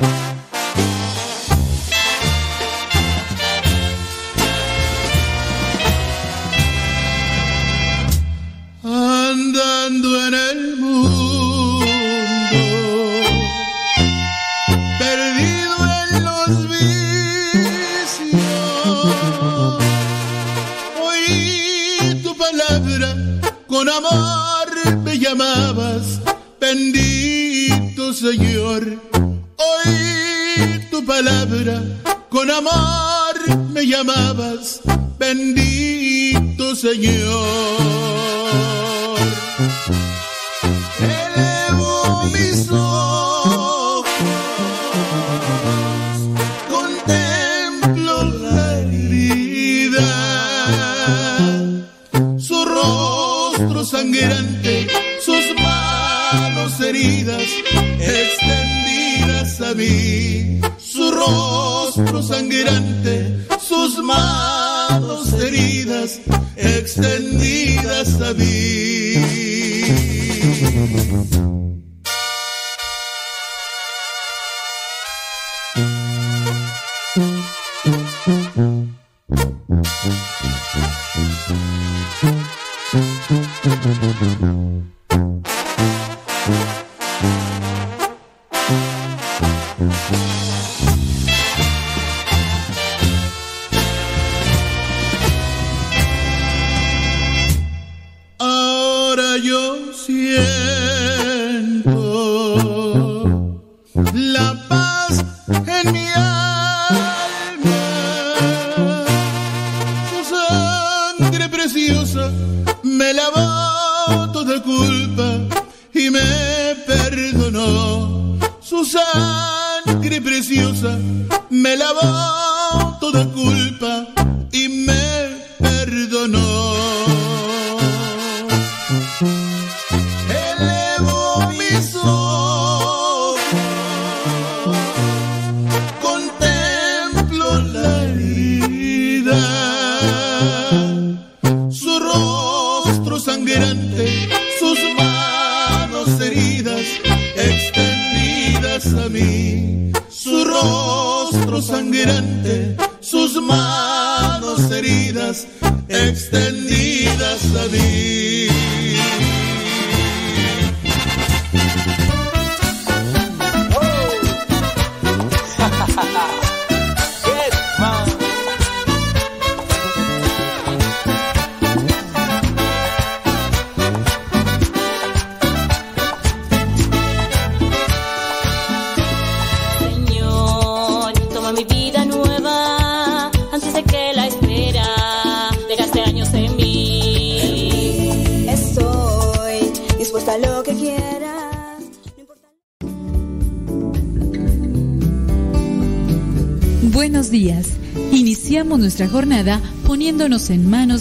Bye. Nuestra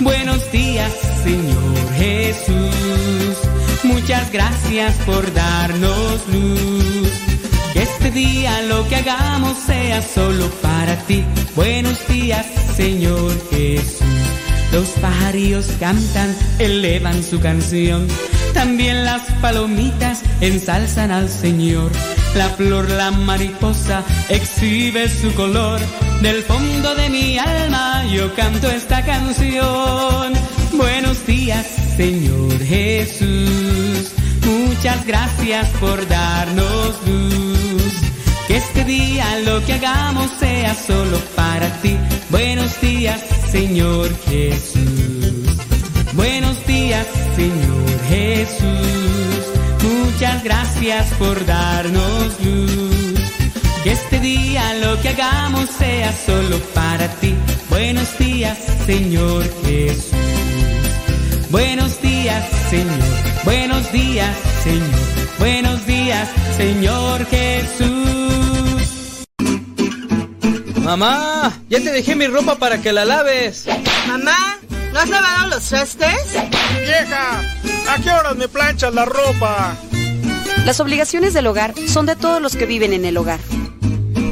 Buenos días, Señor Jesús. Muchas gracias por darnos luz. Que este día lo que hagamos sea solo para ti. Buenos días, Señor Jesús. Los pajarillos cantan, elevan su canción. También las palomitas ensalzan al Señor. La flor, la mariposa, exhibe su color. Del fondo de mi alma yo canto esta canción. Buenos días, Señor Jesús. Muchas gracias por darnos luz. Que este día lo que hagamos sea solo para ti. Buenos días, Señor Jesús. Buenos días, Señor Jesús. Muchas gracias por darnos luz. Que este día lo que hagamos sea solo para ti. Buenos días, Señor Jesús. Buenos días, Señor. Buenos días, Señor. Buenos días, Señor Jesús. Mamá, ya te dejé mi ropa para que la laves. Mamá, ¿no has lavado los trastes? Vieja, ¿a qué horas me planchas la ropa? Las obligaciones del hogar son de todos los que viven en el hogar.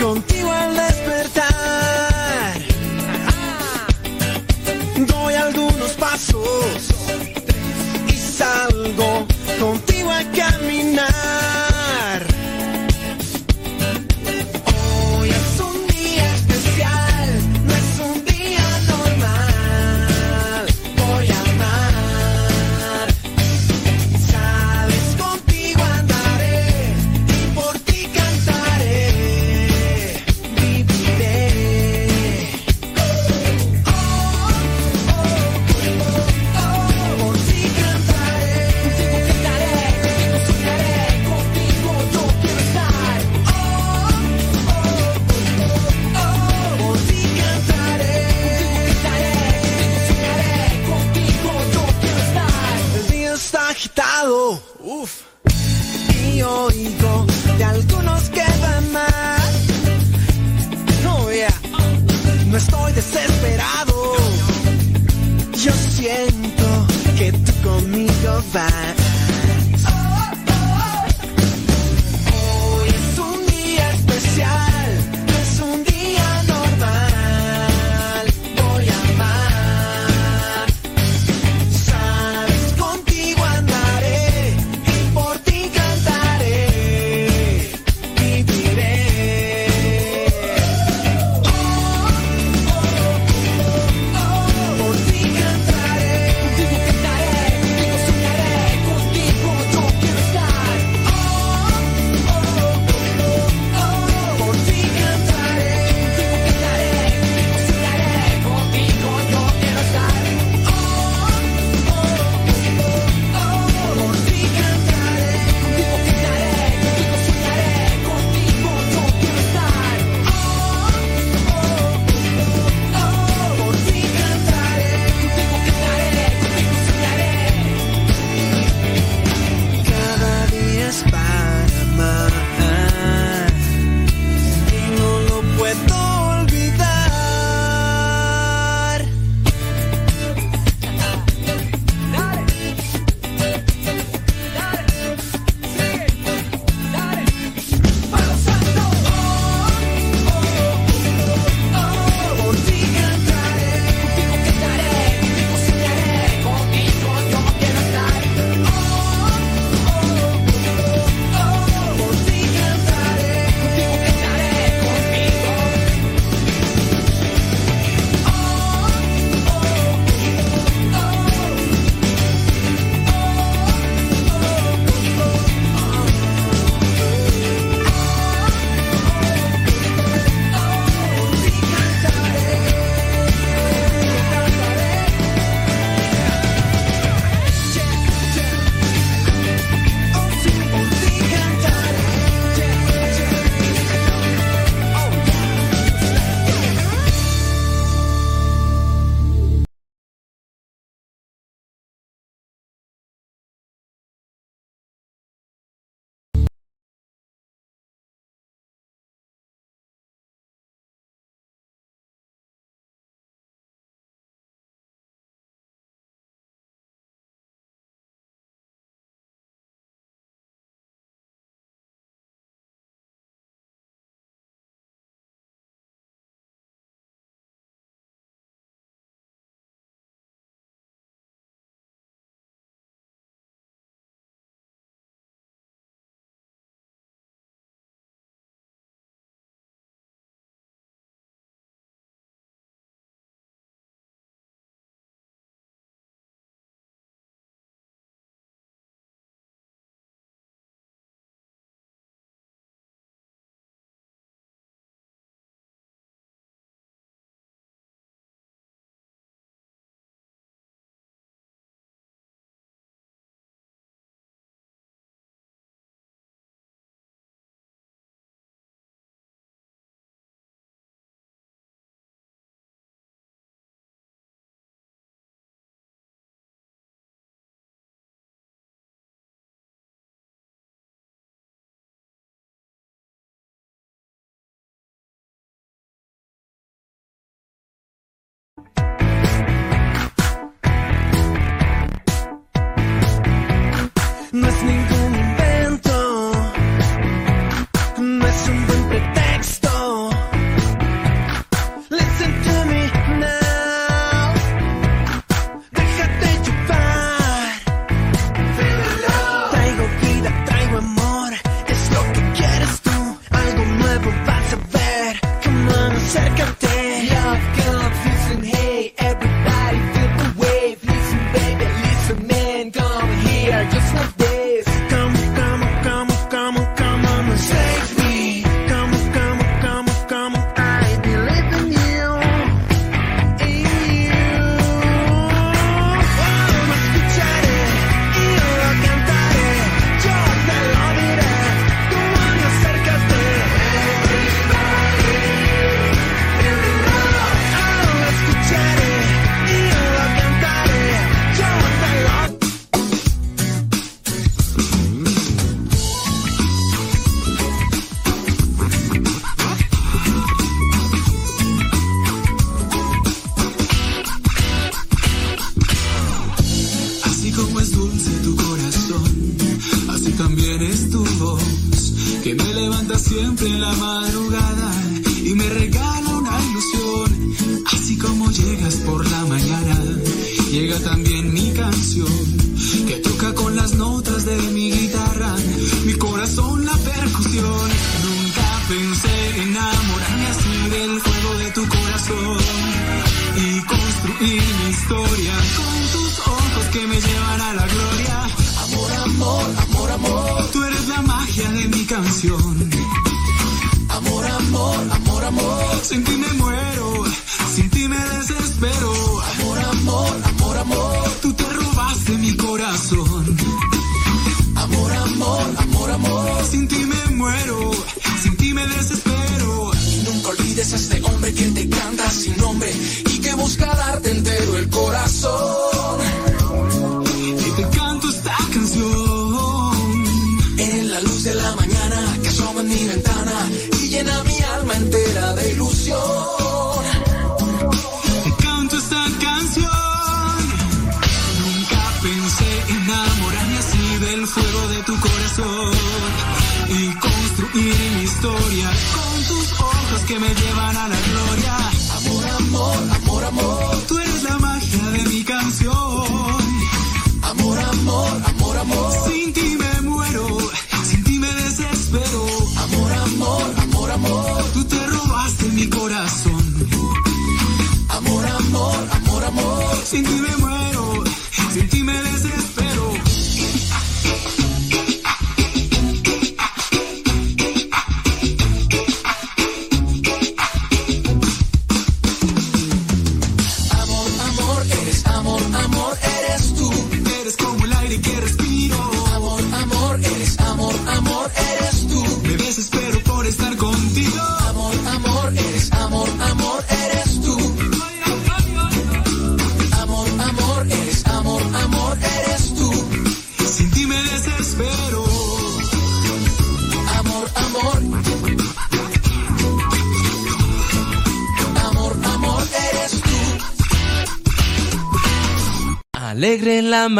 Contigo al despertar. Doy algunos pasos y salgo contigo conmigo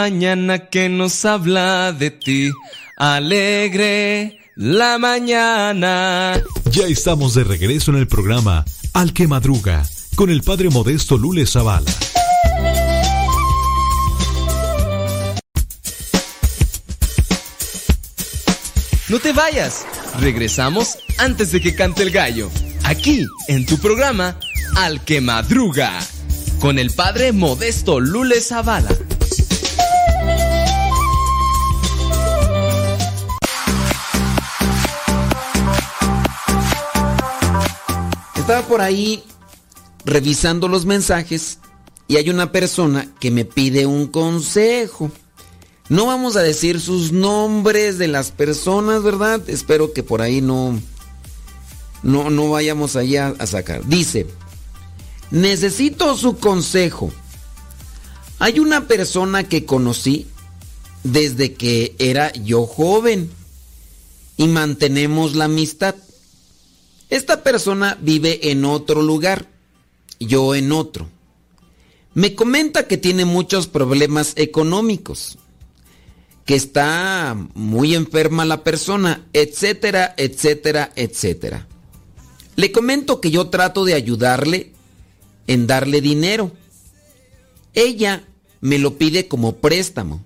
mañana que nos habla de ti. Alegre la mañana. Ya estamos de regreso en el programa Al que Madruga con el padre modesto Lule Zavala. No te vayas. Regresamos antes de que cante el gallo. Aquí, en tu programa, Al que Madruga. Con el padre modesto Lule Zavala. Estaba por ahí revisando los mensajes y hay una persona que me pide un consejo. No vamos a decir sus nombres de las personas, ¿verdad? Espero que por ahí no no no vayamos allá a sacar. Dice, "Necesito su consejo. Hay una persona que conocí desde que era yo joven y mantenemos la amistad. Esta persona vive en otro lugar, yo en otro. Me comenta que tiene muchos problemas económicos, que está muy enferma la persona, etcétera, etcétera, etcétera. Le comento que yo trato de ayudarle en darle dinero. Ella me lo pide como préstamo.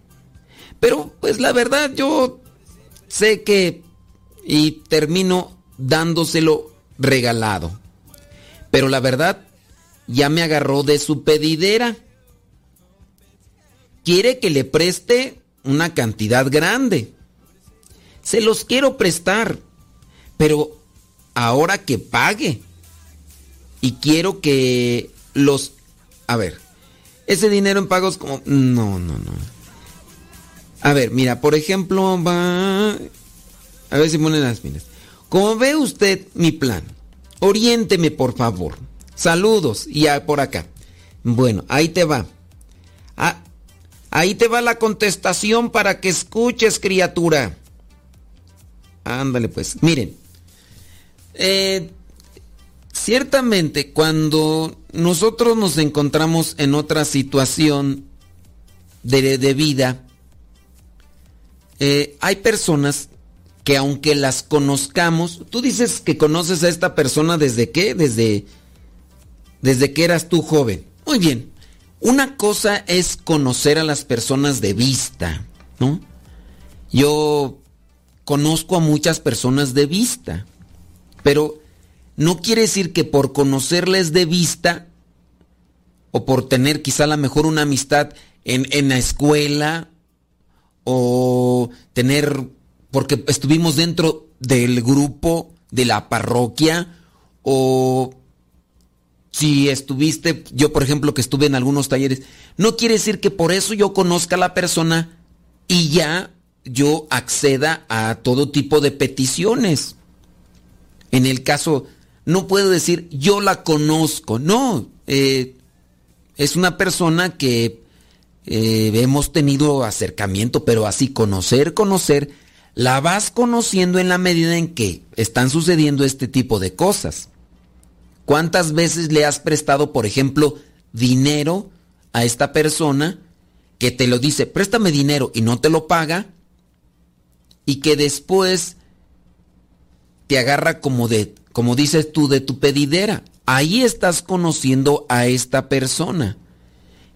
Pero pues la verdad yo sé que y termino dándoselo regalado. Pero la verdad ya me agarró de su pedidera. Quiere que le preste una cantidad grande. Se los quiero prestar, pero ahora que pague. Y quiero que los... A ver, ese dinero en pagos como... No, no, no. A ver, mira, por ejemplo, va... A ver si ponen las miras. Como ve usted mi plan, oriénteme por favor. Saludos y por acá. Bueno, ahí te va. Ah, ahí te va la contestación para que escuches, criatura. Ándale pues. Miren, eh, ciertamente cuando nosotros nos encontramos en otra situación de, de vida, eh, hay personas que aunque las conozcamos, tú dices que conoces a esta persona desde qué? Desde desde que eras tú joven. Muy bien. Una cosa es conocer a las personas de vista, ¿no? Yo conozco a muchas personas de vista, pero no quiere decir que por conocerles de vista o por tener quizá a lo mejor una amistad en, en la escuela o tener, porque estuvimos dentro del grupo de la parroquia o si estuviste, yo por ejemplo que estuve en algunos talleres, no quiere decir que por eso yo conozca a la persona y ya yo acceda a todo tipo de peticiones. En el caso, no puedo decir yo la conozco, no, eh, es una persona que eh, hemos tenido acercamiento, pero así conocer, conocer, la vas conociendo en la medida en que están sucediendo este tipo de cosas. ¿Cuántas veces le has prestado, por ejemplo, dinero a esta persona que te lo dice, préstame dinero y no te lo paga? Y que después te agarra como de, como dices tú, de tu pedidera. Ahí estás conociendo a esta persona.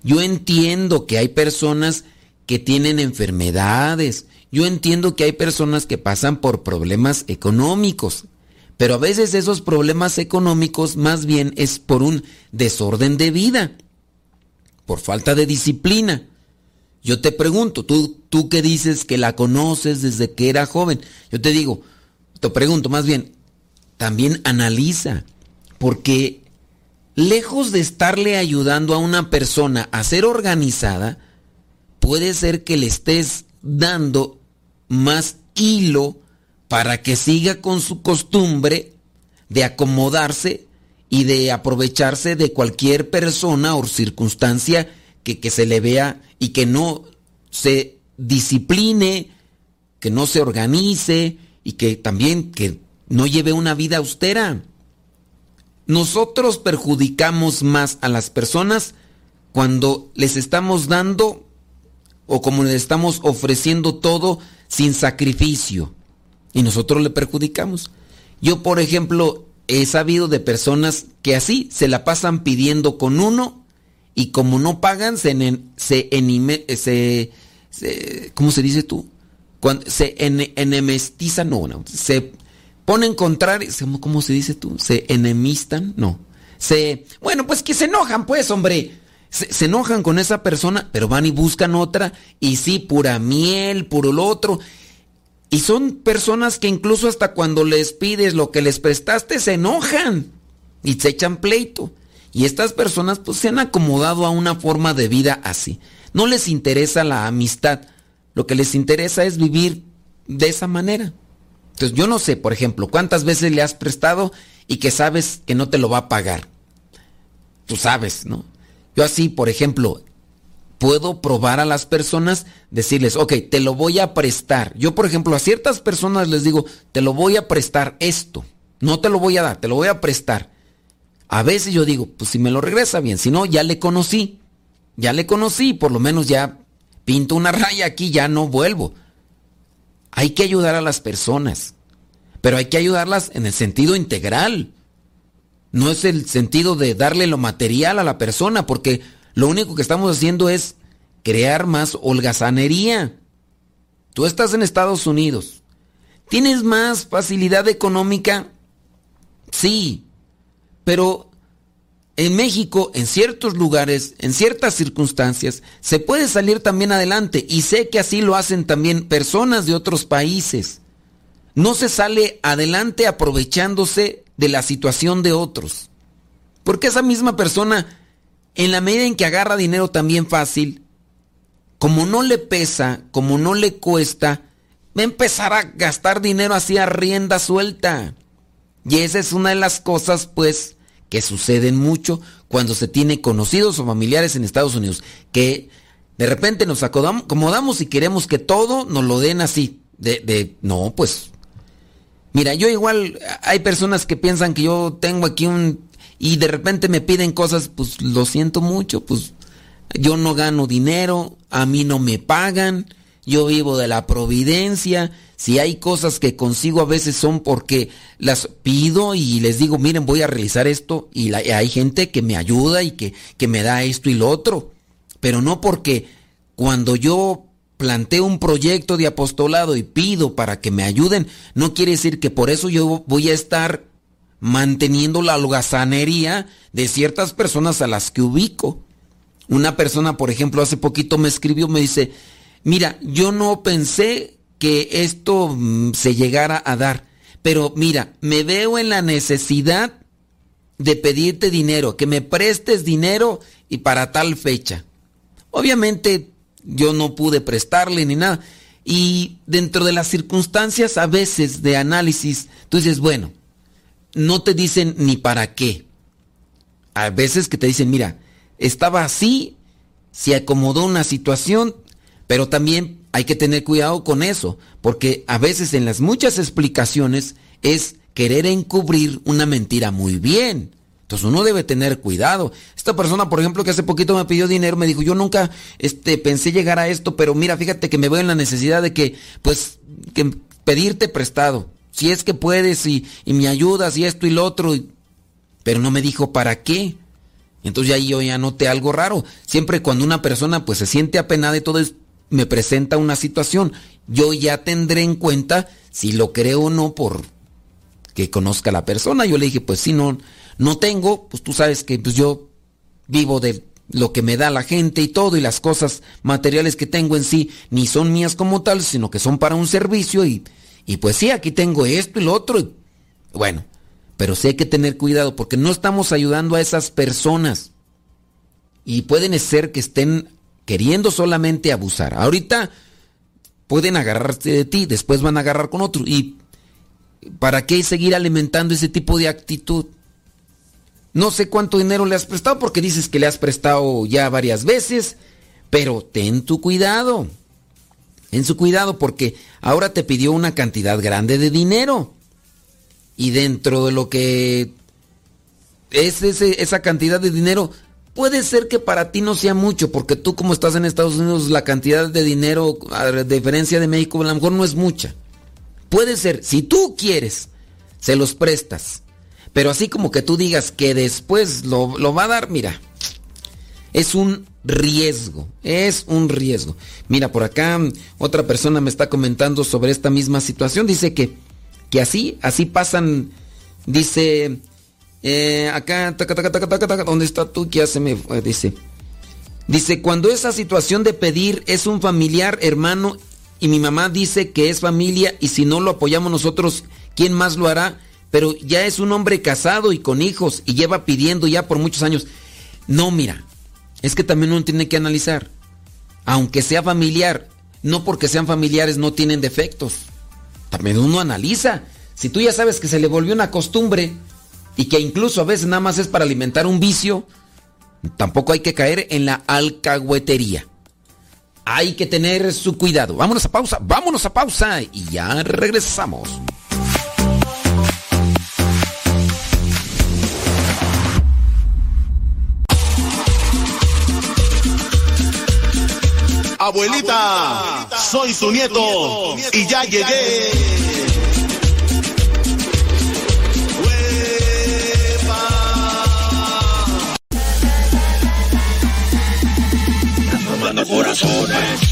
Yo entiendo que hay personas que tienen enfermedades. Yo entiendo que hay personas que pasan por problemas económicos. Pero a veces esos problemas económicos más bien es por un desorden de vida, por falta de disciplina. Yo te pregunto, tú, tú que dices que la conoces desde que era joven, yo te digo, te pregunto más bien, también analiza, porque lejos de estarle ayudando a una persona a ser organizada, puede ser que le estés dando más hilo para que siga con su costumbre de acomodarse y de aprovecharse de cualquier persona o circunstancia que, que, se le vea y que no se discipline, que no se organice y que también que no lleve una vida austera. Nosotros perjudicamos más a las personas cuando les estamos dando o como les estamos ofreciendo todo sin sacrificio y nosotros le perjudicamos. Yo, por ejemplo, he sabido de personas que así se la pasan pidiendo con uno y como no pagan, se, se, se, ¿cómo se dice tú? Cuando se enemistizan, no, no, se ponen contrarios, ¿cómo se dice tú? Se enemistan, no. Se, bueno, pues que se enojan, pues, hombre. Se, enojan con esa persona, pero van y buscan otra, y sí, pura miel, puro lo otro, y son personas que incluso hasta cuando les pides lo que les prestaste se enojan y se echan pleito. Y estas personas pues se han acomodado a una forma de vida así. No les interesa la amistad. Lo que les interesa es vivir de esa manera. Entonces yo no sé, por ejemplo, cuántas veces le has prestado y que sabes que no te lo va a pagar. Tú sabes, ¿no? Yo así, por ejemplo, puedo probar a las personas, decirles, ok, te lo voy a prestar. Yo, por ejemplo, a ciertas personas les digo, te lo voy a prestar esto. No te lo voy a dar, te lo voy a prestar. A veces yo digo, pues si me lo regresa bien, si no, ya le conocí. Ya le conocí, por lo menos ya pinto una raya aquí, ya no vuelvo. Hay que ayudar a las personas, pero hay que ayudarlas en el sentido integral. No es el sentido de darle lo material a la persona, porque lo único que estamos haciendo es crear más holgazanería. Tú estás en Estados Unidos. ¿Tienes más facilidad económica? Sí. Pero en México, en ciertos lugares, en ciertas circunstancias, se puede salir también adelante. Y sé que así lo hacen también personas de otros países. No se sale adelante aprovechándose de la situación de otros. Porque esa misma persona en la medida en que agarra dinero también fácil, como no le pesa, como no le cuesta, va a empezar a gastar dinero así a rienda suelta. Y esa es una de las cosas, pues, que suceden mucho cuando se tiene conocidos o familiares en Estados Unidos, que de repente nos acomodamos y queremos que todo nos lo den así. De, de, no, pues. Mira, yo igual, hay personas que piensan que yo tengo aquí un y de repente me piden cosas, pues lo siento mucho, pues yo no gano dinero, a mí no me pagan, yo vivo de la providencia. Si hay cosas que consigo a veces son porque las pido y les digo, miren, voy a realizar esto y, la- hay gente que me ayuda y que, que me da esto y lo otro. Pero no porque cuando yo planteo un proyecto de apostolado y pido para que me ayuden, no quiere decir que por eso yo voy a estar manteniendo la holgazanería de ciertas personas a las que ubico. Una persona, por ejemplo, hace poquito me escribió, me dice, mira, yo no pensé que esto mm, se llegara a dar, pero mira, me veo en la necesidad de pedirte dinero, que me prestes dinero y para tal fecha. Obviamente yo no pude prestarle ni nada. Y dentro de las circunstancias a veces de análisis, tú dices, bueno, no te dicen ni para qué. A veces que te dicen, mira, estaba así, se acomodó una situación, pero también hay que tener cuidado con eso, porque a veces en las muchas explicaciones es querer encubrir una mentira muy bien. Entonces uno debe tener cuidado. Esta persona, por ejemplo, que hace poquito me pidió dinero, me dijo, yo nunca este, pensé llegar a esto, pero mira, fíjate que me veo en la necesidad de que, pues, que pedirte prestado. Si es que puedes y, y me ayudas y esto y lo otro. y- Pero no me dijo para qué. Entonces ahí yo ya noté algo raro. Siempre cuando una persona pues se siente apenada y todo es- me presenta una situación, yo ya tendré en cuenta si lo creo o no por que conozca a la persona. Yo le dije, pues si no, no tengo, pues tú sabes que pues yo vivo de lo que me da la gente y todo y las cosas materiales que tengo en sí ni son mías como tal, sino que son para un servicio y, y pues sí, aquí tengo esto y lo otro. y- bueno, pero sí hay que tener cuidado porque no estamos ayudando a esas personas y pueden ser que estén queriendo solamente abusar. Ahorita pueden agarrarse de ti, después van a agarrar con otro y ¿para qué seguir alimentando ese tipo de actitud? No sé cuánto dinero le has prestado porque dices que le has prestado ya varias veces, pero ten tu cuidado. En su cuidado porque ahora te pidió una cantidad grande de dinero. Y dentro de lo que es esa cantidad de dinero, puede ser que para ti no sea mucho, porque tú como estás en Estados Unidos, la cantidad de dinero, a diferencia de México, a lo mejor no es mucha. Puede ser, si tú quieres, se los prestas. Pero así como que tú digas que después lo, lo va a dar, mira, es un riesgo, es un riesgo. Mira, por acá otra persona me está comentando sobre esta misma situación. Dice que, que así, así pasan, dice, eh, acá, taca, taca, taca, ¿dónde está tú? Que ya se me fue, dice. Dice, cuando esa situación de pedir es un familiar, hermano, y mi mamá dice que es familia, y si no lo apoyamos nosotros, ¿quién más lo hará? Pero ya es un hombre casado y con hijos, y lleva pidiendo ya por muchos años. No, mira, es que también uno tiene que analizar. Aunque sea familiar, no porque sean familiares no tienen defectos. También uno analiza. Si tú ya sabes que se le volvió una costumbre y que incluso a veces nada más es para alimentar un vicio, tampoco hay que caer en la alcahuetería. Hay que tener su cuidado. Vámonos a pausa, vámonos a pausa y ya regresamos. Abuelita, soy tu nieto y ya llegué. Tomando corazones.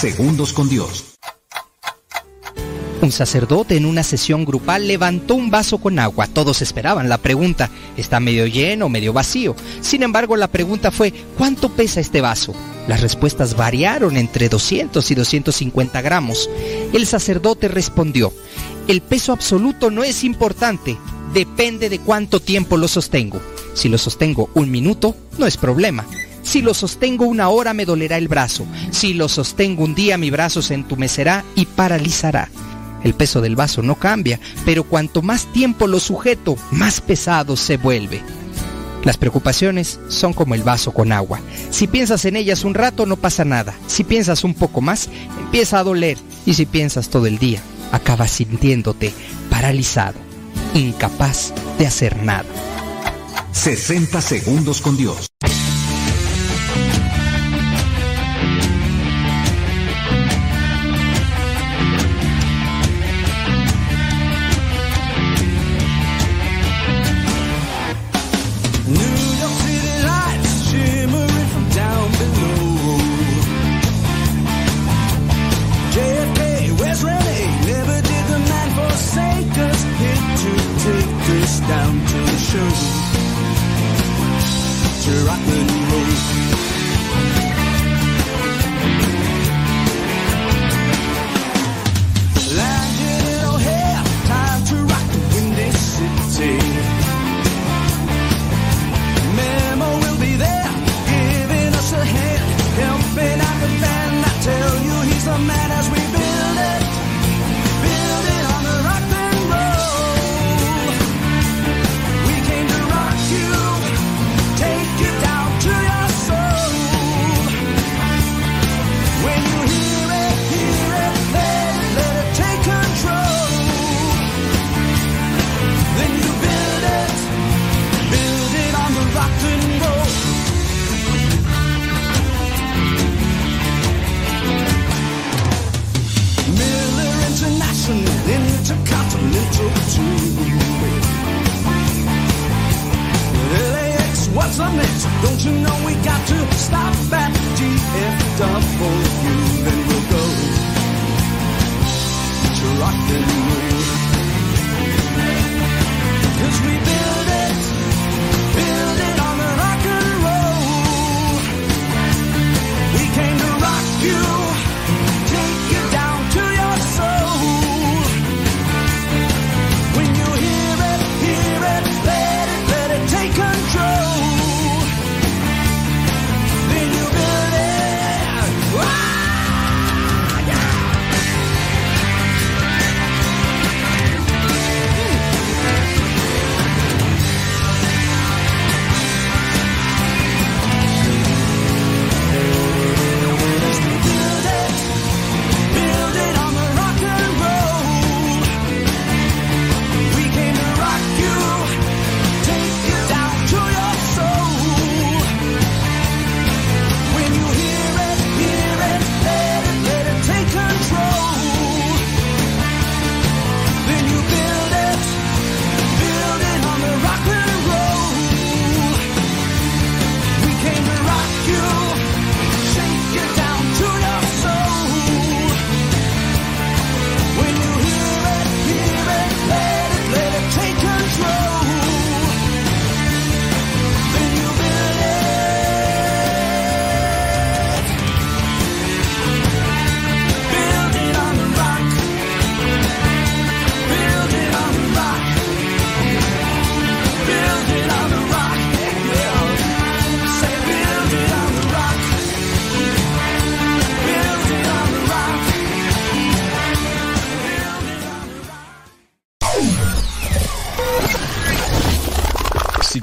Segundos con Dios. Un sacerdote en una sesión grupal levantó un vaso con agua. Todos esperaban la pregunta, ¿está medio lleno medio vacío? Sin embargo, la pregunta fue, ¿cuánto pesa este vaso? Las respuestas variaron entre 200 y 250 gramos. El sacerdote respondió, el peso absoluto no es importante, depende de cuánto tiempo lo sostengo. Si lo sostengo un minuto, no es problema. Si lo sostengo una hora me dolerá el brazo. Si lo sostengo un día mi brazo se entumecerá y paralizará. El peso del vaso no cambia, pero cuanto más tiempo lo sujeto, más pesado se vuelve. Las preocupaciones son como el vaso con agua. Si piensas en ellas un rato no pasa nada. Si piensas un poco más, empieza a doler. Y si piensas todo el día, acabas sintiéndote paralizado, incapaz de hacer nada. 60 segundos con Dios.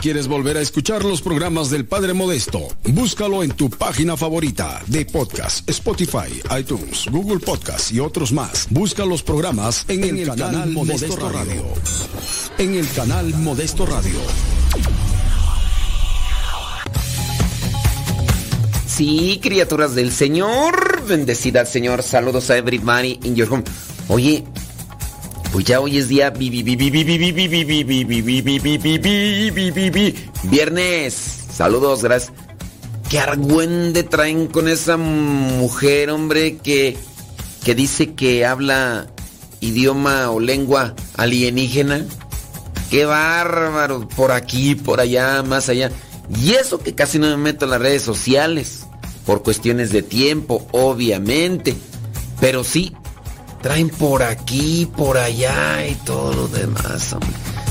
Quieres volver a escuchar los programas del Padre Modesto, búscalo en tu página favorita de podcast, Spotify, iTunes, Google Podcast y otros más. Busca los programas en, el, canal, Modesto, Radio. En el canal Modesto Radio. Sí, criaturas del Señor. Bendecida al Señor. Saludos a everybody in your home. Oye, pues ya hoy es día viernes. Saludos, gracias. ¿Qué argüende traen con esa mujer, hombre, que, que dice que habla idioma o lengua alienígena? ¡Qué bárbaro! Por aquí, por allá, más allá. Y eso que casi no me meto en las redes sociales, por cuestiones de tiempo, obviamente. Pero sí, traen por aquí, por allá y todo lo demás.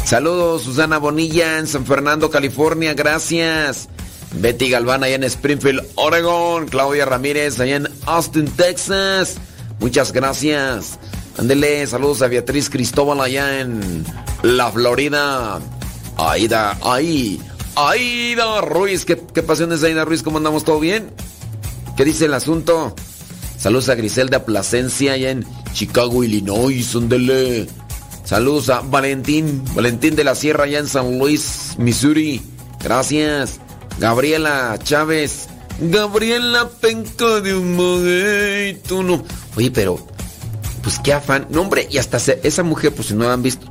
Saludos, Susana Bonilla en San Fernando, California, gracias. Betty Galván allá en Springfield, Oregon. Claudia Ramírez allá en Austin, Texas. Muchas gracias. Ándele, saludos a Beatriz Cristóbal allá en la Florida. Aida, ahí. Aida Ruiz, ¿qué, qué pasiones Aida Ruiz? ¿Cómo andamos? ¿Todo bien? ¿Qué dice el asunto? Saludos a Griselda Plasencia allá en Chicago, Illinois, ándele. Saludos a Valentín, Valentín de la Sierra allá en San Luis, Missouri. Gracias. Gabriela Chávez. Gabriela Penca de un tú no. Oye, pero, pues qué afán. No, hombre, y hasta esa mujer, pues si no la han visto,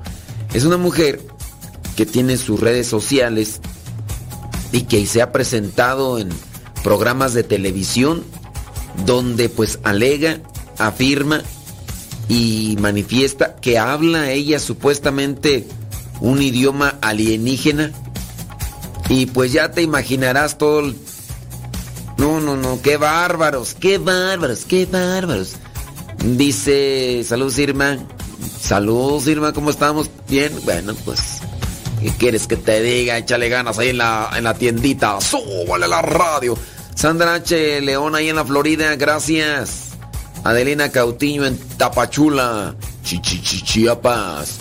es una mujer que tiene sus redes sociales y que se ha presentado en programas de televisión donde pues alega, afirma y manifiesta que habla ella supuestamente un idioma alienígena y pues ya te imaginarás todo el... No, no, no, qué bárbaros, qué bárbaros, qué bárbaros. Dice, saludos Irma. Saludos Irma, ¿cómo estamos? Bien, bueno, pues... ¿Qué quieres que te diga? Échale ganas ahí en la, en la tiendita. Súbale la radio. Sandra H. León ahí en la Florida, gracias. Adelina Cautiño en Tapachula, Chichichi, Chiapas.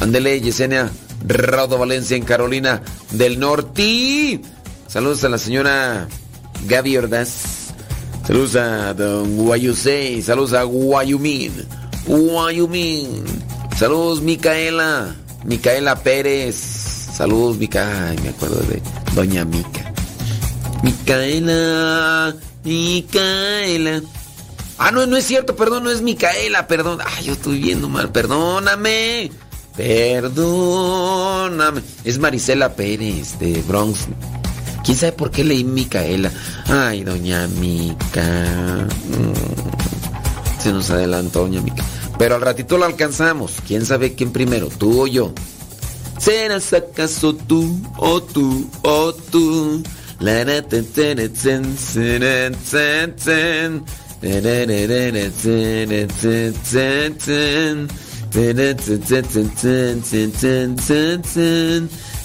Ándele, Yesenia Raudo Valencia en Carolina del Norte. Saludos a la señora Gaby Ordaz. Saludos a Don Guayusei. Saludos a Guayumín. Guayumín. Saludos, Micaela. Micaela Pérez. Saludos, Mica. Ay, me acuerdo de Doña Mica. Micaela. Micaela. Ah, no, no es cierto, perdón, no es Micaela, perdón. Ay, yo estoy viendo mal, perdóname. Perdóname. Es Marisela Pérez de Bronx. ¿Quién sabe por qué leí Micaela? Ay, doña Mica. Mm, Se nos adelantó, doña Mica. Pero al ratito lo alcanzamos. ¿Quién sabe quién primero, tú o yo? ¿Serás acaso tú o tú o tú?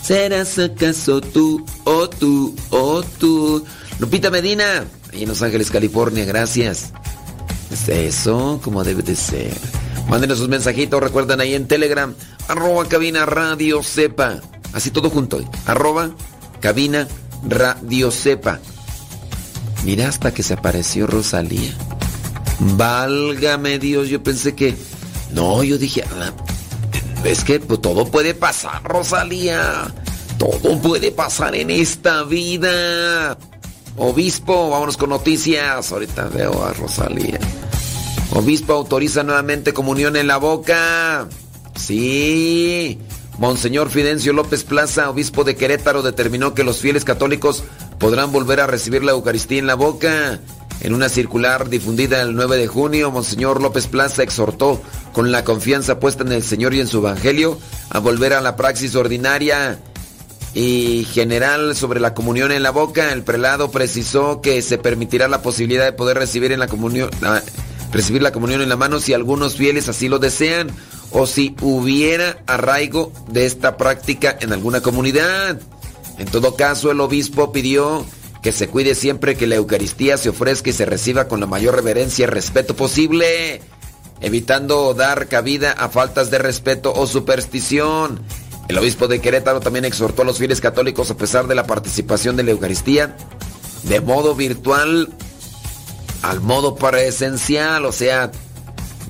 ¿Serás acaso tú o oh, tú o oh, tú? Lupita Medina, ahí en Los Ángeles, California, gracias. Es eso como debe de ser. Mándenos sus mensajitos, recuerdan ahí en Telegram, arroba cabina radio sepa. Así todo junto, arroba cabina radio sepa. Mira hasta que se apareció Rosalía. Válgame Dios, yo pensé que... No, yo dije, ah, es que pues, todo puede pasar, Rosalía. Todo puede pasar en esta vida. Obispo, vámonos con noticias. Ahorita veo a Rosalía. Obispo autoriza nuevamente comunión en la boca. Sí. Monseñor Fidencio López Plaza, obispo de Querétaro, determinó que los fieles católicos podrán volver a recibir la Eucaristía en la boca. En una circular difundida el 9 de junio, Monseñor López Plaza exhortó, con la confianza puesta en el Señor y en su Evangelio, a volver a la praxis ordinaria y general sobre la comunión en la boca. El prelado precisó que se permitirá la posibilidad de poder recibir en la comunión recibir la comunión en la mano si algunos fieles así lo desean o si hubiera arraigo de esta práctica en alguna comunidad. En todo caso, el obispo pidió que se cuide siempre que la Eucaristía se ofrezca y se reciba con la mayor reverencia y respeto posible, evitando dar cabida a faltas de respeto o superstición. El obispo de Querétaro también exhortó a los fieles católicos a pesar de la participación de la Eucaristía de modo virtual al modo presencial, o sea,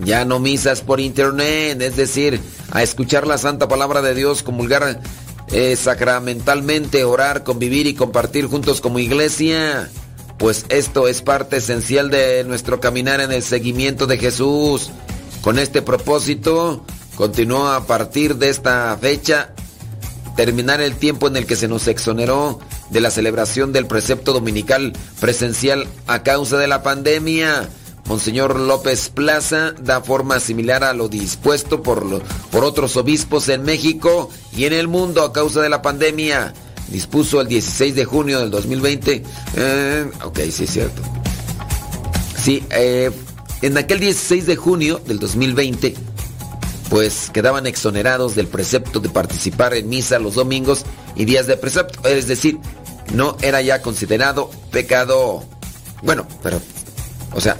ya no misas por internet, es decir, a escuchar la santa palabra de Dios, comulgar eh, sacramentalmente, orar, convivir y compartir juntos como iglesia. Pues esto es parte esencial de nuestro caminar en el seguimiento de Jesús. Con este propósito, continuó a partir de esta fecha terminar el tiempo en el que se nos exoneró de la celebración del precepto dominical presencial a causa de la pandemia. Monseñor López Plaza da forma similar a lo dispuesto por, lo- por otros obispos en México y en el mundo a causa de la pandemia. Dispuso el 16 de junio del 2020. eh, ok, sí es cierto. Sí, eh, en aquel 16 de junio del 2020, pues quedaban exonerados del precepto de participar en misa los domingos y días de precepto. Es decir, no era ya considerado pecado. Bueno, pero, o sea,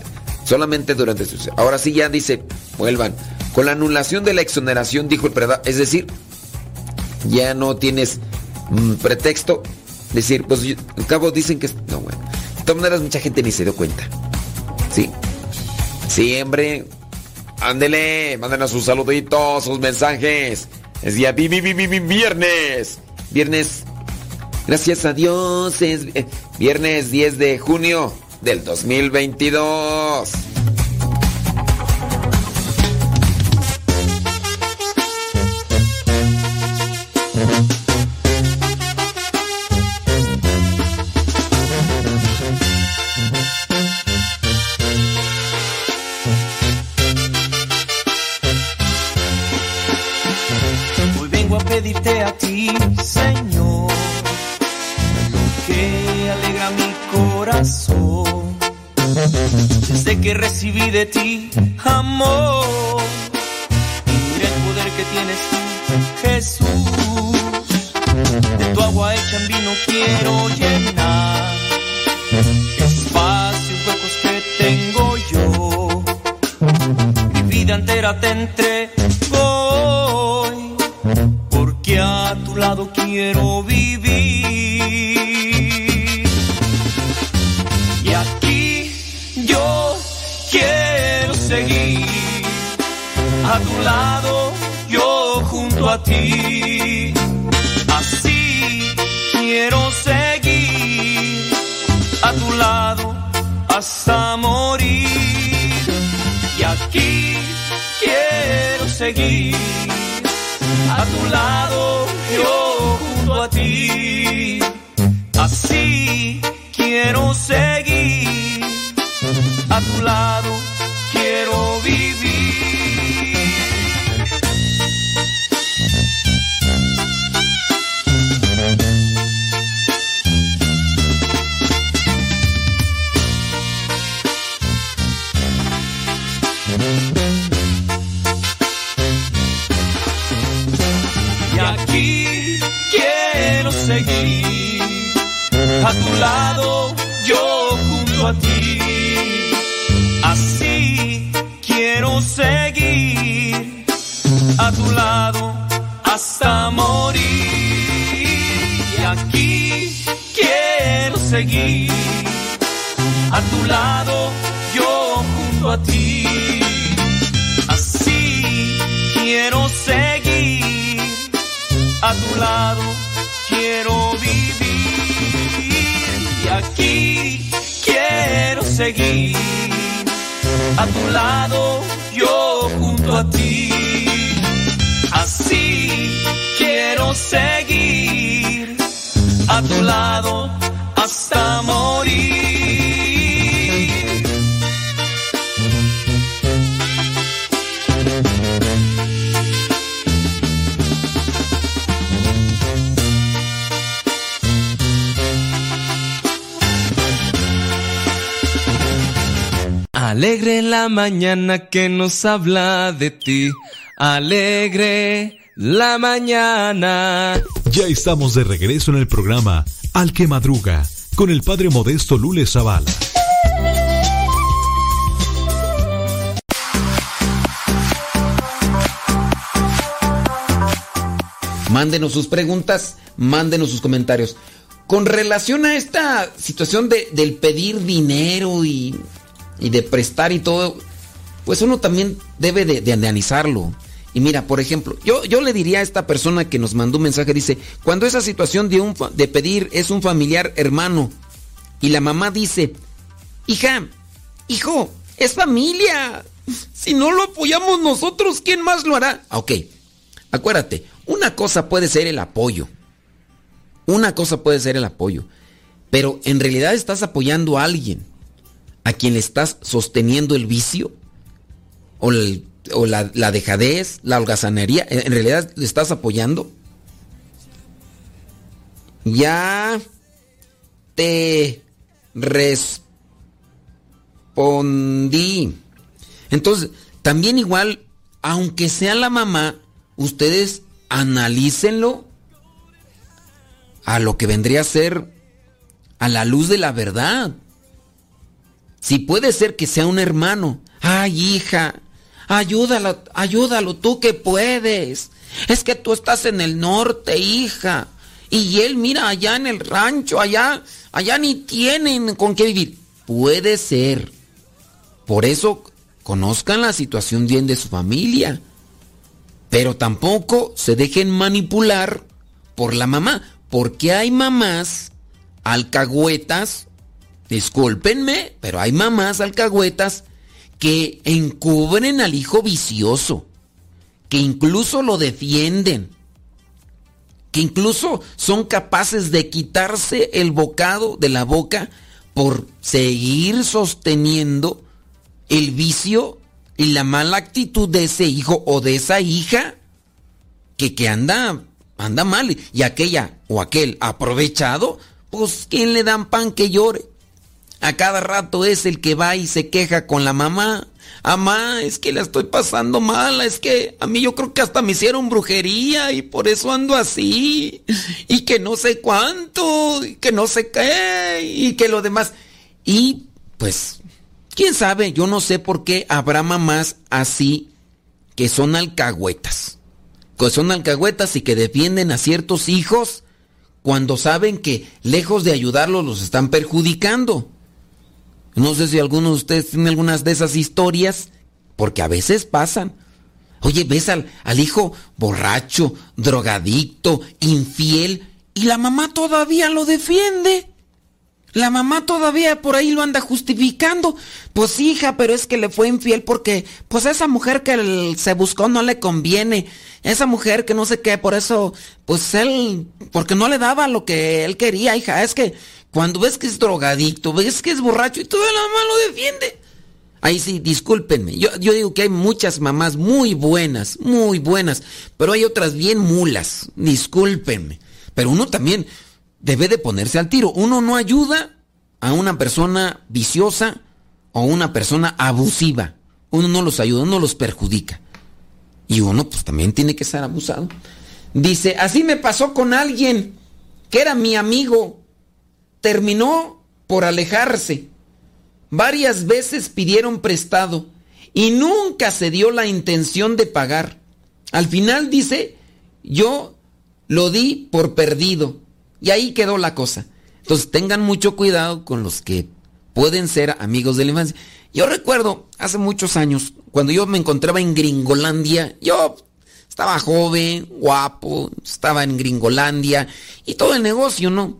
solamente durante su... Ahora sí ya dice, vuelvan. Con la anulación de la exoneración, dijo el predador, es decir, ya no tienes mm, pretexto. Decir, pues al cabo dicen que... No, bueno. De todas maneras, mucha gente ni se dio cuenta. Sí. Hombre. Ándele, mándenos sus saluditos, sus mensajes. Es día vi- vi- vi- vi- vi- viernes. Viernes. Gracias a Dios. Eh, viernes 10 de junio del 2022. Que recibí de ti amor y el poder que tienes tú, Jesús. De tu agua hecha en vino quiero llenar espacios huecos que tengo yo. Mi vida entera te entrego hoy, porque a tu lado quiero vivir. Lado, yo junto a ti. Así quiero seguir, a tu lado hasta morir. Y aquí quiero seguir a tu lado, lado, yo junto a ti. Así quiero seguir a tu lado, quiero vivir. Y aquí quiero seguir a tu lado, yo junto a ti. Así quiero seguir a tu lado hasta morir. Alegre la mañana que nos habla de ti. Alegre la mañana. Ya estamos de regreso en el programa Al que Madruga con el padre modesto Lule Zavala. Mándenos sus preguntas, mándenos sus comentarios. Con relación a esta situación de, del pedir dinero y, y de prestar y todo, pues uno también debe de, de analizarlo. Y mira, por ejemplo, yo, yo le diría a esta persona que nos mandó un mensaje, dice, cuando esa situación de, un, de pedir es un familiar hermano y la mamá dice, hija, hijo, es familia. Si no lo apoyamos nosotros, ¿quién más lo hará? Ah, Ok, acuérdate, una cosa puede ser el apoyo. Una cosa puede ser el apoyo. Pero en realidad estás apoyando a alguien a quien le estás sosteniendo el vicio o, la dejadez, la holgazanería. ¿En en realidad le estás apoyando? Ya te respondí. Entonces, también igual, aunque sea la mamá, ustedes analícenlo a lo que vendría a ser a la luz de la verdad. Si puede ser que sea un hermano. Ay, hija, ayúdalo, ayúdalo tú que puedes. Es que tú estás en el norte, hija. Y él, mira, allá en el rancho, allá, allá ni tienen con qué vivir. Puede ser. Por eso conozcan la situación bien de su familia. Pero tampoco se dejen manipular por la mamá. Porque hay mamás alcahuetas, discúlpenme, pero hay mamás alcahuetas que encubren al hijo vicioso, que incluso lo defienden, que incluso son capaces de quitarse el bocado de la boca por seguir sosteniendo el vicio y la mala actitud de ese hijo o de esa hija que, que anda, anda mal. Y aquella o aquel aprovechado, pues ¿quién le dan pan que llore? A cada rato es el que va y se queja con la mamá. Mamá, es que la estoy pasando mal, es que a mí yo creo que hasta me hicieron brujería y por eso ando así. Y que no sé cuánto, y que no sé qué, y que lo demás. Y pues, quién sabe, yo no sé por qué habrá mamás así que son alcahuetas. Que son alcahuetas y que defienden a ciertos hijos cuando saben que lejos de ayudarlos los están perjudicando. No sé si alguno de ustedes tiene algunas de esas historias, porque a veces pasan. Oye, ves al, al hijo borracho, drogadicto, infiel, y la mamá todavía lo defiende. La mamá todavía por ahí lo anda justificando. Pues hija, pero es que le fue infiel porque, pues esa mujer que él se buscó no le conviene. Esa mujer que no sé qué, por eso, pues él, porque no le daba lo que él quería, hija. Es que cuando ves que es drogadicto, ves que es borracho y toda la mamá lo defiende. Ahí sí, discúlpenme. Yo, yo digo que hay muchas mamás muy buenas, muy buenas, pero hay otras bien mulas. Discúlpenme. Pero uno también debe de ponerse al tiro. Uno no ayuda a una persona viciosa o una persona abusiva. Uno no los ayuda, uno los perjudica. Y uno pues también tiene que ser abusado. Dice, así me pasó con alguien que era mi amigo. Terminó por alejarse. Varias veces pidieron prestado y nunca se dio la intención de pagar. Al final dice, yo lo di por perdido. Y ahí quedó la cosa. Entonces tengan mucho cuidado con los que pueden ser amigos de la infancia. Yo recuerdo hace muchos años, cuando yo me encontraba en Gringolandia, yo estaba joven, guapo, estaba en Gringolandia y todo el negocio, ¿no?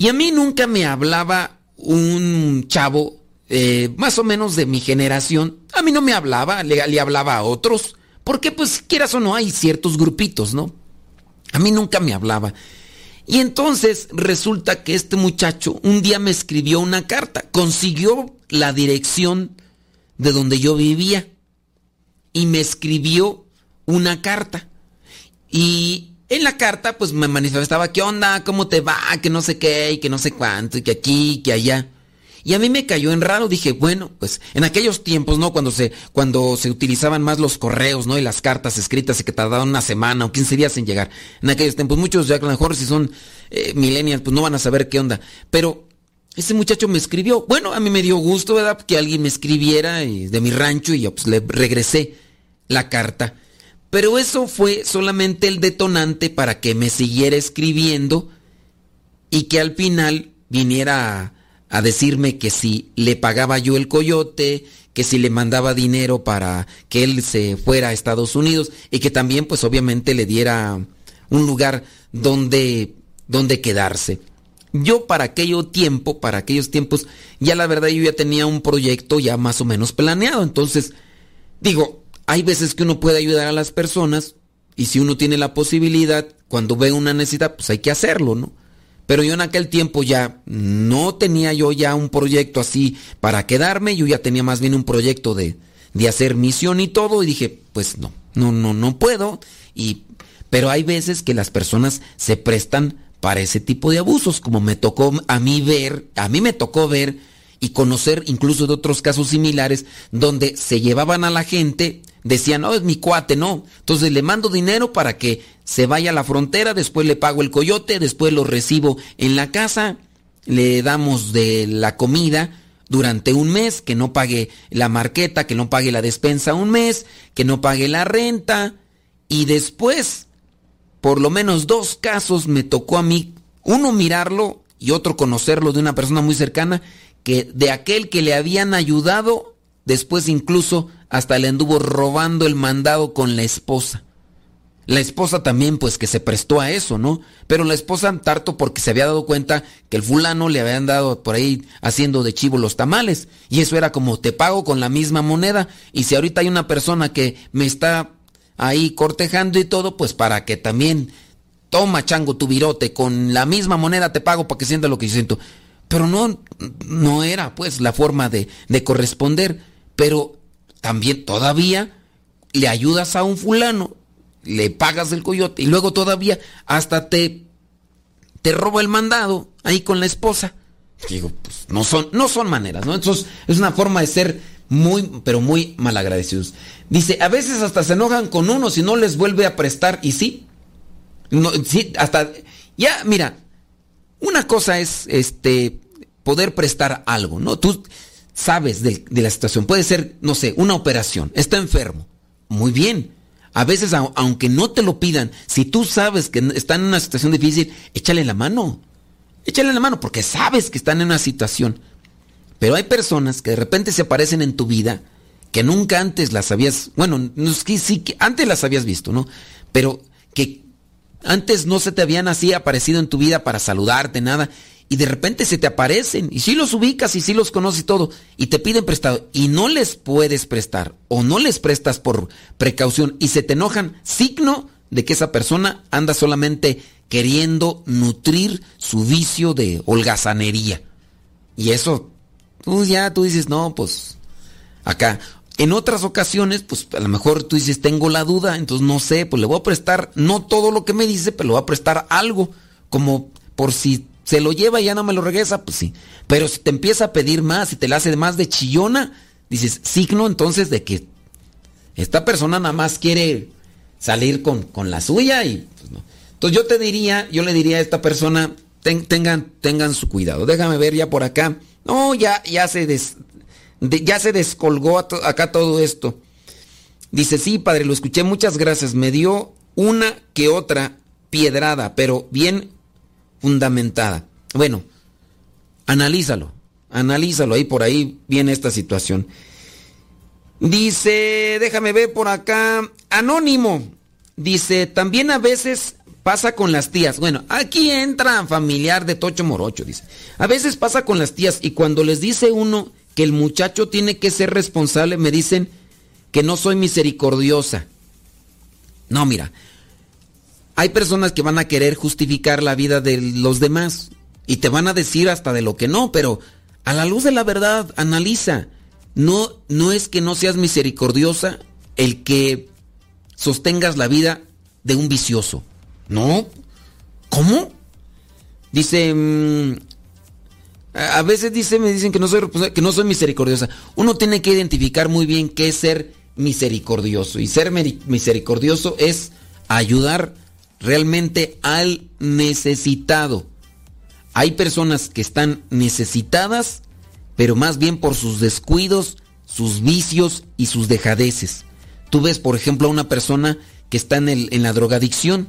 Y a mí nunca me hablaba un chavo eh, más o menos de mi generación. A mí no me hablaba, le, le hablaba a otros. Porque pues quieras o no hay ciertos grupitos, ¿no? A mí nunca me hablaba. Y entonces resulta que este muchacho un día me escribió una carta, consiguió la dirección de donde yo vivía y me escribió una carta. Y en la carta pues me manifestaba, ¿qué onda? ¿Cómo te va? Que no sé qué y que no sé cuánto y que aquí, que allá. Y a mí me cayó en raro, dije, bueno, pues en aquellos tiempos, ¿no? Cuando se, cuando se utilizaban más los correos, ¿no? Y las cartas escritas y que tardaban una semana o 15 días en llegar. En aquellos tiempos, muchos ya a lo mejor si son eh, millennials, pues no van a saber qué onda. Pero ese muchacho me escribió. Bueno, a mí me dio gusto, ¿verdad? Que alguien me escribiera y- de mi rancho y yo pues le regresé la carta. Pero eso fue solamente el detonante para que me siguiera escribiendo y que al final viniera a, decirme que si le pagaba yo el coyote, que si le mandaba dinero para que él se fuera a Estados Unidos y que también pues obviamente le diera un lugar donde, donde quedarse. Yo para aquello tiempo, para aquellos tiempos, ya la verdad yo ya tenía un proyecto ya más o menos planeado. Entonces, digo, hay veces que uno puede ayudar a las personas y si uno tiene la posibilidad, cuando ve una necesidad, pues hay que hacerlo, ¿no? Pero yo en aquel tiempo ya no tenía yo ya un proyecto así para quedarme, yo ya tenía más bien un proyecto de, de hacer misión y todo y dije, pues no, no, no, no puedo. Y, pero hay veces que las personas se prestan para ese tipo de abusos, como me tocó a mí ver, a mí me tocó ver y conocer incluso de otros casos similares donde se llevaban a la gente, decían, no, es mi cuate, no. Entonces le mando dinero para que se vaya a la frontera, después le pago el coyote, después lo recibo en la casa, le damos de la comida durante un mes, que no pague la marqueta, que no pague la despensa un mes, que no pague la renta, y después, por lo menos dos casos me tocó a mí, uno mirarlo y otro conocerlo de una persona muy cercana, que de aquel que le habían ayudado, después incluso hasta le anduvo robando el mandado con la esposa. La esposa también, pues que se prestó a eso, ¿no? Pero la esposa tarto porque se había dado cuenta que el fulano le habían dado por ahí haciendo de chivo los tamales. Y eso era como te pago con la misma moneda. Y si ahorita hay una persona que me está ahí cortejando y todo, pues para que también toma chango tu virote, con la misma moneda te pago para que sienta lo que yo siento. Pero no, no era pues la forma de, de corresponder. Pero también todavía le ayudas a un fulano le pagas el coyote y luego todavía hasta te, te roba el mandado ahí con la esposa. Digo, pues no son, no son maneras, ¿no? Entonces es una forma de ser muy, pero muy malagradecidos. Dice, a veces hasta se enojan con uno si no les vuelve a prestar y sí. No, sí, hasta, ya, mira, una cosa es este poder prestar algo, ¿no? Tú sabes de, de la situación. Puede ser, no sé, una operación. Está enfermo. Muy bien a veces, aunque no te lo pidan, si tú sabes que están en una situación difícil, échale la mano. Échale la mano porque sabes que están en una situación. Pero hay personas que de repente se aparecen en tu vida que nunca antes las habías, bueno, no sí, que antes las habías visto, ¿no? Pero que antes no se te habían así aparecido en tu vida para saludarte, nada y de repente se te aparecen y si los ubicas y si los conoces y todo y te piden prestado y no les puedes prestar o no les prestas por precaución y se te enojan, signo de que esa persona anda solamente queriendo nutrir su vicio de holgazanería. Y eso, pues ya tú dices, no, pues acá. En otras ocasiones, pues a lo mejor tú dices, tengo la duda, entonces no sé, pues le voy a prestar, no todo lo que me dice, pero le voy a prestar algo, como por si se lo lleva y ya no me lo regresa, pues sí. Pero si te empieza a pedir más y te la hace más de chillona, dices, signo entonces de que esta persona nada más quiere salir con, con la suya y pues no. Entonces yo te diría, yo le diría a esta persona, tengan, tengan su cuidado. Déjame ver ya por acá. No, ya, ya se ya se descolgó acá todo esto. Dice, sí, padre, lo escuché, muchas gracias. Me dio una que otra piedrada, pero bien fundamentada. Bueno, analízalo, analízalo, ahí por ahí viene esta situación. Dice, déjame ver por acá, anónimo, dice, también a veces pasa con las tías. Bueno, aquí entra familiar de Tocho Morocho, dice. A veces pasa con las tías y cuando les dice uno que el muchacho tiene que ser responsable, me dicen que no soy misericordiosa. No, mira, hay personas que van a querer justificar la vida de los demás y te van a decir hasta de lo que no, pero a la luz de la verdad, analiza. No, no es que no seas misericordiosa el que sostengas la vida de un vicioso. No. ¿Cómo? Dice, mm, a veces dice, me dicen que no soy que no soy misericordiosa. Uno tiene que identificar muy bien qué es ser misericordioso y ser misericordioso es ayudar realmente al necesitado. Hay personas que están necesitadas, pero más bien por sus descuidos, sus vicios y sus dejadeces. Tú ves, por ejemplo, a una persona que está en, el, en la drogadicción.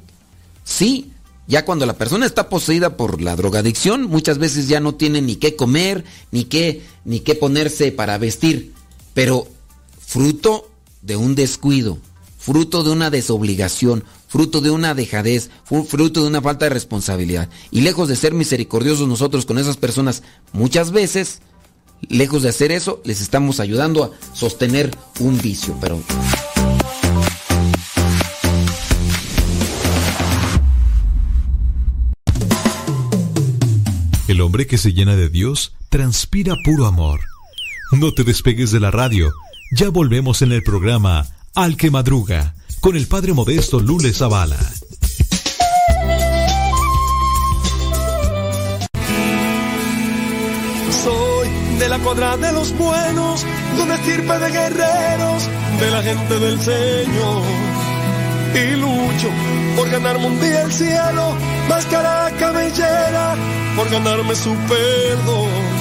Sí, ya cuando la persona está poseída por la drogadicción, muchas veces ya no tiene ni qué comer, ni qué, ni qué ponerse para vestir. Pero fruto de un descuido, fruto de una desobligación, fruto de una dejadez, fruto de una falta de responsabilidad. Y lejos de ser misericordiosos nosotros con esas personas, muchas veces, lejos de hacer eso, les estamos ayudando a sostener un vicio. Pero El hombre que se llena de Dios transpira puro amor. No te despegues de la radio. Ya volvemos en el programa Al que Madruga con el Padre Modesto Lule Zavala. Soy de la cuadra de los buenos, de una estirpe de guerreros, de la gente del Señor. Y lucho por ganarme un día el cielo, máscara cabellera, por ganarme su perdón.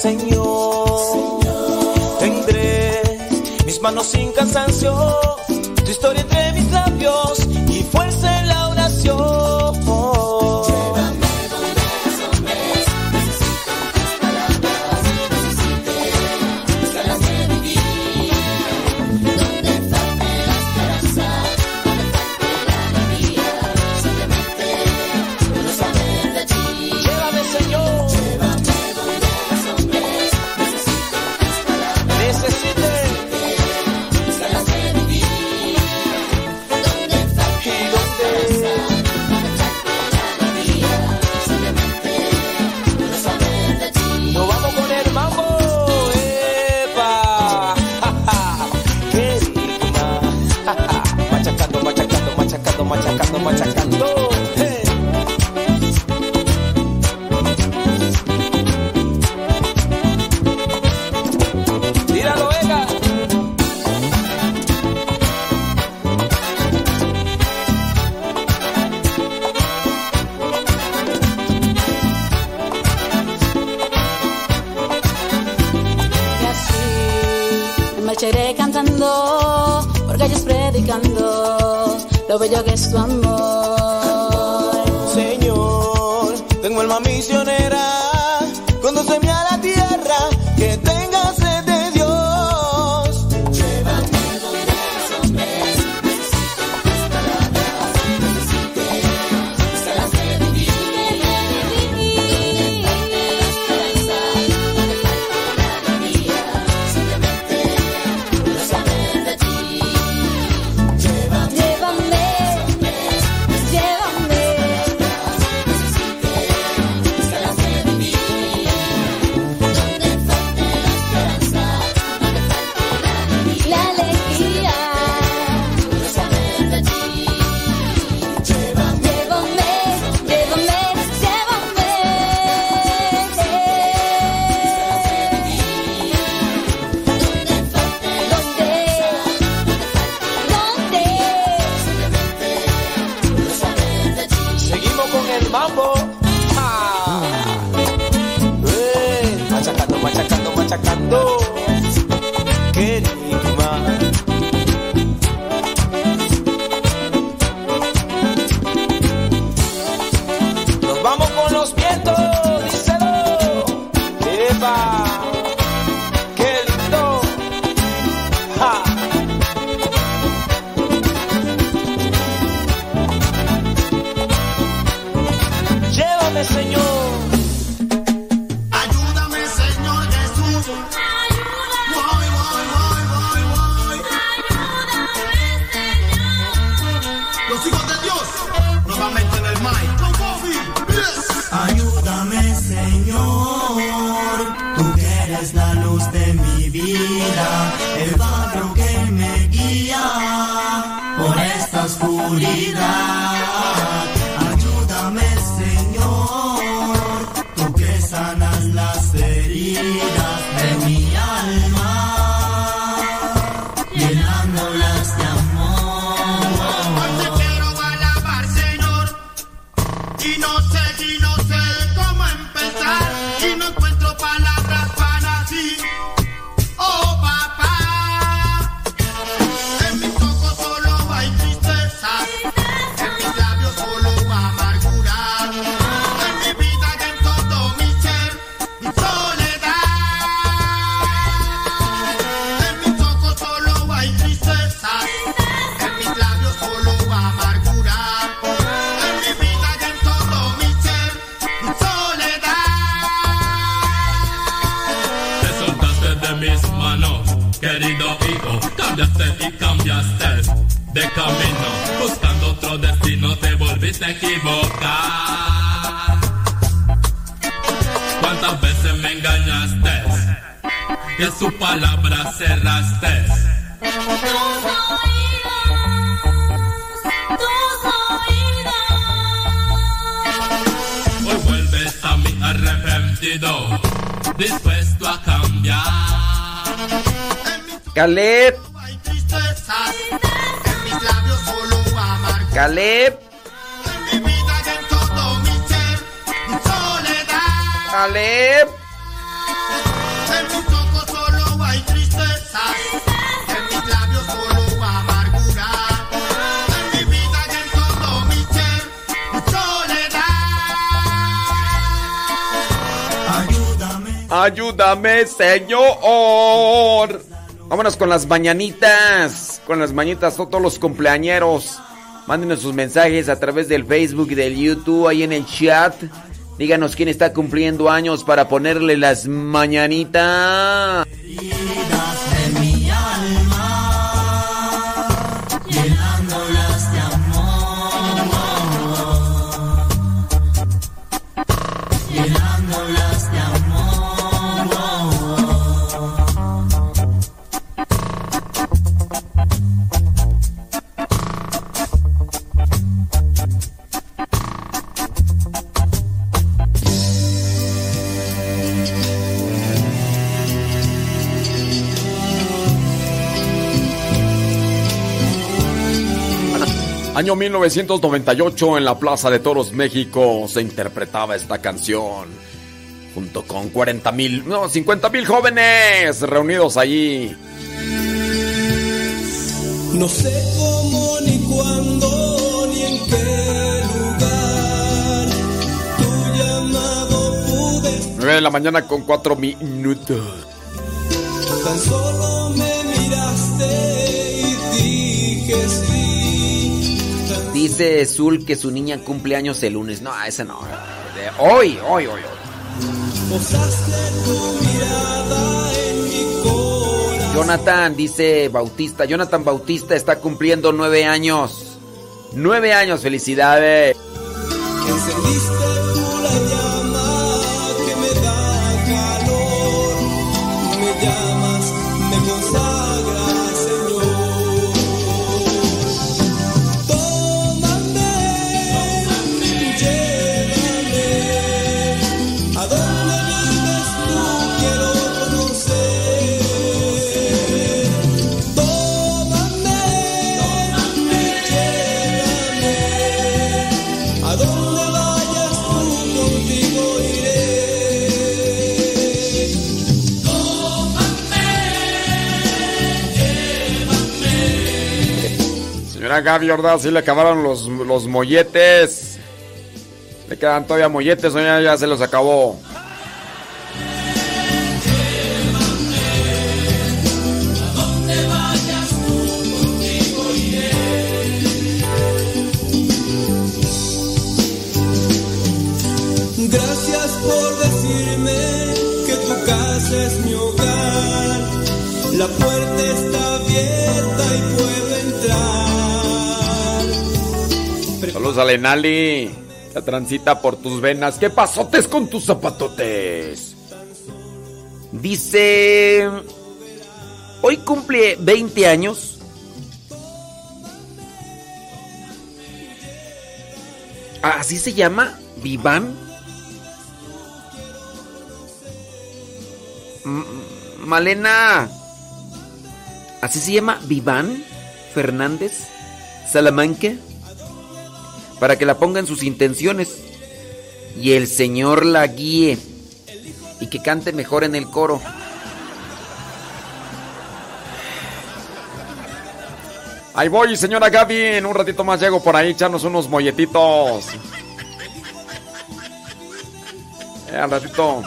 Señor. Ayúdame, Señor. Vámonos con las mañanitas. Con las mañanitas, todos los cumpleañeros. Mándenos sus mensajes a través del Facebook y del YouTube, ahí en el chat. Díganos quién está cumpliendo años para ponerle las mañanitas. año 1998 en la Plaza de Toros México se interpretaba esta canción. Junto con 40 mil, no, 50 mil jóvenes reunidos allí. No sé cómo ni cuándo ni en qué lugar tu llamado pude. 9 de la mañana con 4 minutos. Tan solo me Dice Zul que su niña cumple años el lunes. No, esa no. Hoy, hoy, hoy, hoy. Jonathan, dice Bautista. Jonathan Bautista está cumpliendo nueve años. Nueve años, felicidades. Encendiste Gaby Ordaz, sí le acabaron los, los molletes. Le quedan todavía molletes, o ya se los acabó. Entrar. Saludos a Lenali. La transita por tus venas. ¿Qué pasotes con tus zapatotes? Dice. Hoy cumple 20 años. ¿Así se llama? ¿Viván? Malena. ¿Así se llama? ¿Viván? Fernández. Salamanca. Para que la ponga en sus intenciones. Y el Señor la guíe. Y que cante mejor en el coro. Ahí voy, señora Gaby. En un ratito más llego por ahí, echarnos unos molletitos. Eh, al ratito,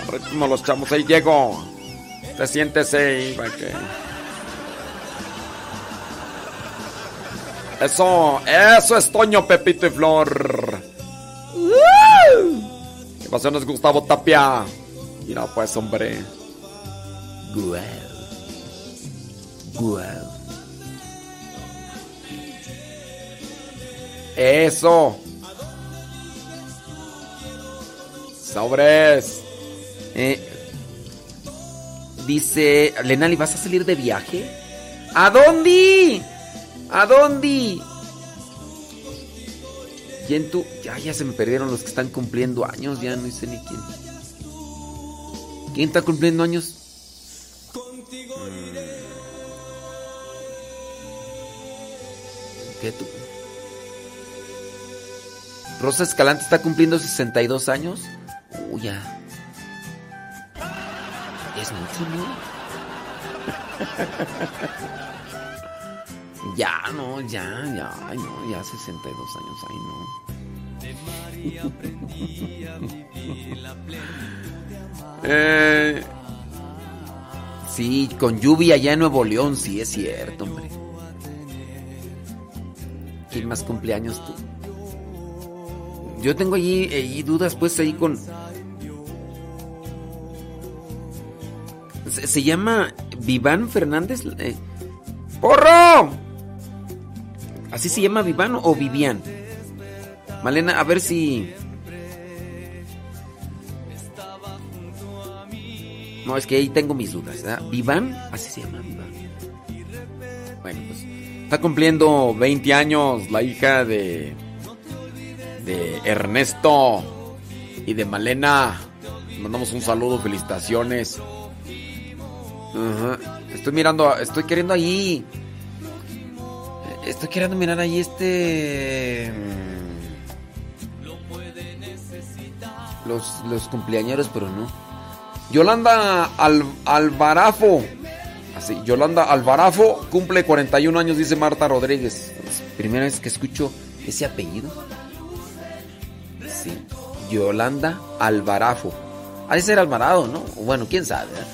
al ratito nos los echamos. Ahí llego. Te siéntese y va que. Eso, eso es Toño, Pepito y Flor. ¿Qué pasó? No es Gustavo Tapia. Mira, pues, hombre. Guau. Guau. Eso. Sobres. Eh, dice, Lenali, ¿vas a salir de viaje? ¿A dónde? ¿A dónde? ¿Quién tú? Ya, ya se me perdieron los que están cumpliendo años, ya no sé ni quién. ¿Quién está cumpliendo años? Mm. ¿Qué tú? Rosa Escalante está cumpliendo 62 años. Uy, ya. Es mucho, ¿no? ya, no, ya, ya, ay, no, ya 62 años, ay, no. Eh, Sí, con lluvia allá en Nuevo León, sí es cierto, hombre. ¿Quién más cumpleaños tú? Yo tengo allí, allí dudas, pues ahí con. Se, se llama Viván Fernández. eh, ¡Porro! ¿Así se llama Viván o Vivian? Malena, a ver si. No, es que ahí tengo mis dudas. ¿verdad? ¿Viván? Así se llama Viván. bueno, pues está cumpliendo 20 años la hija de de Ernesto y de Malena. Mandamos un saludo, felicitaciones. Estoy mirando, estoy queriendo ahí. Estoy queriendo mirar ahí este. mm, Los, los cumpleañeros, pero no. Yolanda Al- Alvarafo. Así, Yolanda Alvarafo cumple 41 años, dice Marta Rodríguez. Es primera vez que escucho ese apellido. Sí. Yolanda Alvarafo. Ha de ser Alvarado, ¿no? Bueno, quién sabe. ¿eh?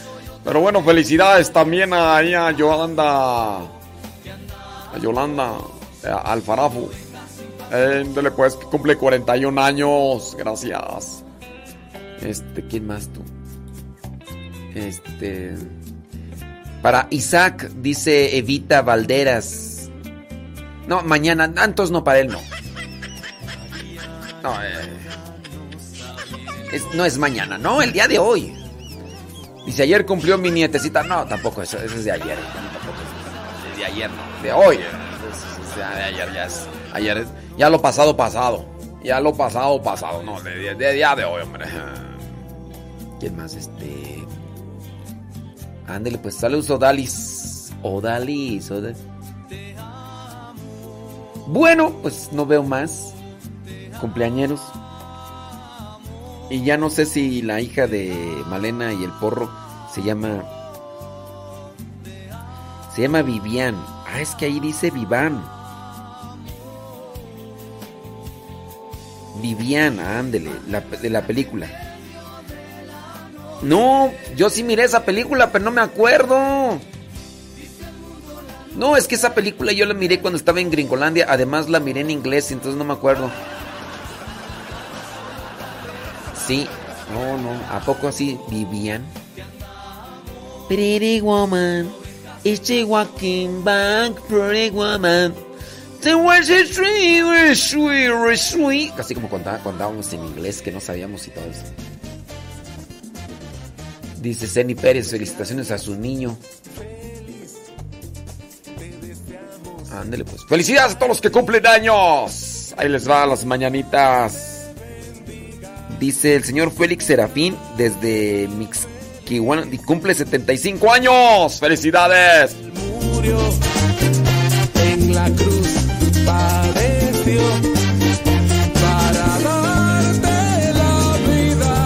Pero bueno, felicidades también a Yolanda. A Yolanda eh, Alvarafo. Éndele pues, que cumple 41 años. Gracias. Este, ¿quién más tú? Este. Para Isaac, dice Evita Valderas. No, mañana. Entonces no, para él no. No, eh, es- no es mañana, no, el día de hoy. Dice, ayer cumplió mi nietecita. No, tampoco, eso, eso es de ayer. Tampoco de ayer, no. De hoy. Es de ayer, ya es. Ayer, es- ya lo pasado, pasado. Ya lo pasado, pasado. No, de día de hoy, hombre. ¿Quién más? Este. Ándele, pues saludos, Odalis. Odalis, Odalis. Bueno, pues no veo más cumpleañeros. Y ya no sé si la hija de Malena y el porro se llama. Se llama Vivian. Ah, es que ahí dice Vivan. Vivian, ándele, la, de la película. No, yo sí miré esa película, pero no me acuerdo. No, es que esa película yo la miré cuando estaba en Gringolandia. Además la miré en inglés, entonces no me acuerdo. Sí, no, no, ¿a poco así Vivian. Pretty Woman is she walking back, pretty woman? The was a sweet, sweet, sweet. Así como contábamos en inglés que no sabíamos y todo eso. Dice Zeni Pérez, felicitaciones a su niño. Ándele pues. Felicidades a todos los que cumplen años. Ahí les va las mañanitas. Dice el señor Félix Serafín desde Mixquihuana y cumple 75 años. ¡Felicidades! murió en la cruz padeció para darte la vida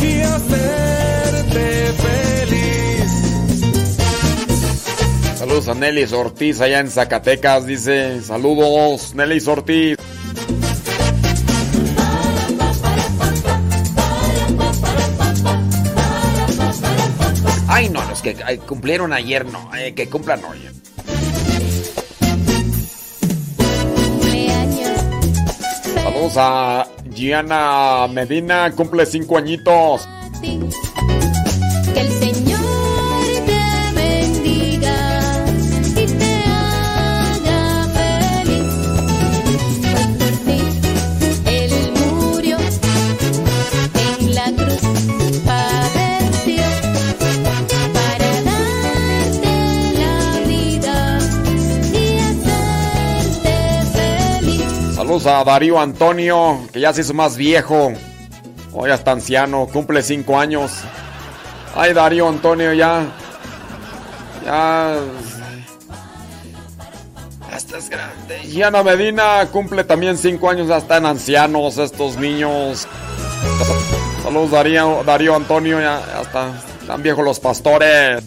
y hacerte feliz. Saludos a Nelly Ortiz allá en Zacatecas, dice. Saludos, Nelly Ortiz. Que ay, cumplieron ayer, no. eh, que cumplan hoy. Saludos a Gianna Medina, cumple cinco añitos. Saludos a Darío Antonio, que ya se hizo más viejo. Hoy ya está anciano, cumple cinco años. Ay, Darío Antonio, ya. Ya. Estás grande. Gianna Medina cumple también cinco años, ya están ancianos estos niños. Saludos, Darío, Darío Antonio, ya, ya está, están viejos los pastores.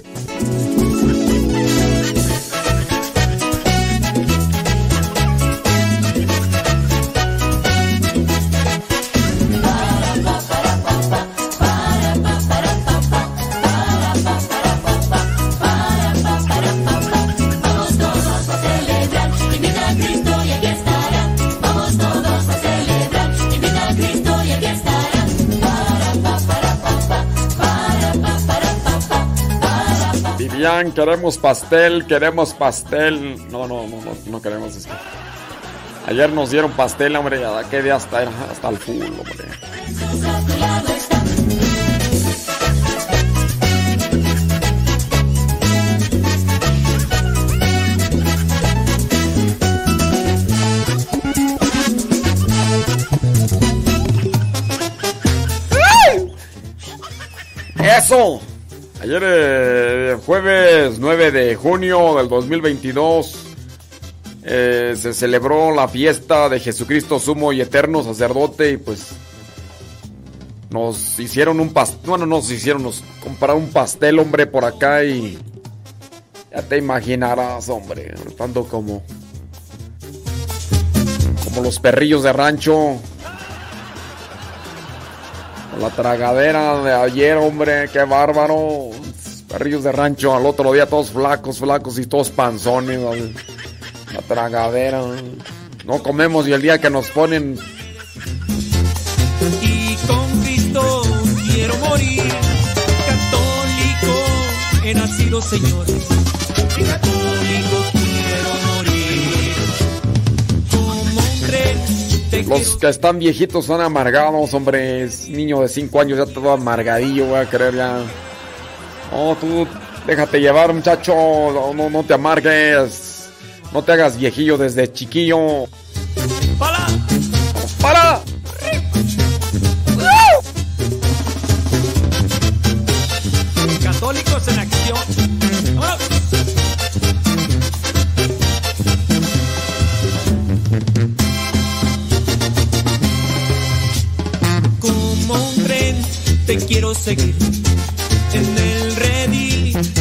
Queremos pastel, queremos pastel. No, no, no, no, no queremos eso. Ayer nos dieron pastel, hombre, ya quedé hasta, hasta el full, hombre. ¡Eso! Ayer, eh, jueves 9 de junio del 2022, eh, se celebró la fiesta de Jesucristo Sumo y Eterno Sacerdote y pues nos hicieron un pastel, bueno, nos hicieron, nos compraron un pastel, hombre, por acá y ya te imaginarás, hombre, tanto como como los perrillos de rancho. La tragadera de ayer, hombre, qué bárbaro. Perrillos de rancho, al otro día todos flacos, flacos y todos panzones. La tragadera. No comemos y el día que nos ponen y con Cristo quiero morir. Católico he nacido, Señor. Y católico quiero morir. Como un Los que están viejitos son amargados, hombre. Es niño de 5 años ya todo amargadillo, voy a creer ya. No, tú déjate llevar, muchacho. No, no, no te amargues. No te hagas viejillo desde chiquillo. ¡Para! ¡Para! Católicos en acción. Como un tren te quiero seguir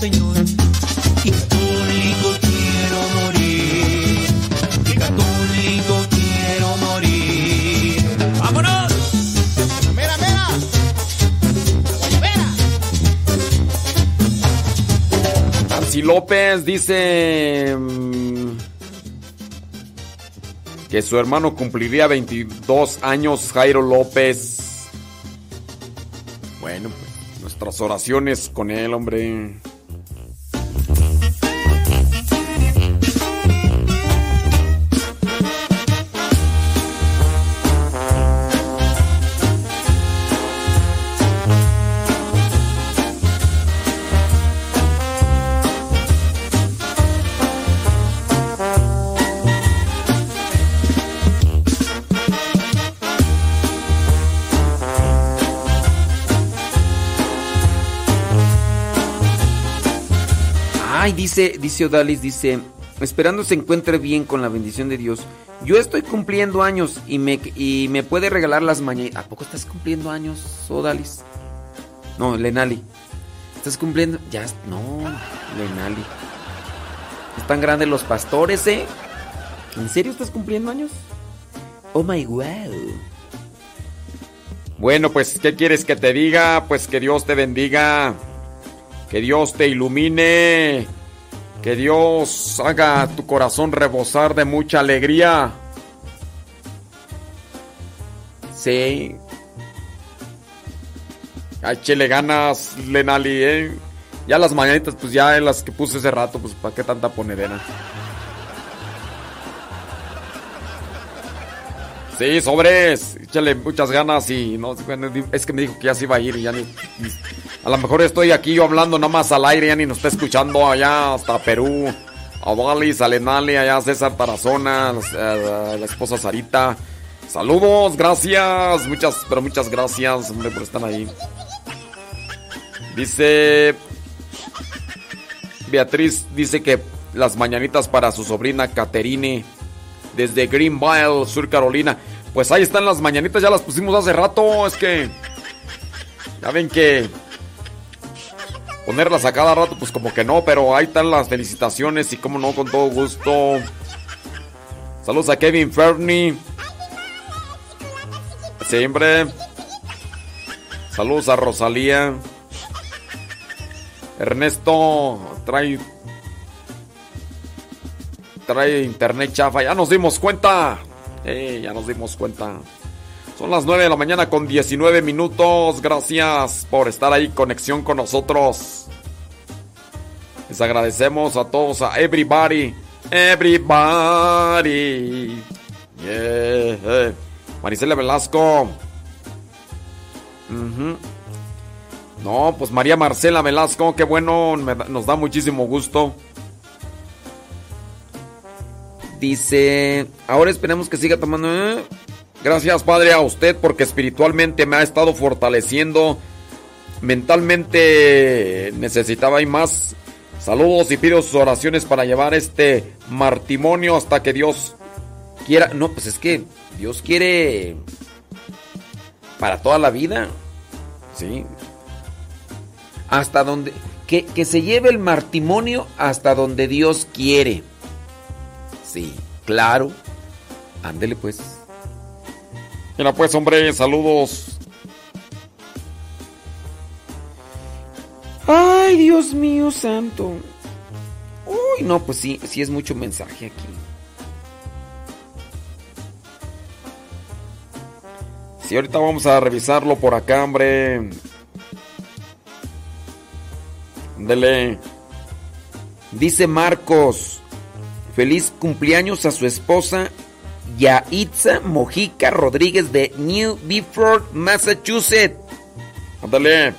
Señor, y católico quiero morir. Y católico quiero morir. ¡Vámonos! ¡Mira, mira! Nancy López dice mm, que su hermano cumpliría 22 años, Jairo López. Bueno, pues nuestras oraciones con él, hombre. Dice, Odalis, dice, esperando se encuentre bien con la bendición de Dios. Yo estoy cumpliendo años y me, y me puede regalar las mañanitas. ¿A poco estás cumpliendo años, Odalis? No, Lenali. ¿Estás cumpliendo? Ya, no, Lenali. Están grandes los pastores, ¿eh? ¿En serio estás cumpliendo años? Oh my wow. Bueno, pues, ¿qué quieres que te diga? Pues que Dios te bendiga. Que Dios te ilumine. Que Dios haga tu corazón rebosar de mucha alegría. Sí. Échele ganas, Lenali, ¿eh? Ya las mañanitas, pues ya en las que puse hace rato, pues ¿para qué tanta ponedera? Sí, sobres, échale muchas ganas y no, es que me dijo que ya se iba a ir y ya ni, a lo mejor estoy aquí yo hablando nada más al aire, ya ni nos está escuchando allá hasta Perú, a Valis, a allá César Tarazona, la esposa Sarita. Saludos, gracias, muchas, pero muchas gracias, hombre, por estar ahí. Dice Beatriz, dice que las mañanitas para su sobrina Caterine desde Greenville, Sur Carolina. Pues ahí están las mañanitas, ya las pusimos hace rato. Es que ya ven que ponerlas a cada rato, pues como que no, pero ahí están las felicitaciones y como no, con todo gusto. Saludos a Kevin Fernie. Siempre. Saludos a Rosalía. Ernesto trae trae internet chafa. Ya nos dimos cuenta. Ya nos dimos cuenta. Son las 9 de la mañana con 19 minutos. Gracias por estar ahí, conexión con nosotros. Les agradecemos a todos, a everybody. Everybody. Yeah. Maricela Velasco. No, pues María Marcela Velasco, qué bueno, nos da muchísimo gusto. Dice, ahora esperemos que siga tomando. ¿eh? Gracias, Padre, a usted porque espiritualmente me ha estado fortaleciendo. Mentalmente necesitaba y más. Saludos y pido sus oraciones para llevar este martimonio hasta que Dios quiera. No, pues es que Dios quiere para toda la vida. Sí. Hasta donde. Que, que se lleve el martimonio hasta donde Dios quiere. Sí, claro. Ándele pues. Mira pues, hombre, saludos. Ay, Dios mío santo. Uy, no, pues sí, sí es mucho mensaje aquí. Sí, ahorita vamos a revisarlo por acá, hombre. Ándele. Dice Marcos. Feliz cumpleaños a su esposa Yaitza Mojica Rodríguez de New Bedford, Massachusetts. Ándale.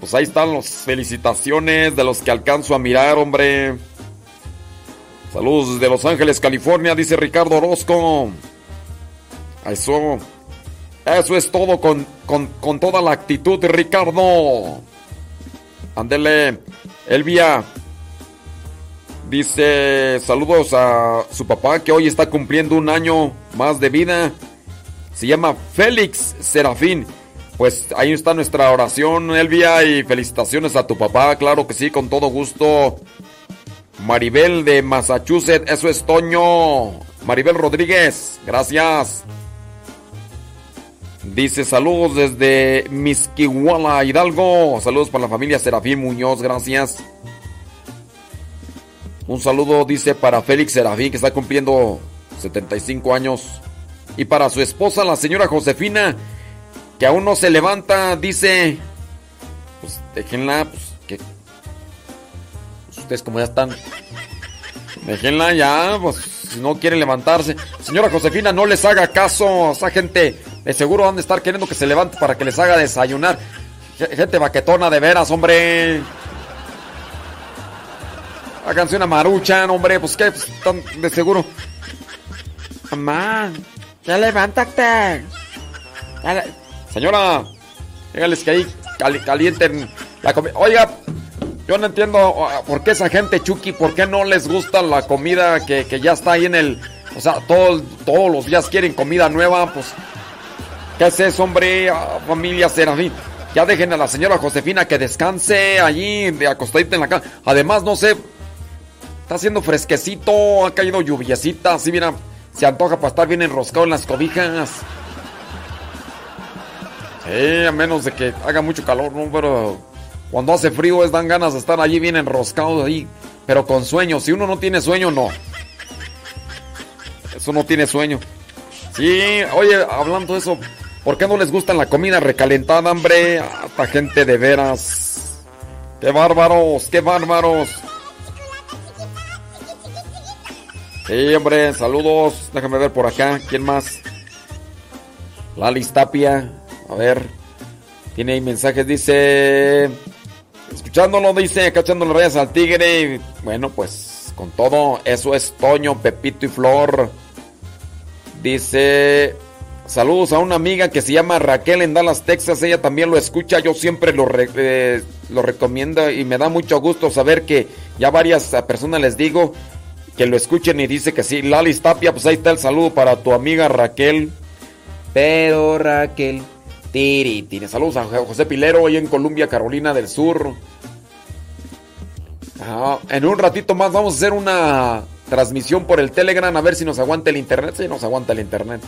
Pues ahí están las felicitaciones de los que alcanzo a mirar, hombre. Saludos desde Los Ángeles, California, dice Ricardo Orozco. Eso. Eso es todo con, con, con toda la actitud, Ricardo. Ándele. Elvia. Dice saludos a su papá que hoy está cumpliendo un año más de vida. Se llama Félix Serafín. Pues ahí está nuestra oración, Elvia, y felicitaciones a tu papá, claro que sí, con todo gusto. Maribel de Massachusetts, eso es Toño. Maribel Rodríguez, gracias. Dice saludos desde Misquihuala, Hidalgo. Saludos para la familia Serafín Muñoz, gracias. Un saludo, dice, para Félix Serafín, que está cumpliendo 75 años. Y para su esposa, la señora Josefina, que aún no se levanta, dice. Pues déjenla, pues que. pues, ustedes, como ya están. Déjenla ya, pues si no quiere levantarse. Señora Josefina, no les haga caso. Esa gente de seguro van a estar queriendo que se levante para que les haga desayunar. Ge- Gente baquetona de veras, hombre. Háganse una maruchan, hombre. Pues que pues, están de seguro. Mamá, ya levántate. Señora, dígales que ahí cali- calienten la comida. Oiga, yo no entiendo uh, por qué esa gente, Chucky, por qué no les gusta la comida que, que ya está ahí en el. O sea, todo- todos los días quieren comida nueva, pues. ¿Qué es eso, hombre? Ah, familia Serafín. Ya dejen a la señora Josefina que descanse allí, de acostadita en la cama. Además, no sé, está haciendo fresquecito, ha caído lluviecita, así mira, se antoja para estar bien enroscado en las cobijas. Sí, a menos de que haga mucho calor, ¿no? Pero cuando hace frío es dan ganas de estar allí bien enroscados ahí, pero con sueño. Si uno no tiene sueño, no. Eso no tiene sueño. Sí, oye, hablando de eso, ¿por qué no les gusta la comida recalentada, hombre? A esta gente de veras. ¡Qué bárbaros! ¡Qué bárbaros! Sí, hombre, saludos. Déjame ver por acá. ¿Quién más? Lalis Tapia. A ver. Tiene ahí mensajes. Dice. Escuchándolo, dice. Cachándole rayas al tigre. Bueno, pues con todo. Eso es Toño, Pepito y Flor. Dice. Saludos a una amiga que se llama Raquel en Dallas, Texas. Ella también lo escucha. Yo siempre lo, eh, lo recomiendo y me da mucho gusto saber que ya varias personas les digo que lo escuchen y dice que sí. Lalis Tapia, pues ahí está el saludo para tu amiga Raquel. Pero Raquel. Tiri, tiri. Saludos a Jo- José Pilero, ahí en Columbia, Carolina del Sur. Ah, en un ratito más vamos a hacer una transmisión por el Telegram a ver si nos aguanta el internet. Si nos aguanta el internet.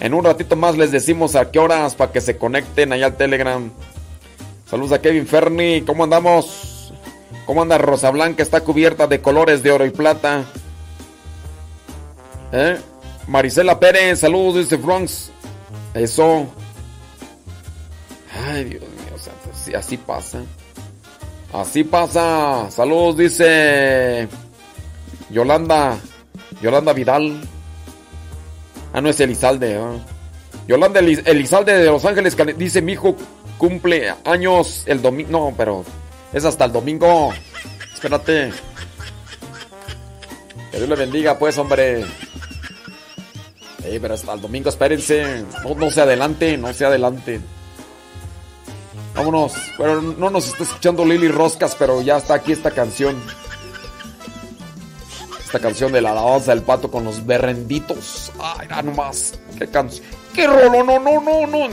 En un ratito más les decimos a qué horas para que se conecten allá al Telegram. Saludos a Kevin Ferni. ¿Cómo andamos? ¿Cómo anda Rosa Blanca? Está cubierta de colores de oro y plata. ¿Eh? Marisela Pérez, saludos, dice Bronx. Eso. Ay, Dios mío, así pasa. Así pasa. Saludos, dice Yolanda. Yolanda Vidal. Ah, no es Elizalde. ah. Yolanda Elizalde de Los Ángeles dice: Mi hijo cumple años el domingo. No, pero es hasta el domingo. Espérate. Que Dios le bendiga, pues, hombre. Pero hasta el domingo, espérense. No, no se adelante, no se adelante. Vámonos. Bueno, no nos está escuchando Lili Roscas, pero ya está aquí esta canción. Esta canción de la alabanza del pato con los berrenditos. Ay, ya nomás. Qué canción. Qué rolo, no, no, no, no.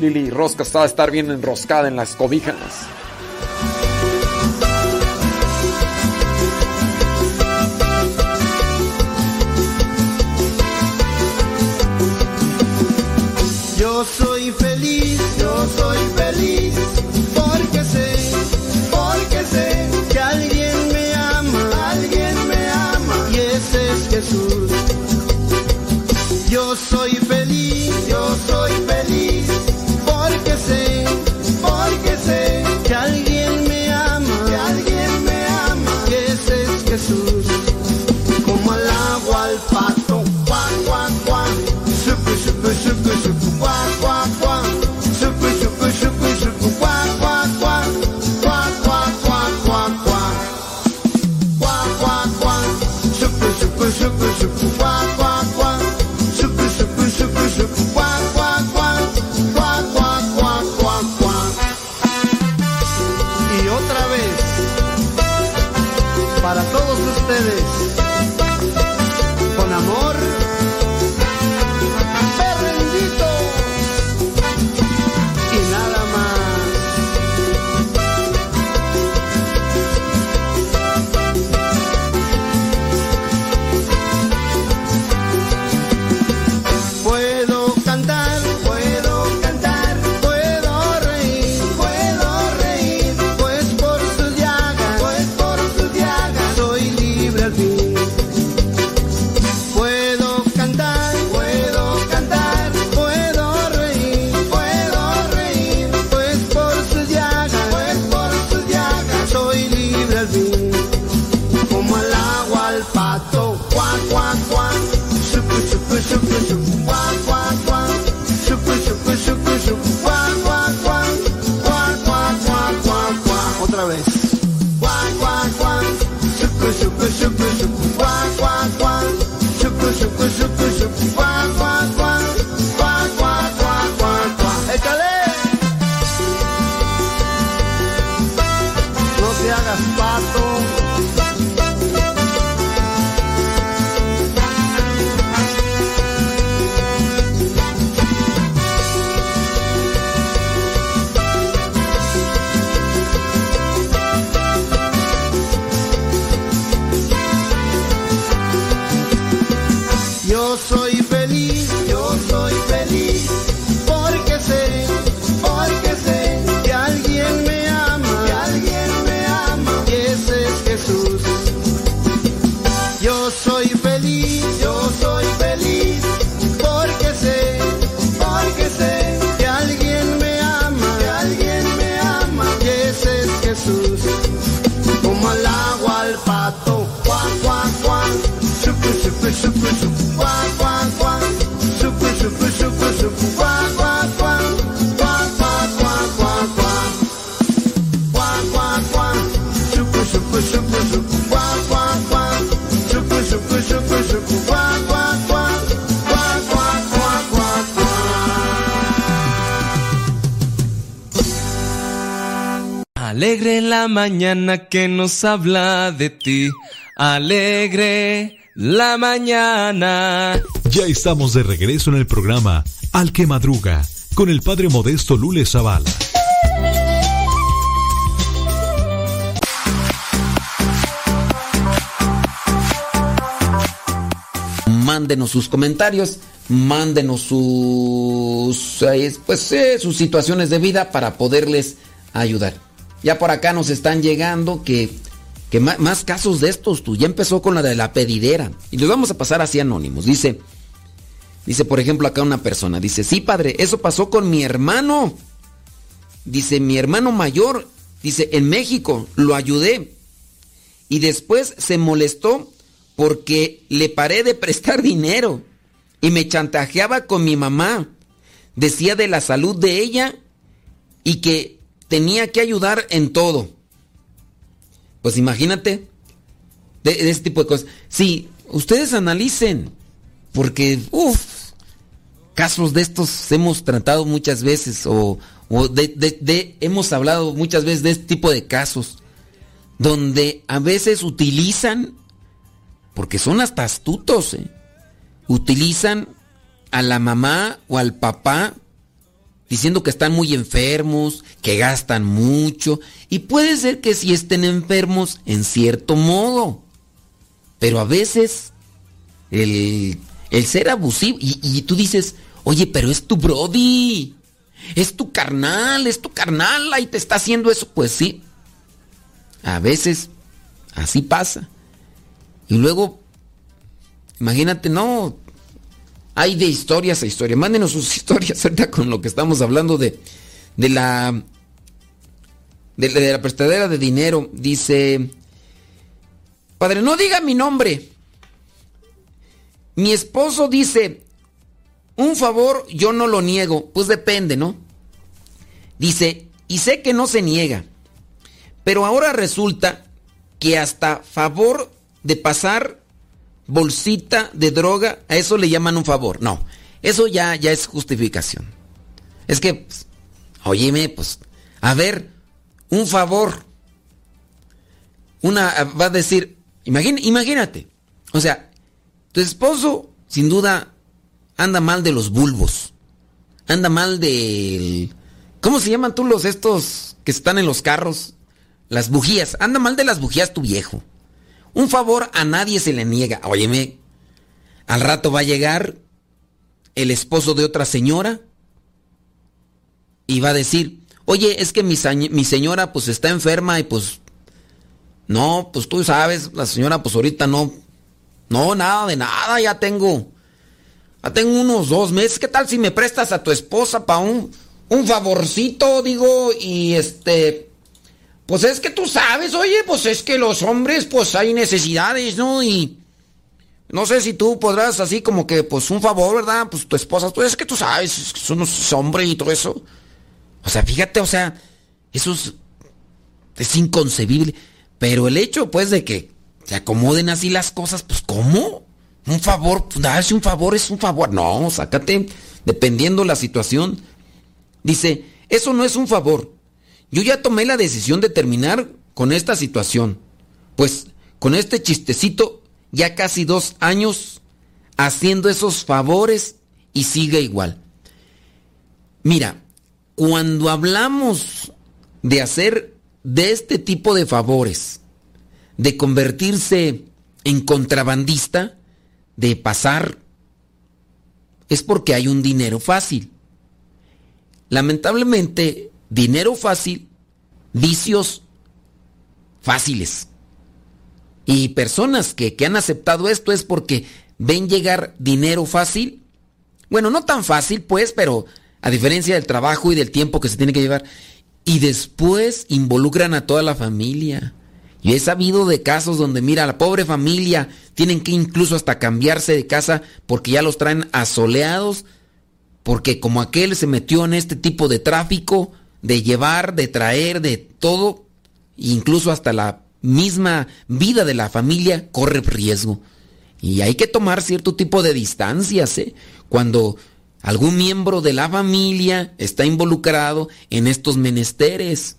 Lili Roscas está a estar bien enroscada en las cobijas. Yo soy feliz, yo soy feliz, porque sé, porque sé que alguien me ama, alguien me ama, y ese es Jesús. Yo soy que nos habla de ti. Alegre la mañana. Ya estamos de regreso en el programa Al que Madruga con el padre modesto Lule Zavala. Mándenos sus comentarios, mándenos sus, eh, pues, eh, sus situaciones de vida para poderles ayudar. Ya por acá nos están llegando que, que más, casos de estos, tú. Ya empezó con la de la pedidera. Y los vamos a pasar así anónimos. Dice, dice por ejemplo acá una persona, dice, sí padre, eso pasó con mi hermano. Dice, mi hermano mayor, dice, en México, lo ayudé. Y después se molestó porque le paré de prestar dinero y me chantajeaba con mi mamá. Decía de la salud de ella y que tenía que ayudar en todo. Pues imagínate, de, ese tipo de cosas. Sí, ustedes analicen, porque, uff, casos de estos hemos tratado muchas veces o, o de- de- hemos hablado muchas veces de este tipo de casos donde a veces utilizan, porque son hasta astutos, ¿eh? utilizan a la mamá o al papá diciendo que están muy enfermos, que gastan mucho, y puede ser que sí estén enfermos en cierto modo, pero a veces el, el ser abusivo, y, y tú dices, oye, pero es tu Brody, es tu carnal, es tu carnal, y te está haciendo eso, pues sí, a veces así pasa. Y luego, imagínate, no, hay de historias a historias. Mándenos sus historias ahorita con lo que estamos hablando de, de la de, la- de la prestadera de dinero. Dice, padre, no diga mi nombre. Mi esposo dice, un favor yo no lo niego. Pues depende, ¿no? Dice, y sé que no se niega. Pero ahora resulta que hasta favor de pasar bolsita de droga, a eso le llaman un favor. No, eso ya, ya es justificación. Es que, pues, óyeme, pues, a ver, un favor. Una va a decir, Imagín- imagínate. O sea, tu esposo, sin duda, anda mal de los bulbos. Anda mal del... ¿Cómo se llaman tú los estos que están en los carros? Las bujías. Anda mal de las bujías tu viejo. Un favor a nadie se le niega. Óyeme, al rato va a llegar el esposo de otra señora y va a decir, oye, es que mi, señora pues está enferma y pues... No, pues tú sabes, la señora pues ahorita no... No, nada de nada, ya tengo... Ya tengo unos dos meses. ¿Qué tal si me prestas a tu esposa para un, un favorcito, digo? Y este... Pues es que tú sabes, oye, pues es que los hombres pues hay necesidades, ¿no? Y... No sé si tú podrás así como que, pues un favor, ¿verdad? Pues tu esposa, pues es que tú sabes, son unos hombres y todo eso. O sea, fíjate, o sea, eso es, es inconcebible. Pero el hecho, pues, de que se acomoden así las cosas, pues, ¿cómo? Un favor, pues, darse un favor es un favor. No, sácate, dependiendo la situación. Dice, eso no es un favor. Yo ya tomé la decisión de terminar con esta situación. Pues, con este chistecito, ya casi dos años haciendo esos favores y sigue igual. Mira, cuando hablamos de hacer de este tipo de favores, de convertirse en contrabandista, de pasar, es porque hay un dinero fácil. Lamentablemente, dinero fácil, vicios fáciles. Y personas que, que han aceptado esto es porque ven llegar dinero fácil. Bueno, no tan fácil pues, pero a diferencia del trabajo y del tiempo que se tiene que llevar. Y después involucran a toda la familia. Yo he sabido de casos donde, mira, la pobre familia tienen que incluso hasta cambiarse de casa porque ya los traen asoleados, porque como aquel se metió en este tipo de tráfico, de llevar, de traer, de todo, incluso hasta la misma vida de la familia corre riesgo. Y hay que tomar cierto tipo de distancias, ¿eh? Cuando algún miembro de la familia está involucrado en estos menesteres.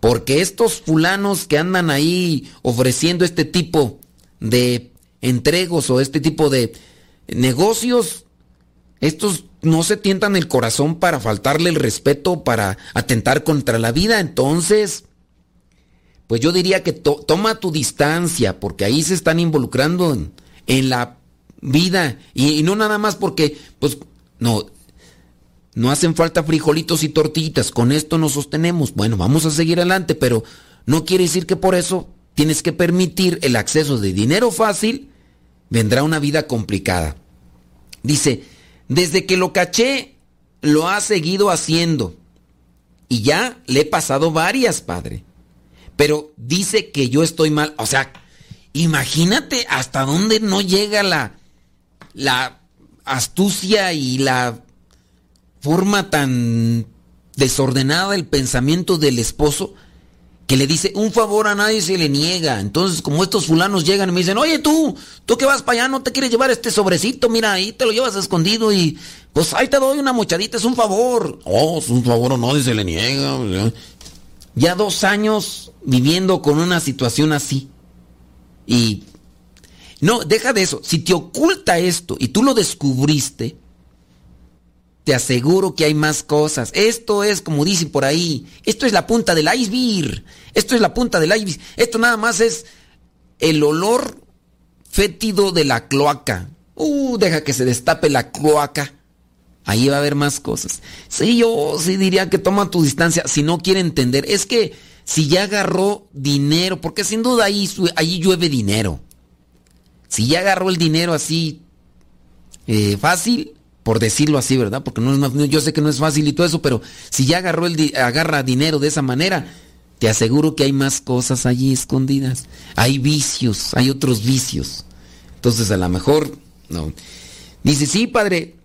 Porque estos fulanos que andan ahí ofreciendo este tipo de entregos o este tipo de negocios, estos no se tientan el corazón para faltarle el respeto, para atentar contra la vida. Entonces, pues yo diría que to- toma tu distancia, porque ahí se están involucrando en, en la vida. Y, y no nada más porque, pues, no, no hacen falta frijolitos y tortillitas, con esto nos sostenemos. Bueno, vamos a seguir adelante, pero no quiere decir que por eso tienes que permitir el acceso de dinero fácil, vendrá una vida complicada. Dice, desde que lo caché, lo ha seguido haciendo. Y ya le he pasado varias, padre. Pero dice que yo estoy mal. O sea, imagínate hasta dónde no llega la, la astucia y la forma tan desordenada del pensamiento del esposo que le dice un favor a nadie se le niega. Entonces, como estos fulanos llegan y me dicen, oye tú, tú que vas para allá, no te quieres llevar este sobrecito, mira, ahí te lo llevas escondido y pues ahí te doy una mochadita, es un favor. Oh, es un favor a nadie se le niega. Ya dos años viviendo con una situación así. Y no, deja de eso. Si te oculta esto y tú lo descubriste, te aseguro que hay más cosas. Esto es, como dicen por ahí, esto es la punta del iceberg. Esto es la punta del iceberg. Esto nada más es el olor fétido de la cloaca. Uh, deja que se destape la cloaca. Ahí va a haber más cosas. Sí, yo sí diría que toma tu distancia si no quiere entender. Es que si ya agarró dinero, porque sin duda ahí, ahí llueve dinero. Si ya agarró el dinero así eh, fácil, por decirlo así, ¿verdad? Porque no es más- yo sé que no es fácil y todo eso, pero si ya agarró el di- agarra dinero de esa manera, te aseguro que hay más cosas allí escondidas. Hay vicios, hay otros vicios. Entonces a lo mejor no. Dice, "Sí, padre."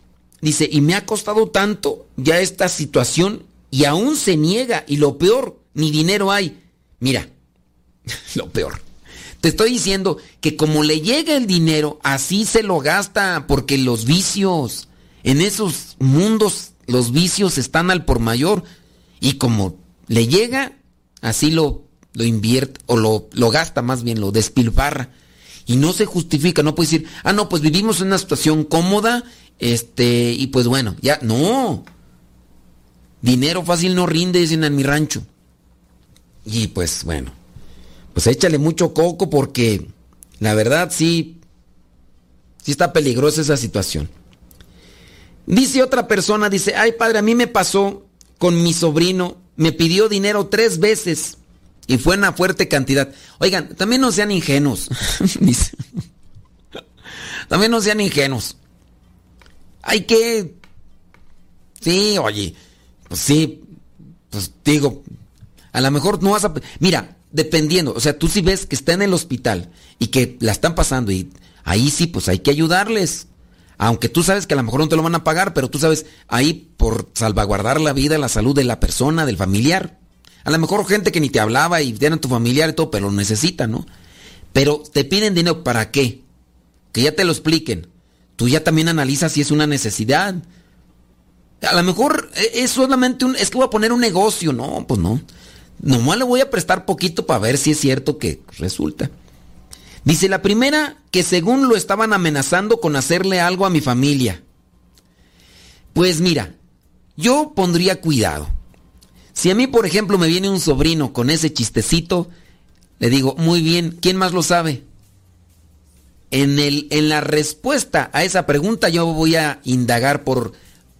Dice, "Y me ha costado tanto ya esta situación y aún se niega y lo peor, ni dinero hay." Mira, lo peor. Te estoy diciendo que como le llega el dinero, así se lo gasta, porque los vicios, en esos mundos, los vicios están al por mayor. Y como le llega, así lo lo invierte o lo, lo gasta más bien, lo despilfarra. Y no se justifica, no puede decir, ah, no, pues vivimos en una situación cómoda, este, y pues bueno, ya, no. Dinero fácil no rinde, dicen en mi rancho. Y pues bueno, pues échale mucho coco porque la verdad sí, sí está peligrosa esa situación. Dice otra persona, dice, ay padre, a mí me pasó con mi sobrino, me pidió dinero tres veces y fue una fuerte cantidad. Oigan, también no sean ingenuos. También no sean ingenuos. Hay que... Sí, oye, pues sí, pues digo, a lo mejor no vas a... Mira, dependiendo, o sea, tú si ves que está en el hospital y que la están pasando y ahí sí, pues hay que ayudarles. Aunque tú sabes que a lo mejor no te lo van a pagar, pero tú sabes, ahí por salvaguardar la vida, la salud de la persona, del familiar. A lo mejor gente que ni te hablaba y eran tu familiar y todo, pero lo necesita, ¿no? Pero te piden dinero, ¿para qué? Que ya te lo expliquen. Tú ya también analizas si es una necesidad. A lo mejor e, es solamente un... Es que voy a poner un negocio. No, pues no. Nomás le voy a prestar poquito para ver si es cierto que resulta. Dice la primera que según lo estaban amenazando con hacerle algo a mi familia. Pues mira, yo pondría cuidado. Si a mí, por ejemplo, me viene un sobrino con ese chistecito, le digo, muy bien, ¿quién más lo sabe? En, el, en la respuesta a esa pregunta yo voy a indagar por,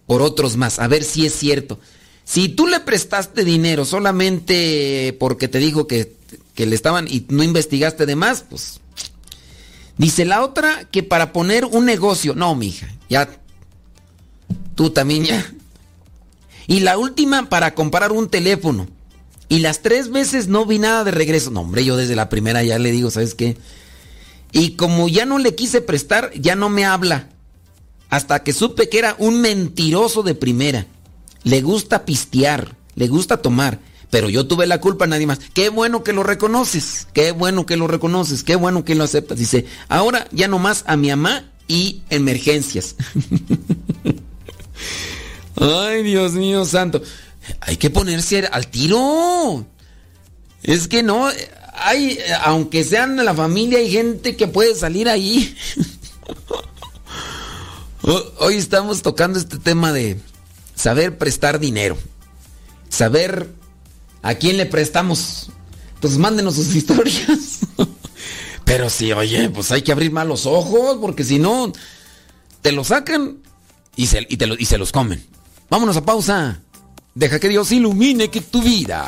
por otros más, a ver si es cierto. Si tú le prestaste dinero solamente porque te dijo que, que le estaban y no investigaste de más, pues... Dice la otra que para poner un negocio, no, mija, ya... Tú también ya... Y la última para comprar un teléfono. Y las tres veces no vi nada de regreso. No, hombre, yo desde la primera ya le digo, ¿sabes qué? Y como ya no le quise prestar, ya no me habla. Hasta que supe que era un mentiroso de primera. Le gusta pistear, le gusta tomar. Pero yo tuve la culpa, nadie más. Qué bueno que lo reconoces, qué bueno que lo reconoces, qué bueno que lo aceptas. Dice, ahora ya nomás a mi mamá y emergencias. Ay, Dios mío santo. Hay que ponerse al tiro. Es que no, hay, aunque sean de la familia, hay gente que puede salir ahí. Hoy estamos tocando este tema de saber prestar dinero. Saber a quién le prestamos. Pues mándenos sus historias. Pero sí, oye, pues hay que abrir más los ojos, porque si no, te lo sacan y se, y se los comen. Vámonos a pausa. Deja que Dios ilumine que tu vida.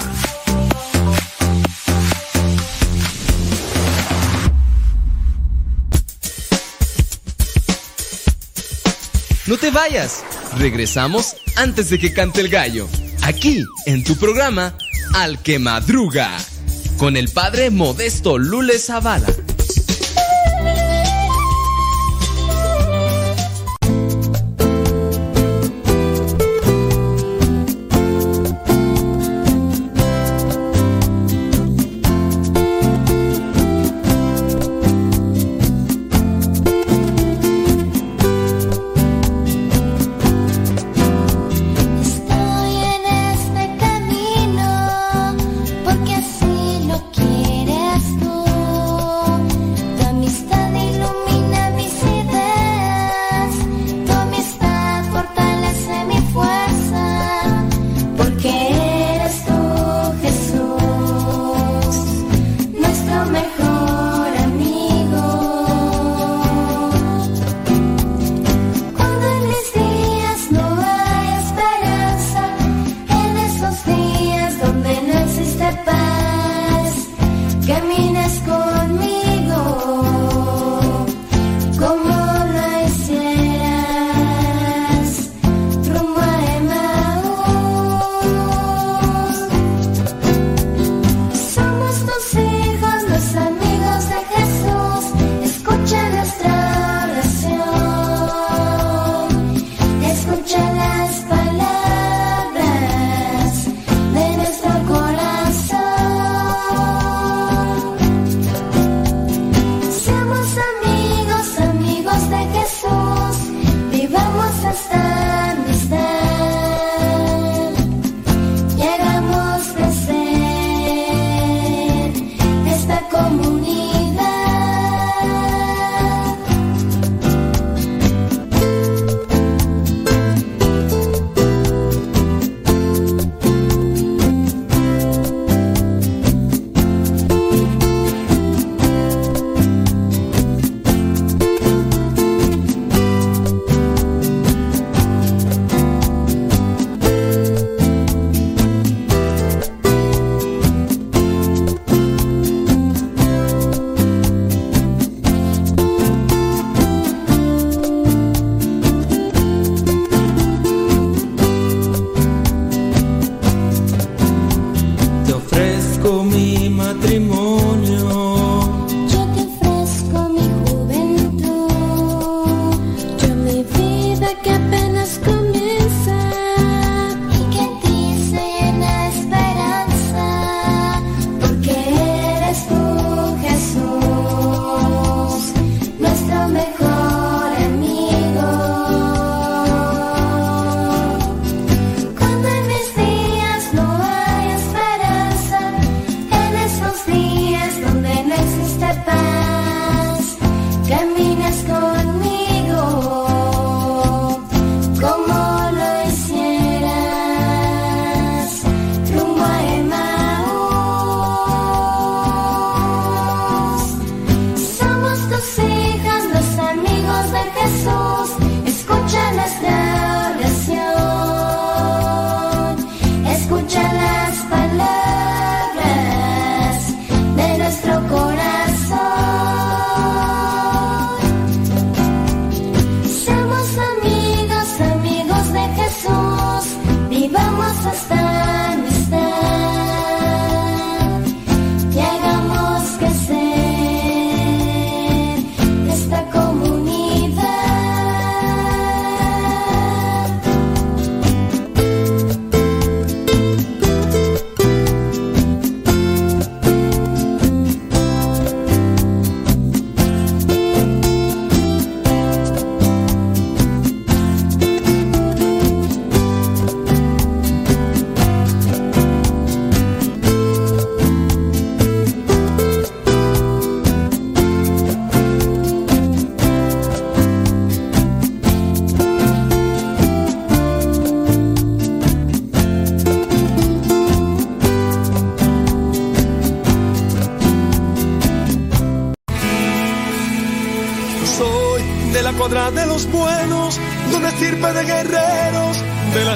No te vayas. Regresamos antes de que cante el gallo. Aquí, en tu programa, Al que Madruga. Con el padre Modesto Lule Zavala.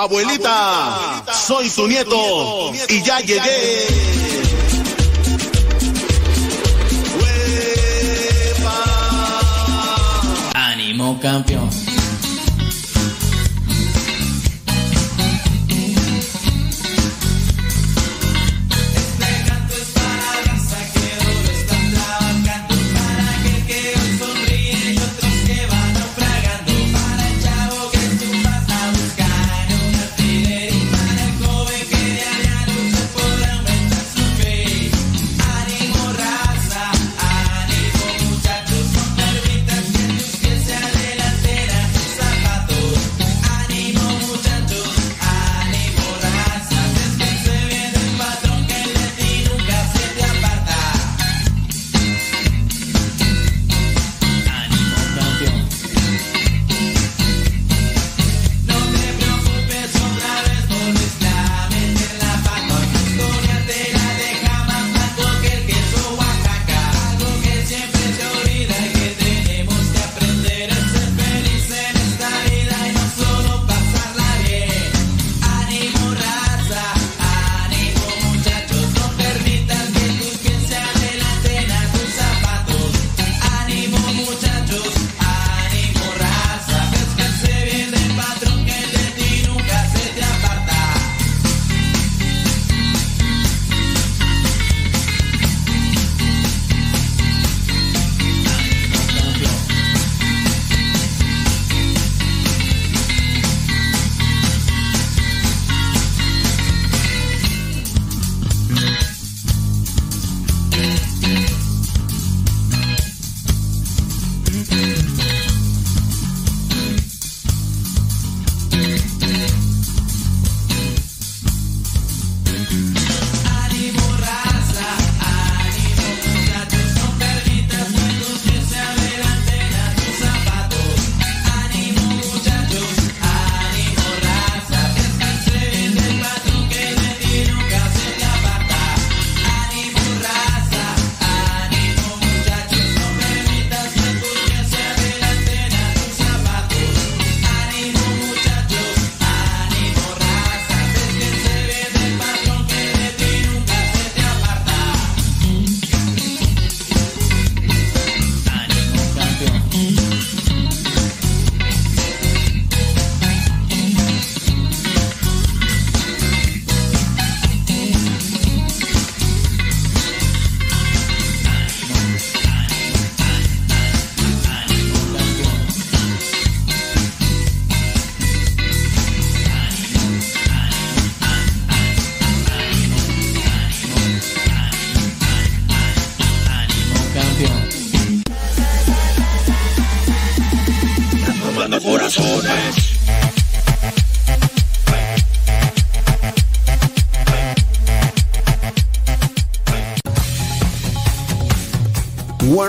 Abuelita, soy tu nieto y ya llegué. Ánimo campeón.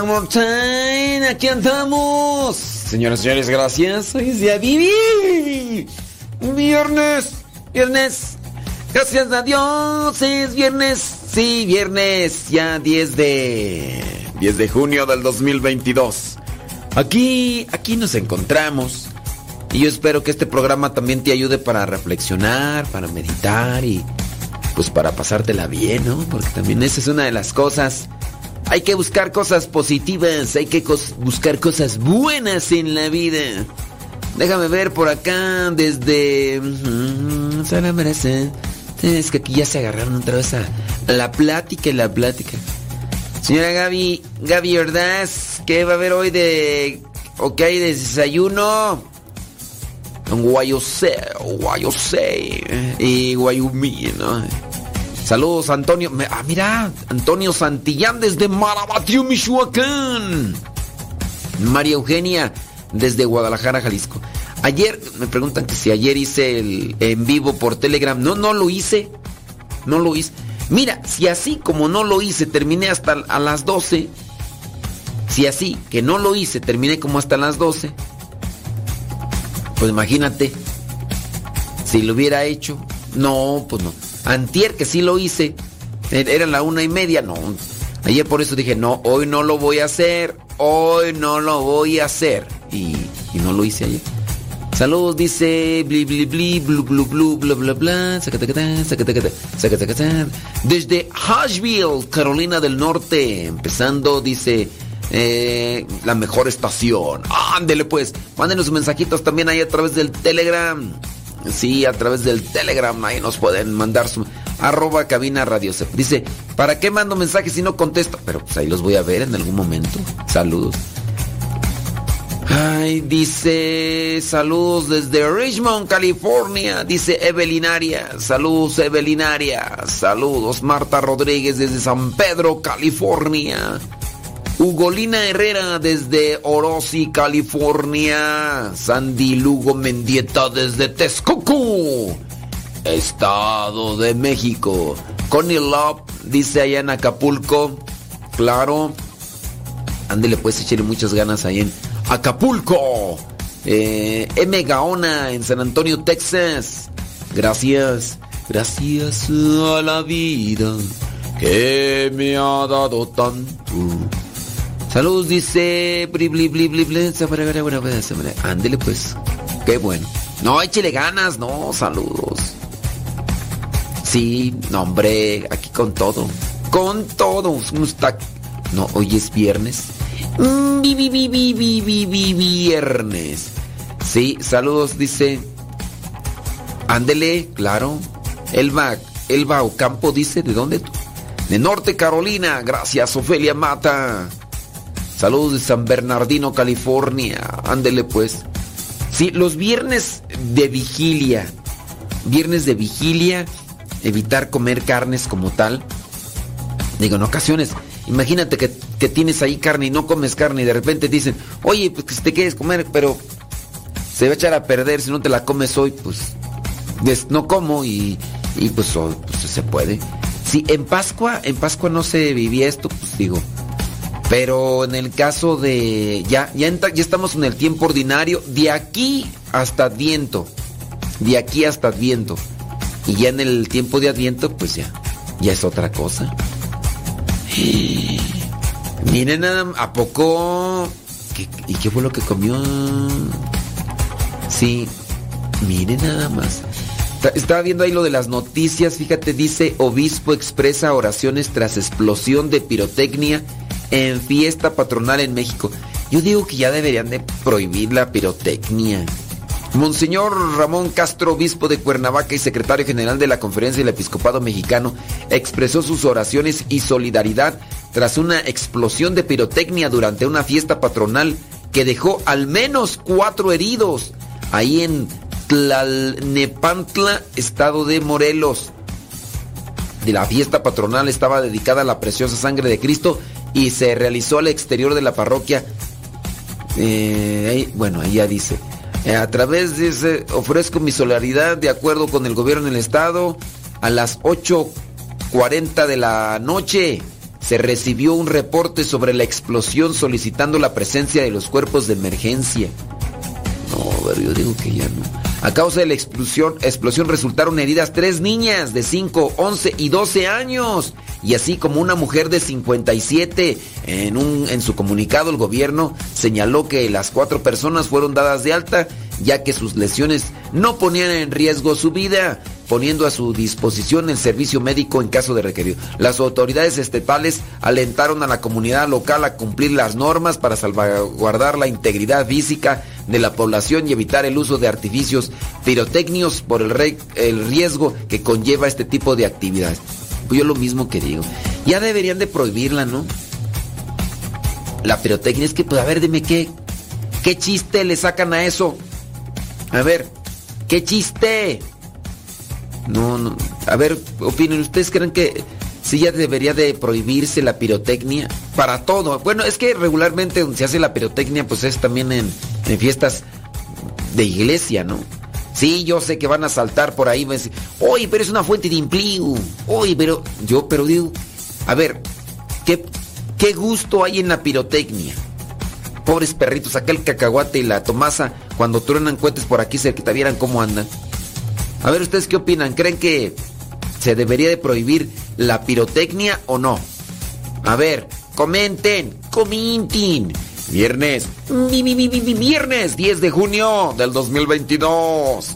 More time, aquí andamos. Señoras y señores, gracias. Hoy es día. Viernes, viernes. Gracias a Dios, es viernes. Sí, viernes, ya 10 de 10 de junio del 2022. Aquí, aquí nos encontramos. Y yo espero que este programa también te ayude para reflexionar, para meditar y pues para pasártela bien, ¿no? Porque también esa es una de las cosas. Hay que buscar cosas positivas, hay que buscar cosas buenas en la vida. Déjame ver por acá desde... Salamarasa. Es que aquí ya se agarraron otra vez a la plática y la plática. Señora Gaby, Gaby Ordaz, ¿qué va a haber hoy de... o hay de desayuno? En Guayose, Guayose y Guayumí, ¿no? Saludos, Antonio. Ah, mira, Antonio Santillán desde Marabatío, Michoacán. María Eugenia desde Guadalajara, Jalisco. Ayer, me preguntan que si ayer hice el en vivo por Telegram. No, no lo hice. No lo hice. Mira, si así como no lo hice, terminé hasta a las 12. Si así, que no lo hice, terminé como hasta las 12. Pues imagínate. Si lo hubiera hecho. No, pues no. Antier que sí lo hice. er- Era la una y media. No. Ayer por eso dije, no, hoy no lo voy a hacer. Hoy no lo voy a hacer. Y, no lo hice ayer. Saludos, dice bli bli bli blu blu blu bla bla bla. Desde Asheville, Carolina del Norte, empezando, dice eh, la mejor estación. Ándele pues, mándenos mensajitos también ahí a través del Telegram. Sí, a través del Telegram, ahí nos pueden mandar su arroba cabina radio. Dice, ¿para qué mando mensajes si no contesto? Pero pues ahí los voy a ver en algún momento. Saludos. Ay, dice saludos desde Richmond, California. Dice Evelinaria. Saludos, Evelinaria. Saludos, Marta Rodríguez desde San Pedro, California. Ugolina Herrera desde Orosi, California. Sandy Lugo Mendieta desde Texcoco, Estado de México. Connie Love dice allá en Acapulco. Claro. Ándele pues, échale muchas ganas ahí en Acapulco. Eh, M. Gaona en San Antonio, Texas. Gracias, gracias a la vida que me ha dado tanto. Saludos, dice. Ándele pues. Qué bueno. No, échele ganas, no, saludos. Sí, no, hombre, aquí con todo. Con todo. No, hoy es viernes. Mm, viernes. Sí, saludos, dice. Ándele, claro. Elba, Elba Ocampo dice, ¿de dónde tú? De Norte Carolina. Gracias, Ofelia Mata. Saludos de San Bernardino, California. Ándele pues. Sí, los viernes de vigilia. Viernes de vigilia. Evitar comer carnes como tal. Digo, en ocasiones. Imagínate que, que tienes ahí carne y no comes carne y de repente dicen, oye, pues que si te quieres comer, pero se va a echar a perder si no te la comes hoy, pues no como y, y pues, hoy, pues se puede. Si en Pascua, en Pascua no se vivía esto, pues digo, pero en el caso de. Ya, ya, ya estamos en el tiempo ordinario. De aquí hasta Adviento. De aquí hasta Adviento. Y ya en el tiempo de Adviento, pues ya. Ya es otra cosa. Miren ¿A poco? ¿Qué- ¿Y qué fue lo que comió? Sí. Miren nada más. Ta- Estaba viendo ahí lo de las noticias, fíjate, dice obispo expresa oraciones tras explosión de pirotecnia en fiesta patronal en México. Yo digo que ya deberían de prohibir la pirotecnia. Monseñor Ramón Castro, obispo de Cuernavaca y secretario general de la Conferencia del Episcopado Mexicano, expresó sus oraciones y solidaridad tras una explosión de pirotecnia durante una fiesta patronal que dejó al menos cuatro heridos ahí en Tlalnepantla, estado de Morelos. De la fiesta patronal estaba dedicada a la preciosa sangre de Cristo y se realizó al exterior de la parroquia. Eh, bueno, ahí ya dice. Eh, A través de ese, ofrezco mi solidaridad de acuerdo con el gobierno del estado. A las 8.40 de la noche se recibió un reporte sobre la explosión solicitando la presencia de los cuerpos de emergencia. No, pero yo digo que ya no. A causa de la explosión, resultaron heridas tres niñas de 5, 11 y 12 años. Y así como una mujer de 57. En, un, en su comunicado el gobierno señaló que las cuatro personas fueron dadas de alta ya que sus lesiones no ponían en riesgo su vida, poniendo a su disposición el servicio médico en caso de requerido. Las autoridades estatales alentaron a la comunidad local a cumplir las normas para salvaguardar la integridad física de la población y evitar el uso de artificios pirotécnicos por el, el riesgo que conlleva este tipo de actividades. Pues yo lo mismo que digo. Ya deberían de prohibirla, ¿no? La pirotecnia es que, pues a ver, dime qué, qué chiste le sacan a eso. A ver, qué chiste. No, no. A ver, opinen, ¿ustedes creen que sí ya debería de prohibirse la pirotecnia? Para todo. Bueno, es que regularmente donde se hace la pirotecnia, pues es también en, en fiestas de iglesia, ¿no? Sí, yo sé que van a saltar por ahí, decir, oye, pero es una fuente de empleo. Oye, pero yo, pero digo, a ver, ¿qué, qué gusto hay en la pirotecnia? Pobres perritos, acá el cacahuate y la tomasa, cuando truenan cohetes por aquí cerquita, vieran cómo andan. A ver, ¿ustedes qué opinan? ¿Creen que se debería de prohibir la pirotecnia o no? A ver, comenten, comenten. Viernes, mi, mi, mi, viernes 10 de junio del 2022.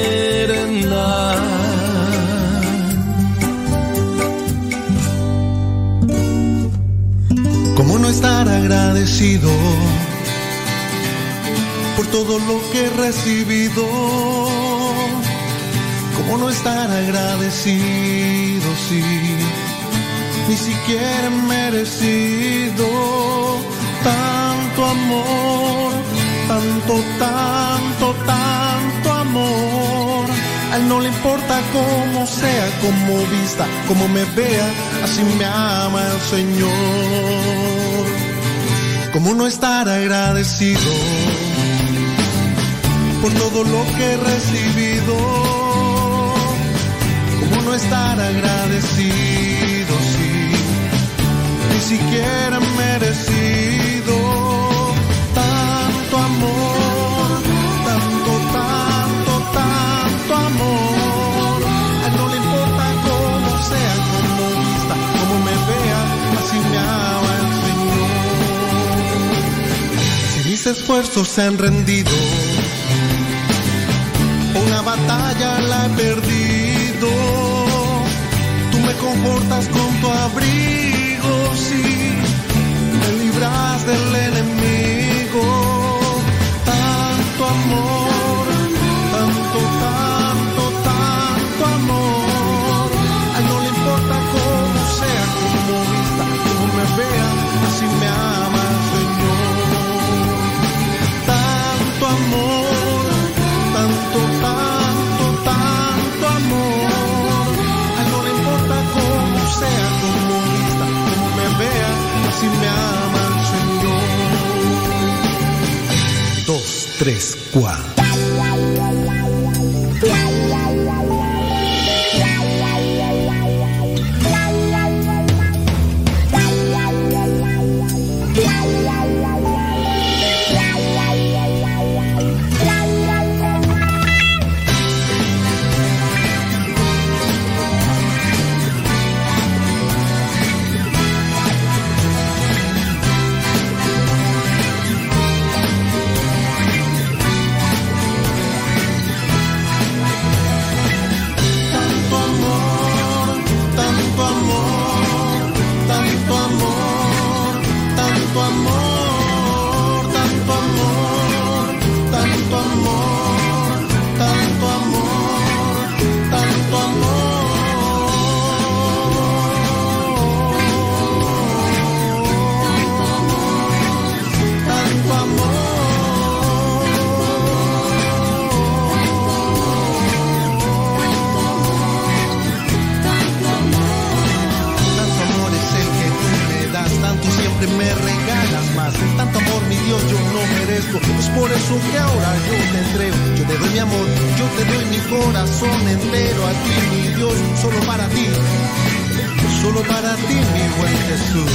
Estar agradecido por todo lo que he recibido? ¿Cómo no estar agradecido si ni siquiera he merecido tanto amor, tanto, tanto, tanto amor? A él no le importa cómo sea, cómo vista, cómo me vea, así me ama el Señor. ¿Cómo no estar agradecido por todo lo que he recibido? ¿Cómo no estar agradecido si ni siquiera he merecido tanto amor, esfuerzos se han rendido, una batalla la he perdido. Tú me confortas con tu abrigo, sí, me libras del enemigo. 3 cuadros. Que ahora yo te entrego. Yo te doy mi amor, yo te doy mi corazón entero a ti, mi Dios, solo para ti. Solo para ti, mi buen Jesús.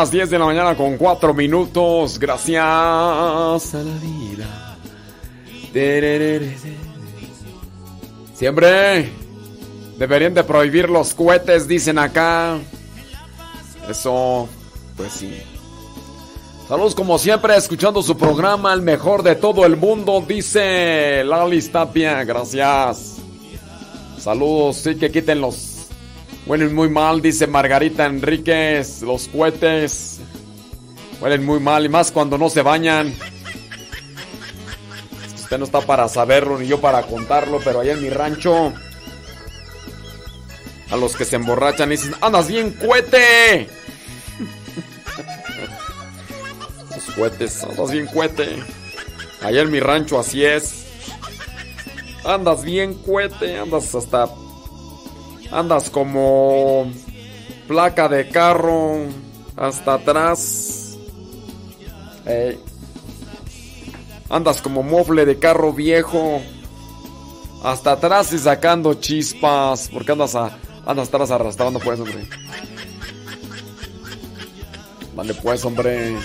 Las 10 de la mañana con 4 minutos. Gracias a la vida. Siempre deberían de prohibir los cohetes, dicen acá. Eso, pues sí. Saludos como siempre, escuchando su programa, el mejor de todo el mundo, dice Lali Tapia. Gracias. Saludos, sí que quiten los Huelen muy mal, dice Margarita Enríquez. Los cohetes huelen muy mal y más cuando no se bañan. Usted no está para saberlo ni yo para contarlo, pero allá en mi rancho, a los que se emborrachan dicen, andas bien cohete. Los cohetes, andas bien cohete. Allá en mi rancho así es. Andas bien cohete, andas hasta Andas como placa de carro hasta atrás. Andas como mofle de carro viejo hasta atrás y sacando chispas. Porque andas, a, andas atrás arrastrando pues, hombre. Vale pues, hombre.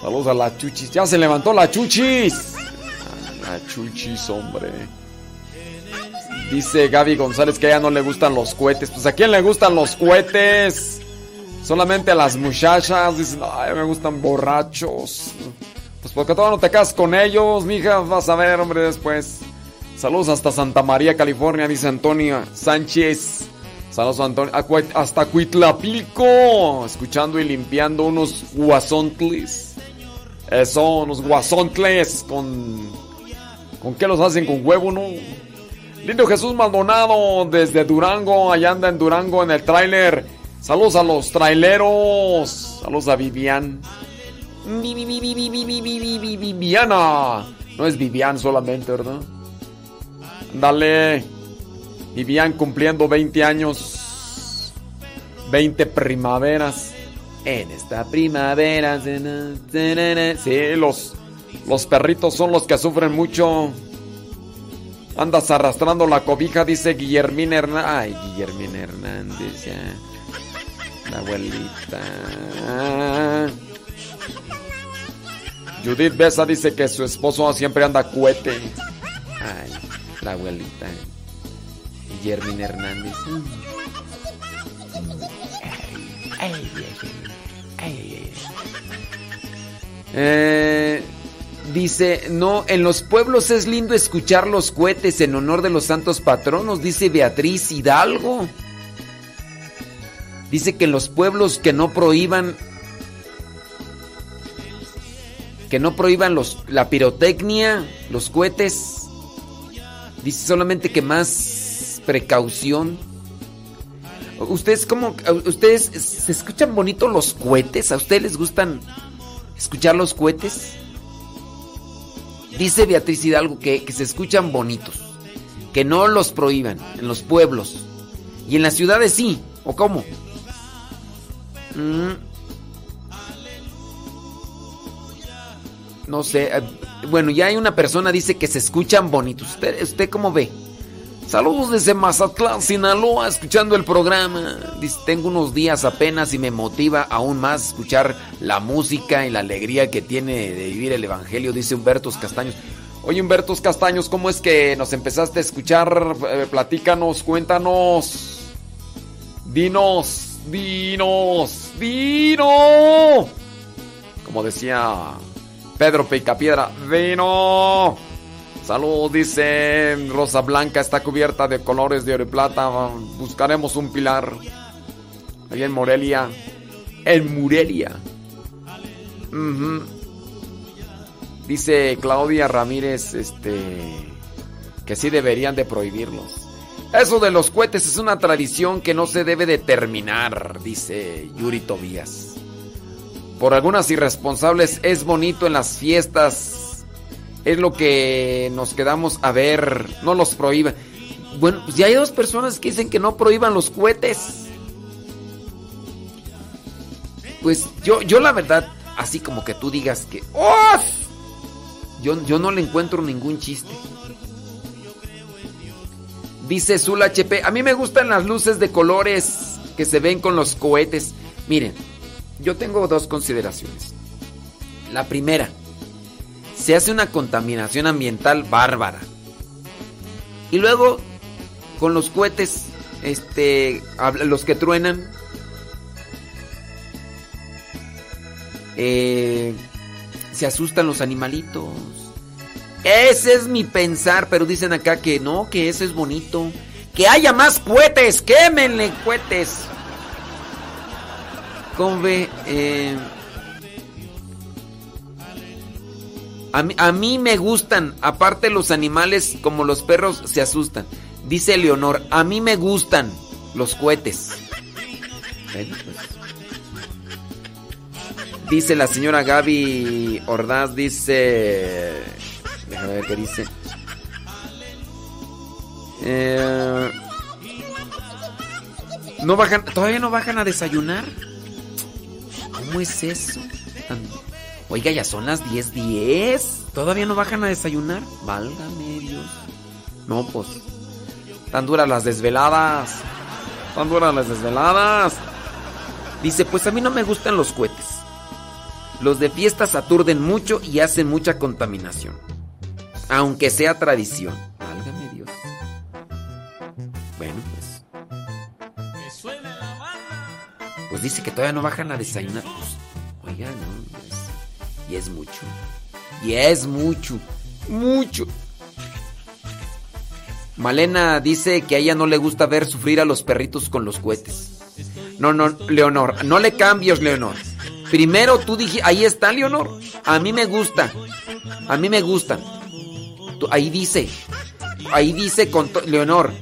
Saludos a la chuchis. Ya se levantó la chuchis. La chuchis, hombre. Dice Gaby González que a ella no le gustan los cohetes. Pues a quién le gustan los cohetes? Solamente a las muchachas. Dicen, ay, me gustan borrachos. Pues porque todavía no te casas con ellos, mija. Vas a ver, hombre, después. Saludos hasta Santa María, California, dice Antonia Sánchez. Saludos Antonio. Hasta Cuitlapilco. Escuchando y limpiando unos guasontles. Eso, unos guasontles con... ¿Con qué los hacen? ¿Con huevo, no? Lindo Jesús Maldonado desde Durango, allá anda en Durango en el tráiler. Saludos a los traileros. Saludos a Vivian. Viviana. No es Vivian solamente, ¿verdad? Dale. Vivian cumpliendo 20 años. 20 primaveras. En esta primavera. Sí, los, los perritos son los que sufren mucho. Andas arrastrando la cobija, dice Guillermina Hernández. Ay, Guillermina Hernández, ya. La abuelita. Judith Besa dice que su esposo siempre anda cuete. Ay, la abuelita. Guillermina Hernández. Ay, ay, ay. Eh, dice, no, en los pueblos es lindo escuchar los cohetes en honor de los santos patronos, dice Beatriz Hidalgo. Dice que en los pueblos que no prohíban que no prohíban los, la pirotecnia, los cohetes. Dice solamente que más precaución. ¿Ustedes cómo ustedes se escuchan bonito los cohetes? ¿A ustedes les gustan escuchar los cohetes? Dice Beatriz Hidalgo que, que se escuchan bonitos, que no los prohíban en los pueblos. Y en las ciudades sí, ¿o cómo? Mm. No sé, eh, bueno, ya hay una persona dice que se escuchan bonitos. ¿Usted, usted cómo ve? Saludos desde Mazatlán, Sinaloa, escuchando el programa. Tengo unos días apenas y me motiva aún más escuchar la música y la alegría que tiene de vivir el Evangelio, dice Humbertos Castaños. Oye, Humbertos Castaños, ¿cómo es que nos empezaste a escuchar? Eh, platícanos, cuéntanos. Dinos, dinos, dinos. como decía Pedro Picapiedra, vino. Salud, dice Rosa Blanca, está cubierta de colores de oro y plata. Buscaremos un pilar. Ahí en Morelia. En Morelia. Dice Claudia Ramírez, este, que sí deberían de prohibirlos. Eso de los cohetes es una tradición que no se debe de terminar, dice Yuri Tobías. Por algunas irresponsables es bonito en las fiestas. Es lo que nos quedamos a ver. No los prohíban. Bueno, pues ya hay dos personas que dicen que no prohíban los cohetes. Pues yo, yo la verdad, así como que tú digas que... ¡Oh! Yo, yo no le encuentro ningún chiste. Dice Zul HP, a mí me gustan las luces de colores que se ven con los cohetes. Miren, yo tengo dos consideraciones. La primera, se hace una contaminación ambiental bárbara. Y luego, con los cohetes, este, los que truenan, eh, se asustan los animalitos. Ese es mi pensar, pero dicen acá que no, que eso es bonito. Que haya más cohetes, quémenle cohetes. ¿Cómo ve? Eh, a, mí, me gustan, aparte los animales como los perros se asustan. Dice Leonor, a mí me gustan los cohetes. Pues. Dice la señora Gaby Ordaz, dice... Déjame ver qué dice. Eh, no bajan, todavía no bajan a desayunar. ¿Cómo es eso? Tan- Oiga, ya son las 10:10. 10. ¿Todavía no bajan a desayunar? Válgame Dios. No, pues. Tan duras las desveladas. Tan duras las desveladas. Dice, pues a mí no me gustan los cohetes. Los de fiestas aturden mucho y hacen mucha contaminación. Aunque sea tradición. Válgame Dios. Bueno, pues. Pues dice que todavía no bajan a desayunar. Pues, oiga, no. Es- mucho. Y es mucho. Mucho. Malena dice que a ella no le gusta ver sufrir a los perritos con los cohetes. No, no, Leonor, no le cambies, Leonor. Primero tú dije, ahí está, Leonor. A mí me gusta. A mí me gustan. Tú- ahí dice. Ahí dice con Leonor.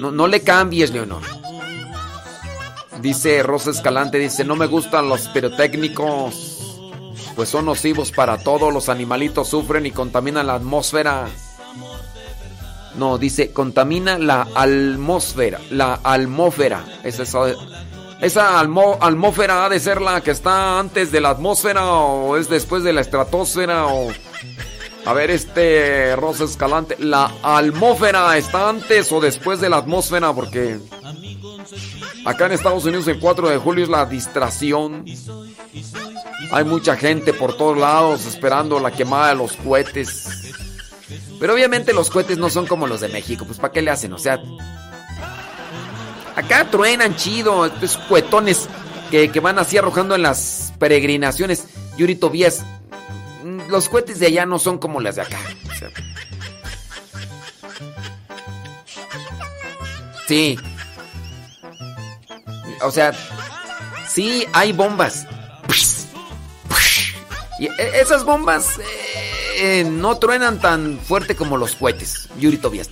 No, no le cambies, Leonor. Dice Rosa Escalante, dice, no me gustan los pirotécnicos. Pues son nocivos para todos. Los animalitos sufren y contaminan la atmósfera. No, dice, contamina la atmósfera. La atmósfera. Es. Esa atmósfera ha de ser la que está antes de la atmósfera o es después de la estratosfera o... A ver, este Rosa Escalante, ¿la atmósfera está antes o después de la atmósfera? Porque acá en Estados Unidos el 4 de julio es la distracción. Hay mucha gente por todos lados esperando la quemada de los cohetes. Pero obviamente los cohetes no son como los de México, pues ¿para qué le hacen? O sea, acá truenan chido, estos cuetones que, que van así arrojando en las peregrinaciones. Yuri Tobías, los cohetes de allá no son como las de acá. O sí. O sea, sí hay bombas. Y e- esas bombas eh, no truenan tan fuerte como los cohetes. Yuri Tobías.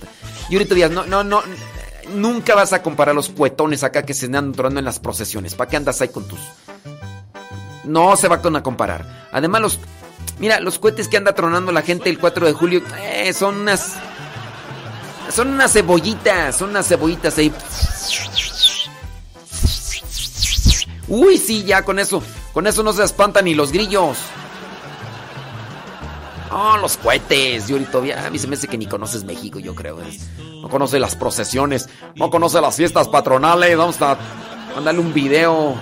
Yuri Tobías, no, no, no. Nunca vas a comparar los cuetones acá que se andan tronando en las procesiones. ¿Para qué andas ahí con tus.? No se va a comparar. Además, los. Mira, los cohetes que anda tronando la gente el 4 de julio eh, son unas. Son unas cebollitas. Son unas cebollitas ahí. Uy, sí, ya con eso. Con eso no se espantan ni los grillos. Oh, los cohetes, Yuri todavía. A mí se me hace que ni conoces México, yo creo. ¿eh? No conoce las procesiones, no conoce las fiestas patronales. Vamos a mandarle un video.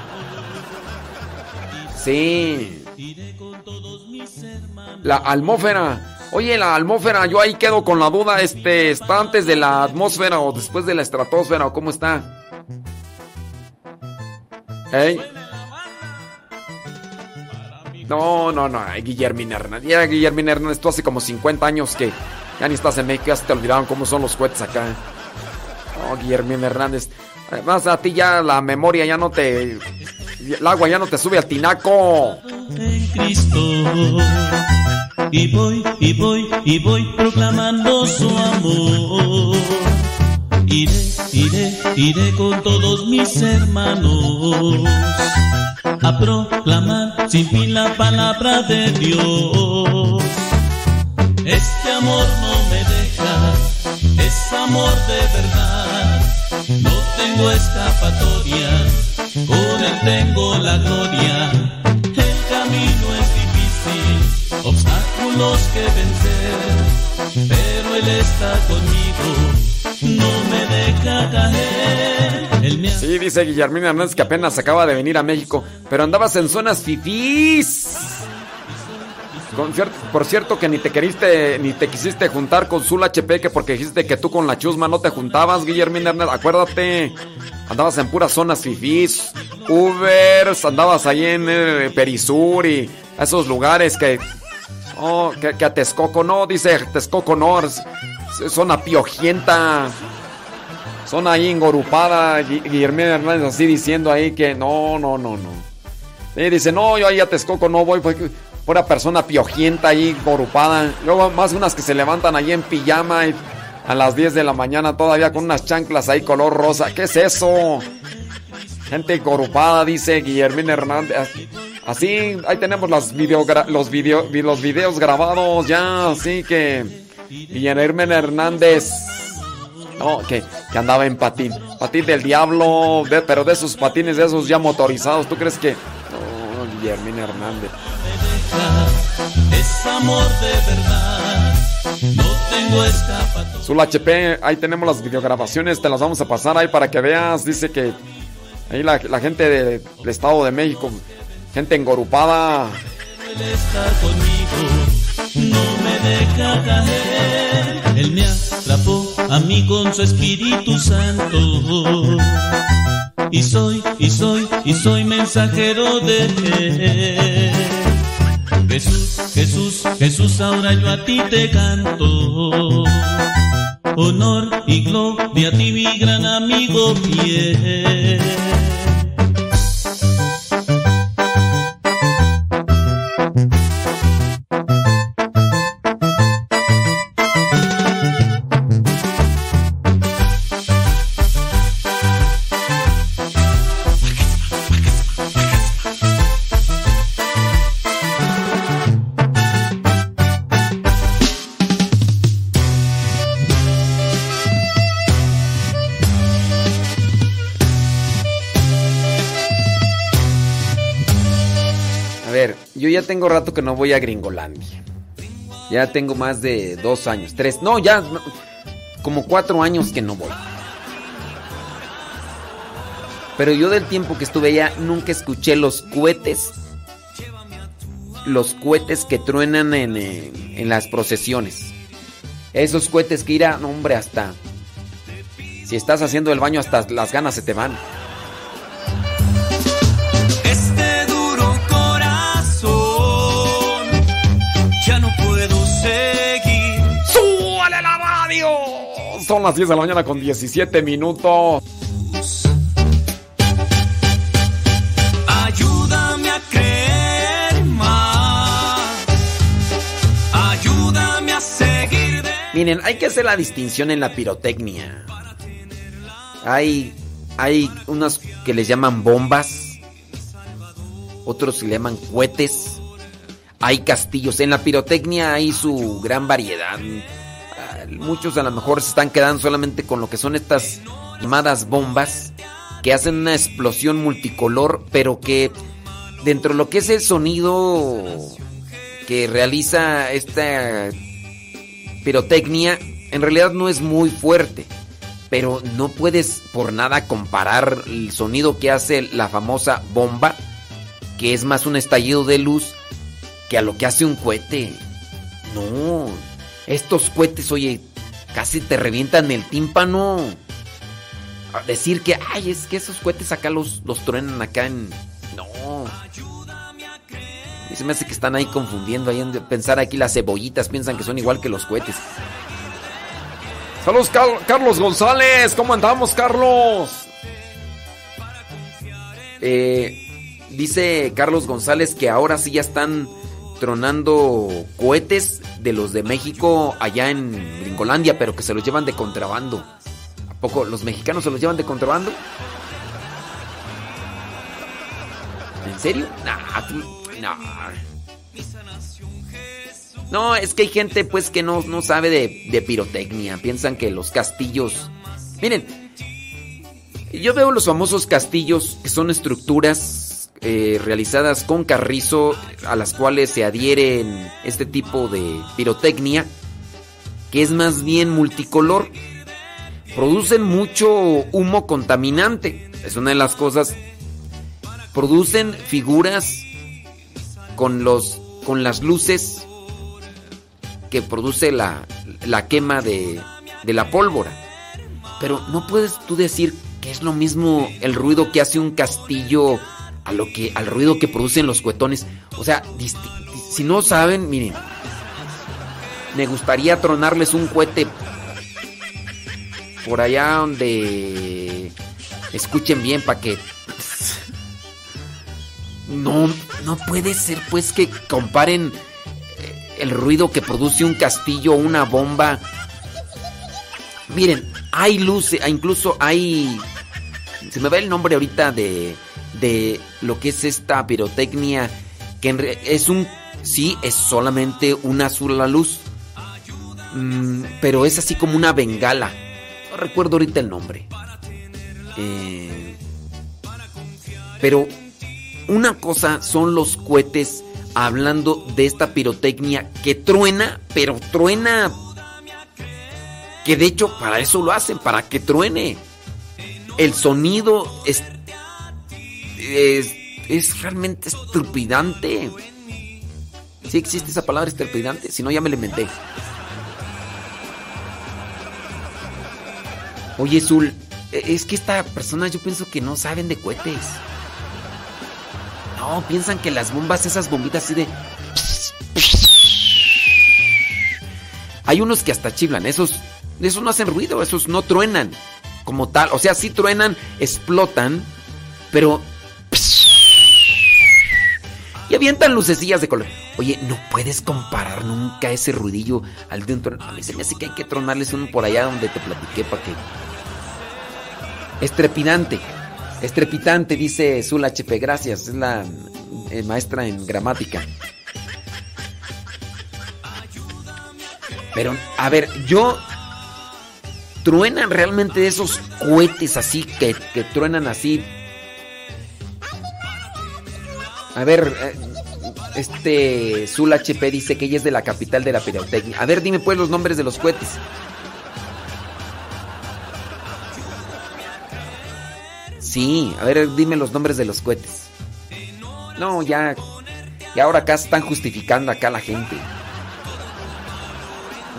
Sí. La atmósfera. Oye, la atmósfera, yo ahí quedo con la duda. Este, ¿está antes de la atmósfera o después de la estratosfera o cómo está? ¿Ey? No, no, no, Guillermina Hernández. Ya, Guillermina Hernández, tú hace como 50 años que ya ni estás en México, ya se te olvidaron cómo son los cohetes acá. No, Guillermina Hernández. Además, a ti ya la memoria ya no te. El agua ya no te sube al tinaco. en Cristo. Y voy, y voy, y voy proclamando su amor. Iré, iré, iré con todos mis hermanos a proclamar sin fin la palabra de Dios. Este amor no me deja, es amor de verdad. No tengo escapatoria, con él tengo la gloria. El camino es difícil, obstáculos que vencer, pero él está conmigo, no me deja caer. Sí, dice Guillermina Hernández que apenas acaba de venir a México, pero andabas en zonas fifís. Por cierto que ni te queriste ni te quisiste juntar con Zul HP que porque dijiste que tú con la chusma no te juntabas, Guillermina Hernández. Acuérdate, andabas en puras zonas fifís, Ubers, andabas ahí en eh, Perisur y esos lugares que oh, que, que a Texcoco no, dice Texcoco no, zona piojienta. Son ahí engorupada, Gui- Guillermina Hernández así diciendo ahí que no, no, no, no. Y dice, no, yo ahí a Texcoco no voy, fue pura persona piojienta ahí, engorupada. Luego más unas que se levantan ahí en pijama y a las 10 de la mañana todavía con unas chanclas ahí color rosa. ¿Qué es eso? Gente engorupada, dice Guillermina Hernández. Así, ahí tenemos las videogra- los, video, vi- los videos grabados ya, así que Guillermina Hernández que, andaba en patín. Patín del diablo, pero de esos patines, de esos ya motorizados. ¿Tú crees que.? No, Guillermina Hernández. Es amor de verdad, no tengo HP, ahí tenemos las videograbaciones, te las vamos a pasar ahí para que veas. Dice que ahí la, gente de- del Estado de México, gente engorupada. Él conmigo, no me deja caer. Él me atrapó a mí con su Espíritu Santo. Y soy, y soy, y soy mensajero de Él. Jesús, Jesús, Jesús, ahora yo a ti te canto. Honor y gloria a ti, mi gran amigo fiel. Tengo rato que no voy a Gringolandia. Ya tengo más de dos años, tres, no, ya como cuatro años que no voy. Pero yo del tiempo que estuve allá nunca escuché los cohetes. Los cohetes que truenan en, eh, en las procesiones. Esos cohetes que irán, hombre, hasta... Si estás haciendo el baño, hasta las ganas se te van. Son las 10 de la mañana con 17 minutos. Ayúdame a creer más. Ayúdame a seguir de Miren, hay que hacer la distinción en la pirotecnia. Hay, hay unas que les llaman bombas, otros le llaman cohetes, hay castillos. En la pirotecnia hay su gran variedad. Muchos a lo mejor se están quedando solamente con lo que son estas llamadas bombas que hacen una explosión multicolor, pero que dentro de lo que es el sonido que realiza esta pirotecnia, en realidad no es muy fuerte. Pero no puedes por nada comparar el sonido que hace la famosa bomba, que es más un estallido de luz, que a lo que hace un cohete. No, estos cohetes, oye, casi te revientan el tímpano. A decir que, ay, es que esos cohetes acá los, los truenan acá en... No. Y se me hace que están ahí confundiendo, ahí pensar aquí las cebollitas, piensan que son igual que los cohetes. Saludos, Car- Carlos González. ¿Cómo andamos, Carlos? Eh, dice Carlos González que ahora sí ya están tronando cohetes de los de México allá en Gringolandia, pero que se los llevan de contrabando. ¿A poco los mexicanos se los llevan de contrabando? ¿En serio? Nah. No, es que hay gente pues que no, no sabe de, de pirotecnia. Piensan que los castillos... Miren, yo veo los famosos castillos que son estructuras eh, realizadas con carrizo a las cuales se adhieren este tipo de pirotecnia que es más bien multicolor. Producen mucho humo contaminante. Es una de las cosas. Producen figuras con los con las luces que produce la, la quema de, de la pólvora. Pero no puedes tú decir que es lo mismo el ruido que hace un castillo a lo que al ruido que producen los cuetones. O sea, si no saben, miren, me gustaría tronarles un cohete por allá donde escuchen bien para que no no puede ser pues que comparen eh, el ruido que produce un castillo o una bomba. Miren, hay luces, incluso hay se me va el nombre ahorita de de lo que es esta pirotecnia que es un sí es solamente una sola luz Mm, pero es así como una bengala. No recuerdo ahorita el nombre. Eh, pero una cosa son los cohetes hablando de esta pirotecnia que truena pero truena que de hecho para eso lo hacen para que truene. El sonido es es, es realmente estrupidante. Sí existe esa palabra estrupidante, si no ya me la inventé. Oye, Zul, e- es que esta persona yo pienso que no saben de cohetes. No, piensan que las bombas, esas bombitas así de... Hay unos que hasta chiflan, esos, esos no hacen ruido, esos no truenan como tal. O sea, sí truenan, explotan, pero... Y avientan lucecillas de color. Oye, no puedes comparar nunca ese ruidillo al de un tron- A mí se me hace que hay que tronarles uno por allá donde te platiqué para que... Estrepidante. Estrepitante, dice Zul HP. Gracias, es la eh, maestra en gramática. Pero, a ver, yo. Truenan realmente esos cohetes así que, que truenan así. A ver, eh, este Zul HP dice que ella es de la capital de la pirotecnia. A ver, dime pues los nombres de los cohetes. Sí, a ver, dime los nombres de los cohetes. No, ya. Y ahora acá están justificando acá la gente.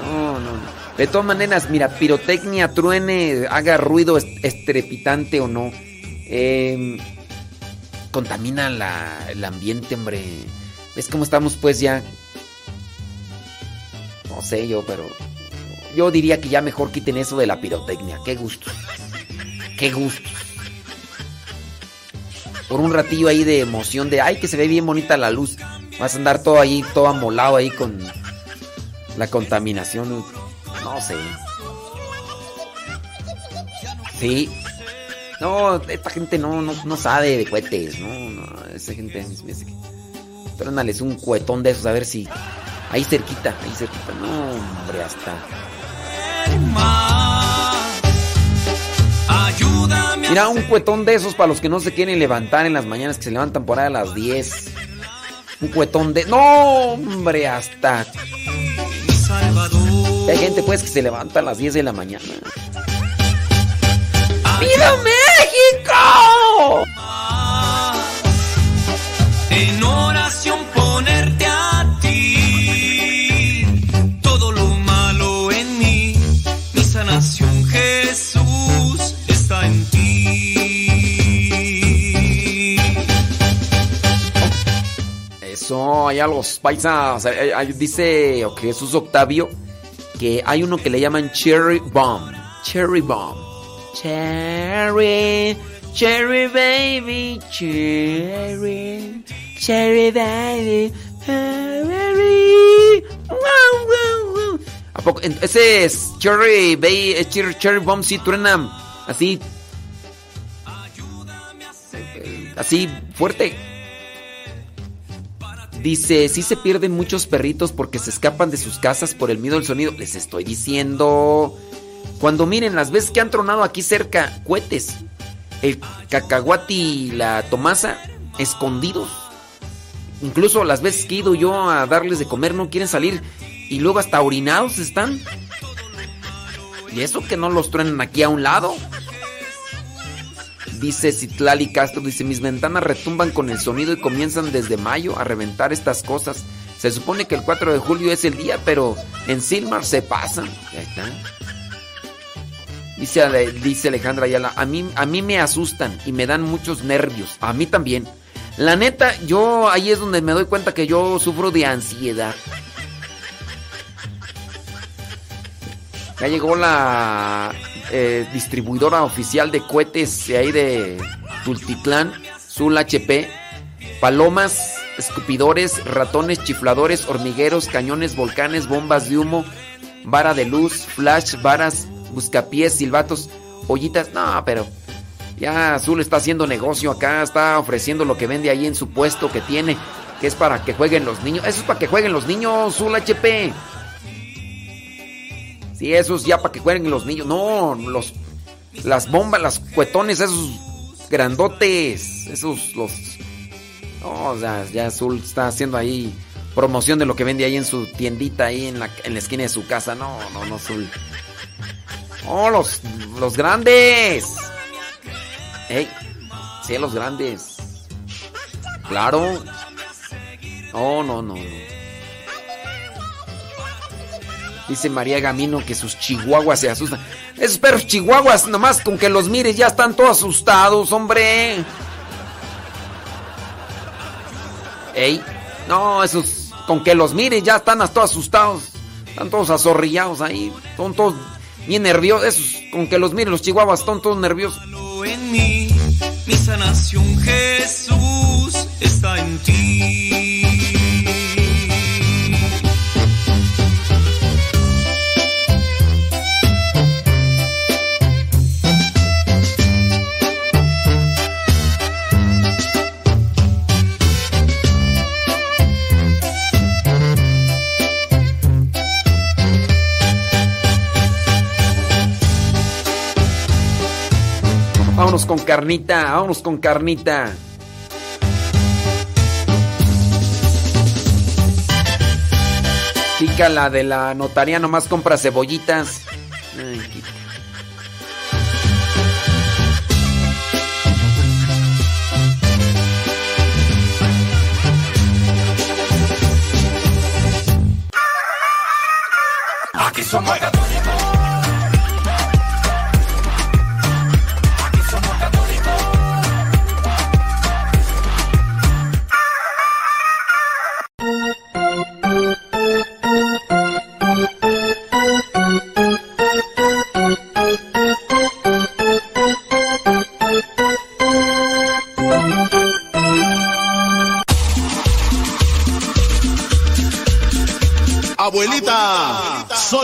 No, no, no. De todas maneras, mira, pirotecnia, truene, haga ruido est- estrepitante o no. eh, contamina la- el ambiente, hombre. ¿Ves cómo estamos pues ya? No sé yo, pero... Yo diría que ya mejor quiten eso de la pirotecnia. Qué gusto. Qué gusto. Por un ratillo ahí de emoción de, ay, que se ve bien bonita la luz. Vas a andar todo ahí, todo amolado ahí con la contaminación. No sé. Sí. No, esta gente no, no, no sabe de cohetes, no, no, esa gente Trónales un cuetón de esos a ver si. Ahí cerquita, ahí cerquita. No, hombre, hasta. Ayúdame Mira, un cuetón de esos para los que no se quieren levantar en las mañanas, que se levantan por ahí a las 10. Un cuetón de. ¡No, hombre! Hasta. Hay gente, pues, que se levanta a las 10 de la mañana. ¡Viva En oración ponerte a ti. Todo lo malo en mí, mi sanación Jesús está en ti. Eso, allá los paisas. eh, eh, Dice Jesús Octavio que hay uno que le llaman Cherry Bomb. Cherry Bomb. Cherry, Cherry Baby, Cherry, Cherry Baby, Cherry. Wow, wow, wow. Ese es Cherry Baby, eh, Cherry, Cherry Bomb, sí truena así. eh, Así fuerte. Dice, sí se pierden muchos perritos porque se escapan de sus casas por el miedo al sonido. Les estoy diciendo. Cuando miren las veces que han tronado aquí cerca cohetes, el cacahuate y la tomasa escondidos. Incluso las veces que he ido yo a darles de comer no quieren salir y luego hasta orinados están. Y eso que no los truenan aquí a un lado. Dice Citlali Castro, dice, mis ventanas retumban con el sonido y comienzan desde mayo a reventar estas cosas. Se supone que el 4 de julio es el día, pero en Silmar se pasan. Ahí está. Dice, dice Alejandra Ayala, a mí, a mí me asustan y me dan muchos nervios. A mí también. La neta, yo ahí es donde me doy cuenta que yo sufro de ansiedad. Ya llegó la eh, distribuidora oficial de cohetes de ahí de Tultitlán, Zul HP. Palomas, escupidores, ratones, chifladores, hormigueros, cañones, volcanes, bombas de humo, vara de luz, flash, varas, buscapiés, silbatos, ollitas. No, pero ya Azul está haciendo negocio acá, está ofreciendo lo que vende ahí en su puesto que tiene, que es para que jueguen los niños. Eso es para que jueguen los niños, Zul HP. Sí, eso es ya para que jueguen los niños. No, los las bombas, las cuetones, esos grandotes, esos los no, o sea, ya Azul está haciendo ahí promoción de lo que vende ahí en su tiendita ahí en la, en la esquina de su casa. No, no, no, Azul. Oh, los, los grandes. Ey, sí, los grandes. Claro. No, no, no, no. Dice María Gamino que sus chihuahuas se asustan. Esos perros chihuahuas, nomás con que los mires ya están todos asustados, hombre. Ey, no, esos con que los mires ya están todos asustados. Están todos azorrillados ahí. Son todos bien nerviosos. Con que los mires, los chihuahuas están todos nerviosos. en mí, mi sanación Jesús está en ti. Vámonos con carnita, vámonos con carnita. Chica, la de la notaría nomás compra cebollitas. Ay. Aquí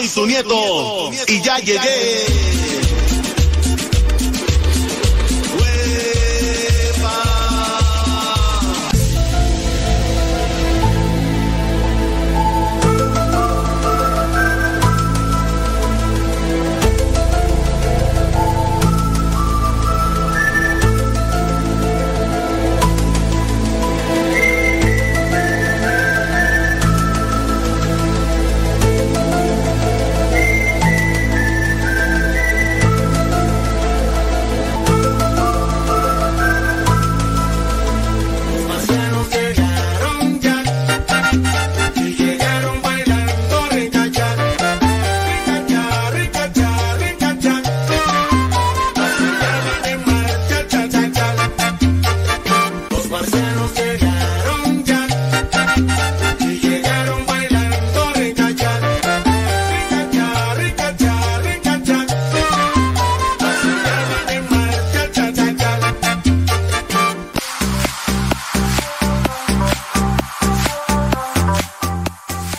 soy tu nieto. Y ya llegué.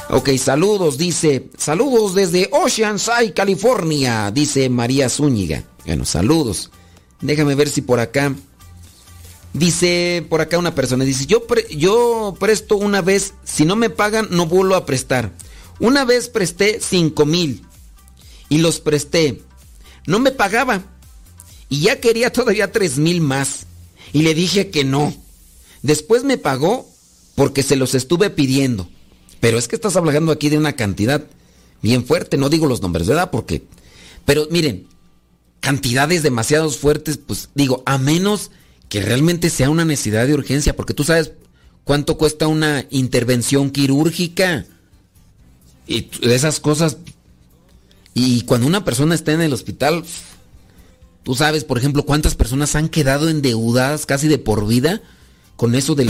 Ok, saludos, dice. Saludos desde Oceanside, California, dice María Zúñiga. Bueno, saludos. Déjame ver si por acá. Dice por acá una persona, dice, yo, pre- yo presto una vez, si no me pagan, no vuelvo a prestar. Una vez presté 5 mil y los presté. No me pagaba y ya quería todavía 3 mil más. Y le dije que no. Después me pagó porque se los estuve pidiendo. Pero es que estás hablando aquí de una cantidad bien fuerte, no digo los nombres, ¿verdad? Porque... Pero miren, cantidades demasiado fuertes, pues digo, a menos que realmente sea una necesidad de urgencia, porque tú sabes cuánto cuesta una intervención quirúrgica y esas cosas. Y cuando una persona está en el hospital, tú sabes, por ejemplo, cuántas personas han quedado endeudadas casi de por vida con eso del...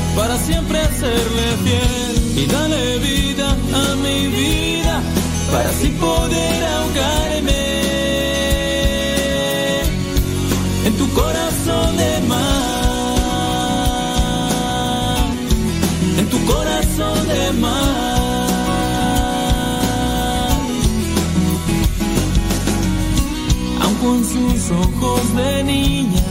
para siempre serle fiel. Y dale vida a mi vida para así poder ahogarme en tu corazón de mar. En tu corazón de mar. aun con sus ojos de niña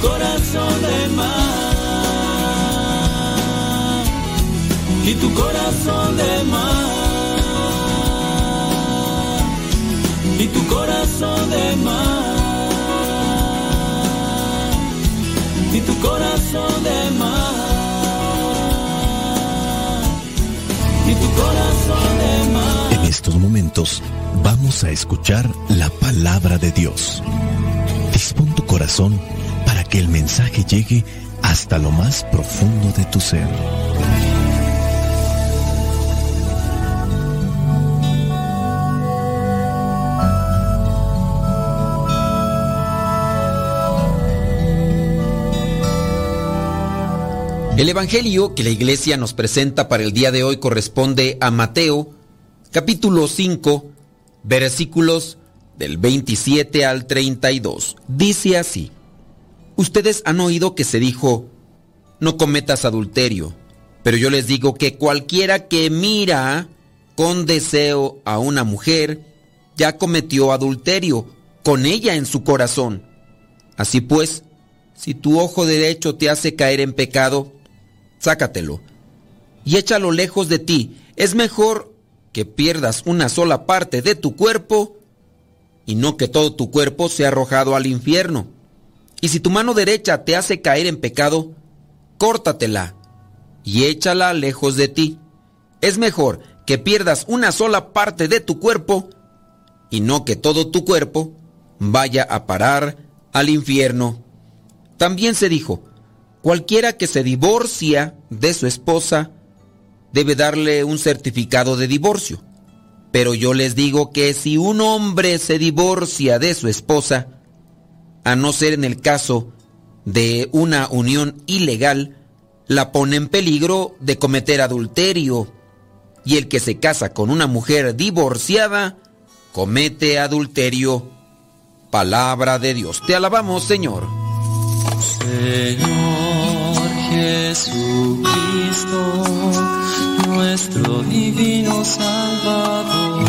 Corazón de mar. Y tu corazón de mar. Y tu corazón de mar. Y tu corazón de mar. Y tu corazón de mar. En estos momentos vamos a escuchar la palabra de Dios. Dispón tu corazón que el mensaje llegue hasta lo más profundo de tu ser. El Evangelio que la iglesia nos presenta para el día de hoy corresponde a Mateo, capítulo 5, versículos del 27 al 32. Dice así, ustedes han oído que se dijo, no cometas adulterio, pero yo les digo que cualquiera que mira con deseo a una mujer ya cometió adulterio con ella en su corazón. Así pues, si tu ojo derecho te hace caer en pecado, sácatelo y échalo lejos de ti. Es mejor que pierdas una sola parte de tu cuerpo y no que todo tu cuerpo sea arrojado al infierno. Y si tu mano derecha te hace caer en pecado, córtatela y échala lejos de ti. Es mejor que pierdas una sola parte de tu cuerpo y no que todo tu cuerpo vaya a parar al infierno. También se dijo, cualquiera que se divorcia de su esposa debe darle un certificado de divorcio. Pero yo les digo que si un hombre se divorcia de su esposa, a no ser en el caso de una unión ilegal, la pone en peligro de cometer adulterio. Y el que se casa con una mujer divorciada, comete adulterio. Palabra de Dios. Te alabamos, Señor. Señor Jesucristo, nuestro divino Salvador,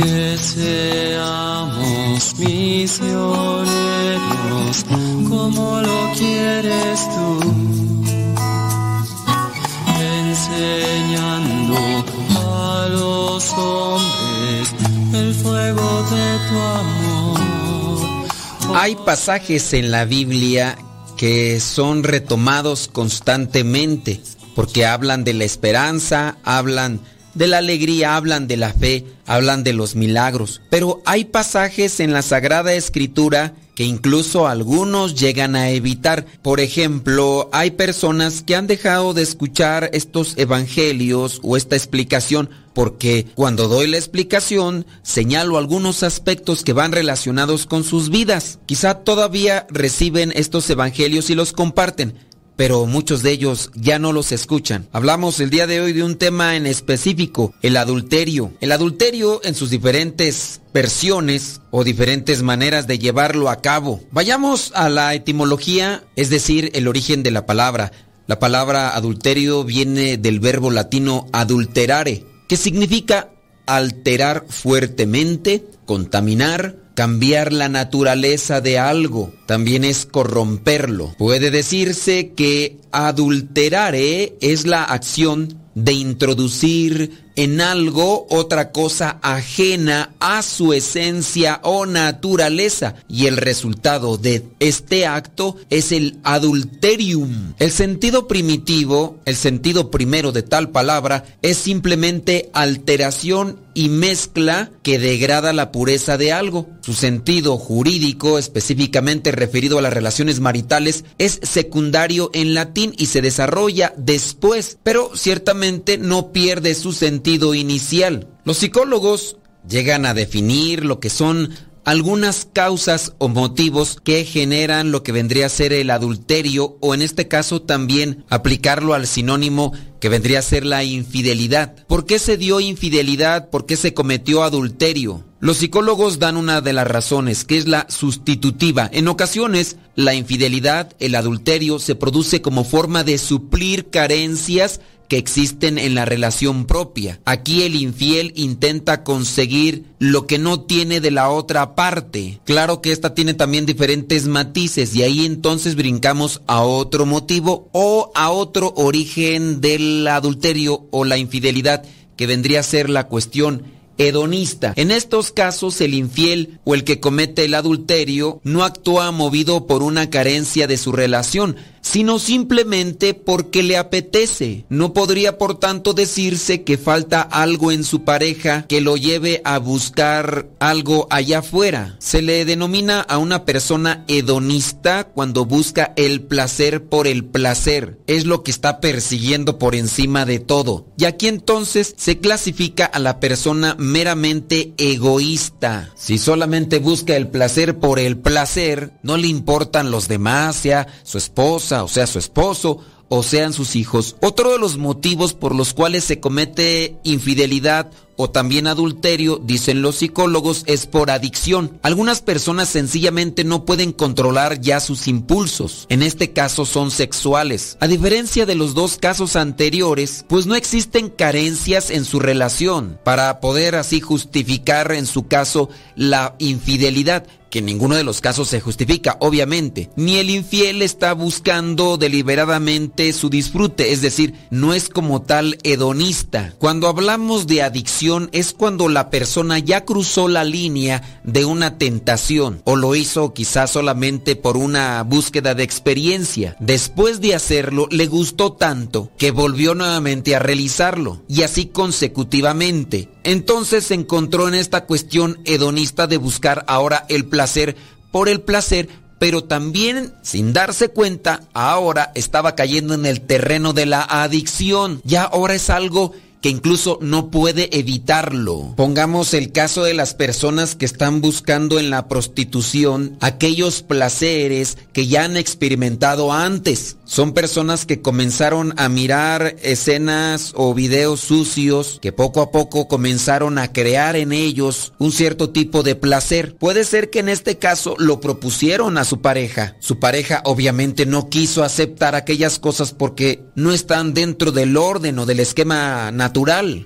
Que seamos misioneros como lo quieres tú enseñando a los hombres el fuego de tu amor. Hay pasajes en la Biblia que son retomados constantemente porque hablan de la esperanza, hablan de la alegría, hablan de la fe, hablan de los milagros. Pero hay pasajes en la Sagrada Escritura que incluso algunos llegan a evitar. Por ejemplo, hay personas que han dejado de escuchar estos evangelios o esta explicación porque cuando doy la explicación señalo algunos aspectos que van relacionados con sus vidas. Quizá todavía reciben estos evangelios y los comparten, pero muchos de ellos ya no los escuchan. Hablamos el día de hoy de un tema en específico, el adulterio. El adulterio en sus diferentes versiones o diferentes maneras de llevarlo a cabo. Vayamos a la etimología, es decir, el origen de la palabra. La palabra adulterio viene del verbo latino adulterare, que significa alterar fuertemente, contaminar, cambiar la naturaleza de algo, también es corromperlo. Puede decirse que adulterare es la acción de introducir en algo otra cosa ajena a su esencia o naturaleza y el resultado de este acto es el adulterium. El sentido primitivo, el sentido primero de tal palabra es simplemente alteración y mezcla que degrada la pureza de algo. Su sentido jurídico, específicamente referido a las relaciones maritales, es secundario en latín y se desarrolla después, pero ciertamente no pierde su sentido inicial. Los psicólogos llegan a definir lo que son algunas causas o motivos que generan lo que vendría a ser el adulterio o en este caso también aplicarlo al sinónimo que vendría a ser la infidelidad. ¿Por qué se dio infidelidad? ¿Por qué se cometió adulterio? Los psicólogos dan una de las razones, que es la sustitutiva. En ocasiones, la infidelidad, el adulterio, se produce como forma de suplir carencias que existen en la relación propia. Aquí el infiel intenta conseguir lo que no tiene de la otra parte. Claro que esta tiene también diferentes matices y ahí entonces brincamos a otro motivo o a otro origen del adulterio o la infidelidad que vendría a ser la cuestión hedonista. En estos casos, el infiel o el que comete el adulterio no actúa movido por una carencia de su relación, sino simplemente porque le apetece. No podría por tanto decirse que falta algo en su pareja que lo lleve a buscar algo allá afuera. Se le denomina a una persona hedonista cuando busca el placer por el placer. Es lo que está persiguiendo por encima de todo. Y aquí entonces se clasifica a la persona meramente egoísta. Si solamente busca el placer por el placer, no le importan los demás, sea su esposa o sea su esposo o sean sus hijos. Otro de los motivos por los cuales se comete infidelidad o también adulterio, dicen los psicólogos, es por adicción. Algunas personas sencillamente no pueden controlar ya sus impulsos. En este caso son sexuales. A diferencia de los dos casos anteriores, pues no existen carencias en su relación para poder así justificar en su caso la infidelidad que en ninguno de los casos se justifica, obviamente. Ni el infiel está buscando deliberadamente su disfrute, es decir, no es como tal hedonista. Cuando hablamos de adicción es cuando la persona ya cruzó la línea de una tentación o lo hizo quizás solamente por una búsqueda de experiencia. Después de hacerlo, le gustó tanto que volvió nuevamente a realizarlo y así consecutivamente. Entonces se encontró en esta cuestión hedonista de buscar ahora el placer por el placer, pero también sin darse cuenta, ahora estaba cayendo en el terreno de la adicción. Ya ahora es algo que incluso no puede evitarlo. Pongamos el caso de las personas que están buscando en la prostitución aquellos placeres que ya han experimentado antes. Son personas que comenzaron a mirar escenas o videos sucios que poco a poco comenzaron a crear en ellos un cierto tipo de placer. Puede ser que en este caso lo propusieron a su pareja. Su pareja obviamente no quiso aceptar aquellas cosas porque no están dentro del orden o del esquema natural,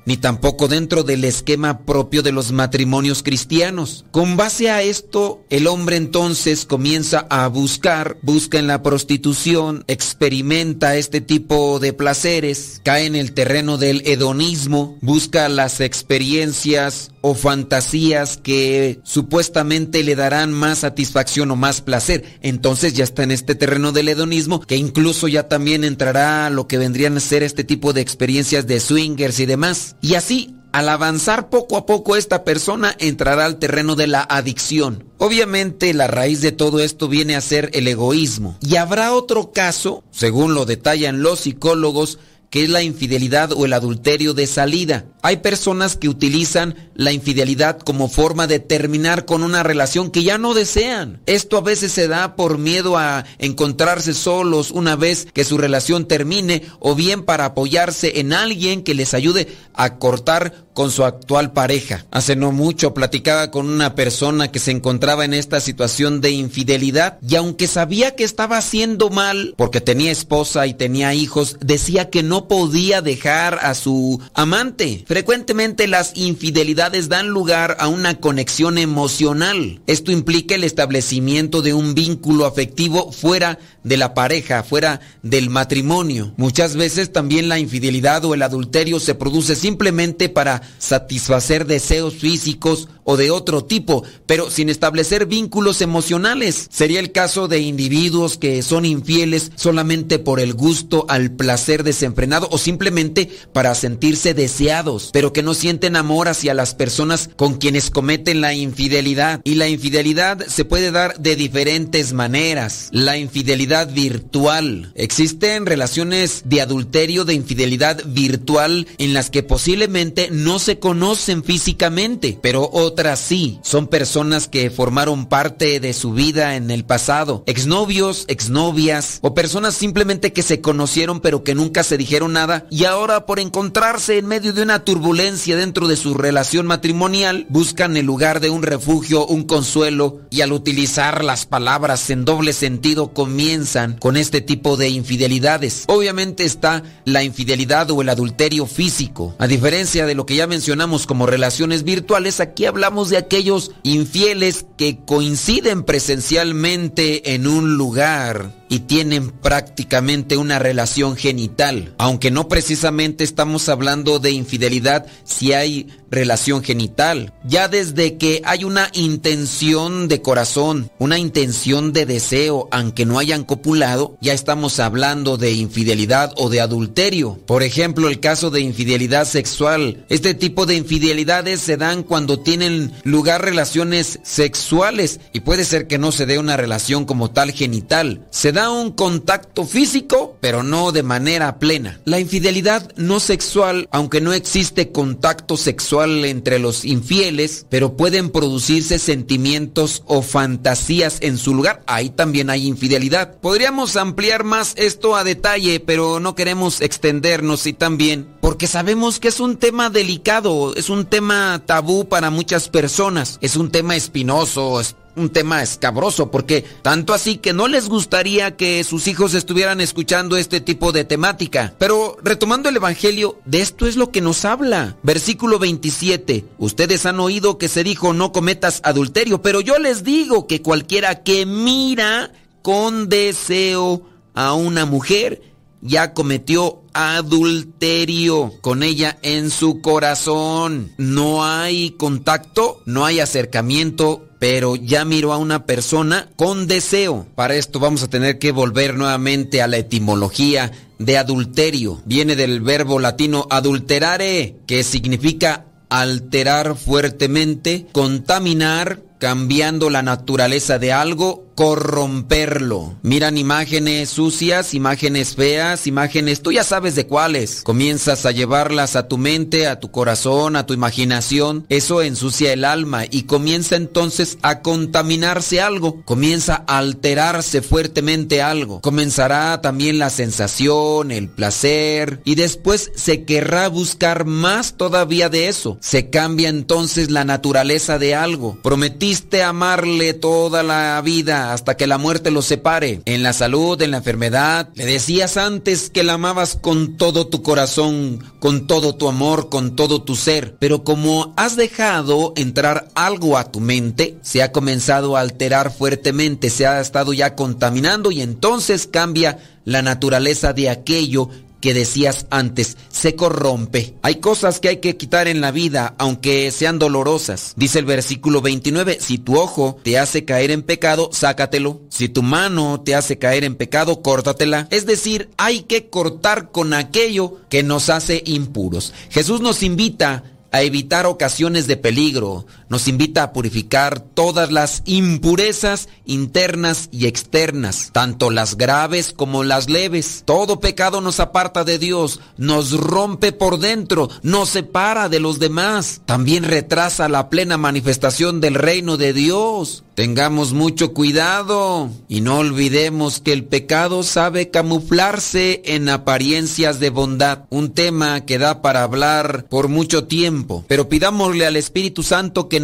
ni tampoco dentro del esquema propio de los matrimonios cristianos. Con base a esto, el hombre entonces comienza a buscar, busca en la prostitución, experimenta este tipo de placeres, cae en el terreno del hedonismo, busca las experiencias o fantasías que supuestamente le darán más satisfacción o más placer. Entonces ya está en este terreno del hedonismo que incluso ya también entrará lo que vendrían a ser este tipo de experiencias de swingers y demás. Y así al avanzar poco a poco esta persona entrará al terreno de la adicción. Obviamente la raíz de todo esto viene a ser el egoísmo. Y habrá otro caso, según lo detallan los psicólogos, que es la infidelidad o el adulterio de salida. Hay personas que utilizan la infidelidad como forma de terminar con una relación que ya no desean. Esto a veces se da por miedo a encontrarse solos una vez que su relación termine o bien para apoyarse en alguien que les ayude a cortar con su actual pareja. Hace no mucho platicaba con una persona que se encontraba en esta situación de infidelidad y aunque sabía que estaba haciendo mal porque tenía esposa y tenía hijos, decía que no podía dejar a su amante. Frecuentemente las infidelidades dan lugar a una conexión emocional. Esto implica el establecimiento de un vínculo afectivo fuera de la pareja, fuera del matrimonio. Muchas veces también la infidelidad o el adulterio se produce simplemente para satisfacer deseos físicos o de otro tipo, pero sin establecer vínculos emocionales. Sería el caso de individuos que son infieles solamente por el gusto al placer desenfrenado o simplemente para sentirse deseados, pero que no sienten amor hacia las personas con quienes cometen la infidelidad. Y la infidelidad se puede dar de diferentes maneras. La infidelidad virtual. Existen relaciones de adulterio, de infidelidad virtual en las que posiblemente no se conocen físicamente, pero otras sí. Son personas que formaron parte de su vida en el pasado. Exnovios, exnovias o personas simplemente que se conocieron pero que nunca se dijeron nada y ahora por encontrarse en medio de una turbulencia dentro de su relación matrimonial buscan el lugar de un refugio, un consuelo y al utilizar las palabras en doble sentido comienzan con este tipo de infidelidades. Obviamente está la infidelidad o el adulterio físico. A diferencia de lo que ya mencionamos como relaciones virtuales, aquí hablamos de aquellos infieles que coinciden presencialmente en un lugar y tienen prácticamente una relación genital. Aunque no precisamente estamos hablando de infidelidad si hay relación genital. Ya desde que hay una intención de corazón, una intención de deseo, aunque no hayan copulado, ya estamos hablando de infidelidad o de adulterio. Por ejemplo, el caso de infidelidad sexual. Este tipo de infidelidades se dan cuando tienen lugar relaciones sexuales y puede ser que no se dé una relación como tal genital. Se da un contacto físico, pero no de manera plena. La infidelidad no sexual, aunque no existe contacto sexual entre los infieles, pero pueden producirse sentimientos o fantasías en su lugar. Ahí también hay infidelidad. Podríamos ampliar más esto a detalle, pero no queremos extendernos y también porque sabemos que es un tema delicado, es un tema tabú para muchas personas, es un tema espinoso, es un tema escabroso, porque tanto así que no les gustaría que sus hijos estuvieran escuchando este tipo de temática. Pero retomando el Evangelio, de esto es lo que nos habla. Versículo 27. Ustedes han oído que se dijo no cometas adulterio, pero yo les digo que cualquiera que mira con deseo a una mujer, ya cometió adulterio con ella en su corazón. No hay contacto, no hay acercamiento, pero ya miró a una persona con deseo. Para esto vamos a tener que volver nuevamente a la etimología de adulterio. Viene del verbo latino adulterare, que significa alterar fuertemente, contaminar, cambiando la naturaleza de algo, corromperlo. Miran imágenes sucias, imágenes feas, imágenes, tú ya sabes de cuáles. Comienzas a llevarlas a tu mente, a tu corazón, a tu imaginación. Eso ensucia el alma y comienza entonces a contaminarse algo. Comienza a alterarse fuertemente algo. Comenzará también la sensación, el placer y después se querrá buscar más todavía de eso. Se cambia entonces la naturaleza de algo. Prometiste amarle toda la vida hasta que la muerte los separe. En la salud, en la enfermedad. Le decías antes que la amabas con todo tu corazón, con todo tu amor, con todo tu ser. Pero como has dejado entrar algo a tu mente, se ha comenzado a alterar fuertemente, se ha estado ya contaminando y entonces cambia la naturaleza de aquello que decías antes, se corrompe. Hay cosas que hay que quitar en la vida, aunque sean dolorosas. Dice el versículo 29, si tu ojo te hace caer en pecado, sácatelo. Si tu mano te hace caer en pecado, córtatela. Es decir, hay que cortar con aquello que nos hace impuros. Jesús nos invita a evitar ocasiones de peligro, nos invita a purificar todas las impurezas internas y externas, tanto las graves como las leves. Todo pecado nos aparta de Dios, nos rompe por dentro, nos separa de los demás, también retrasa la plena manifestación del reino de Dios. Tengamos mucho cuidado y no olvidemos que el pecado sabe camuflarse en apariencias de bondad, un tema que da para hablar por mucho tiempo, pero pidámosle al Espíritu Santo que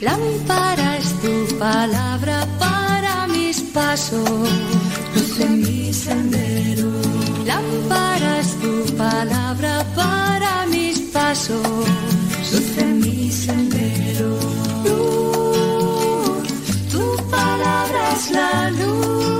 Lámpara tu palabra para mis pasos, luz en mi sendero. Lámpara es tu palabra para mis pasos, luz en mi sendero. Luz, tu palabra es la luz.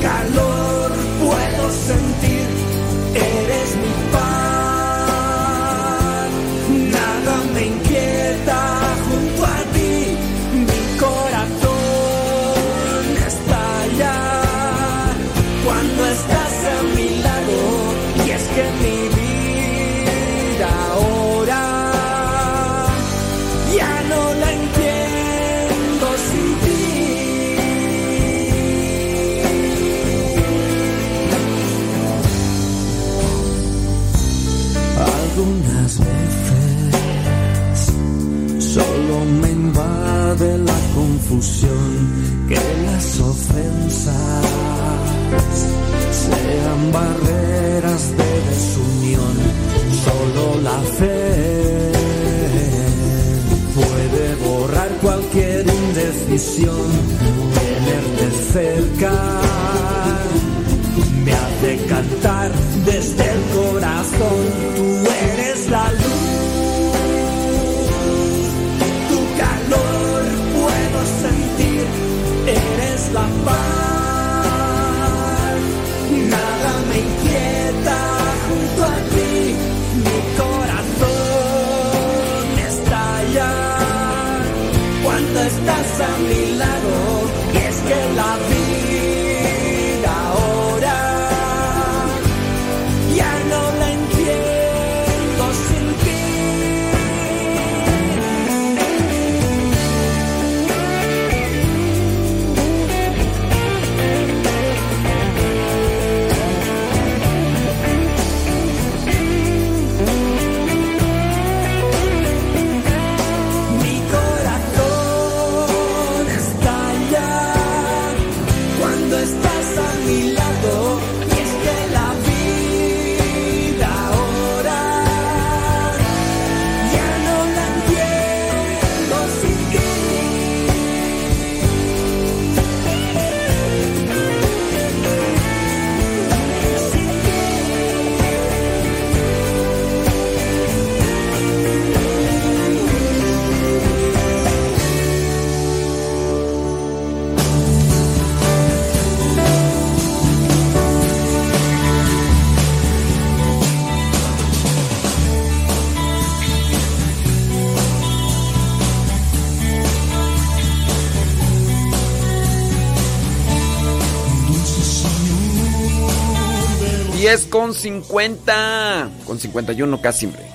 calor barreras de desunión. Solo la fe puede borrar cualquier indecisión. Tenerte cerca me hace cantar desde el corazón. Tú eres la luz, tu calor puedo sentir, eres la paz. A mi lado. Y es que la vida con 50. Con 51 casi, hombre.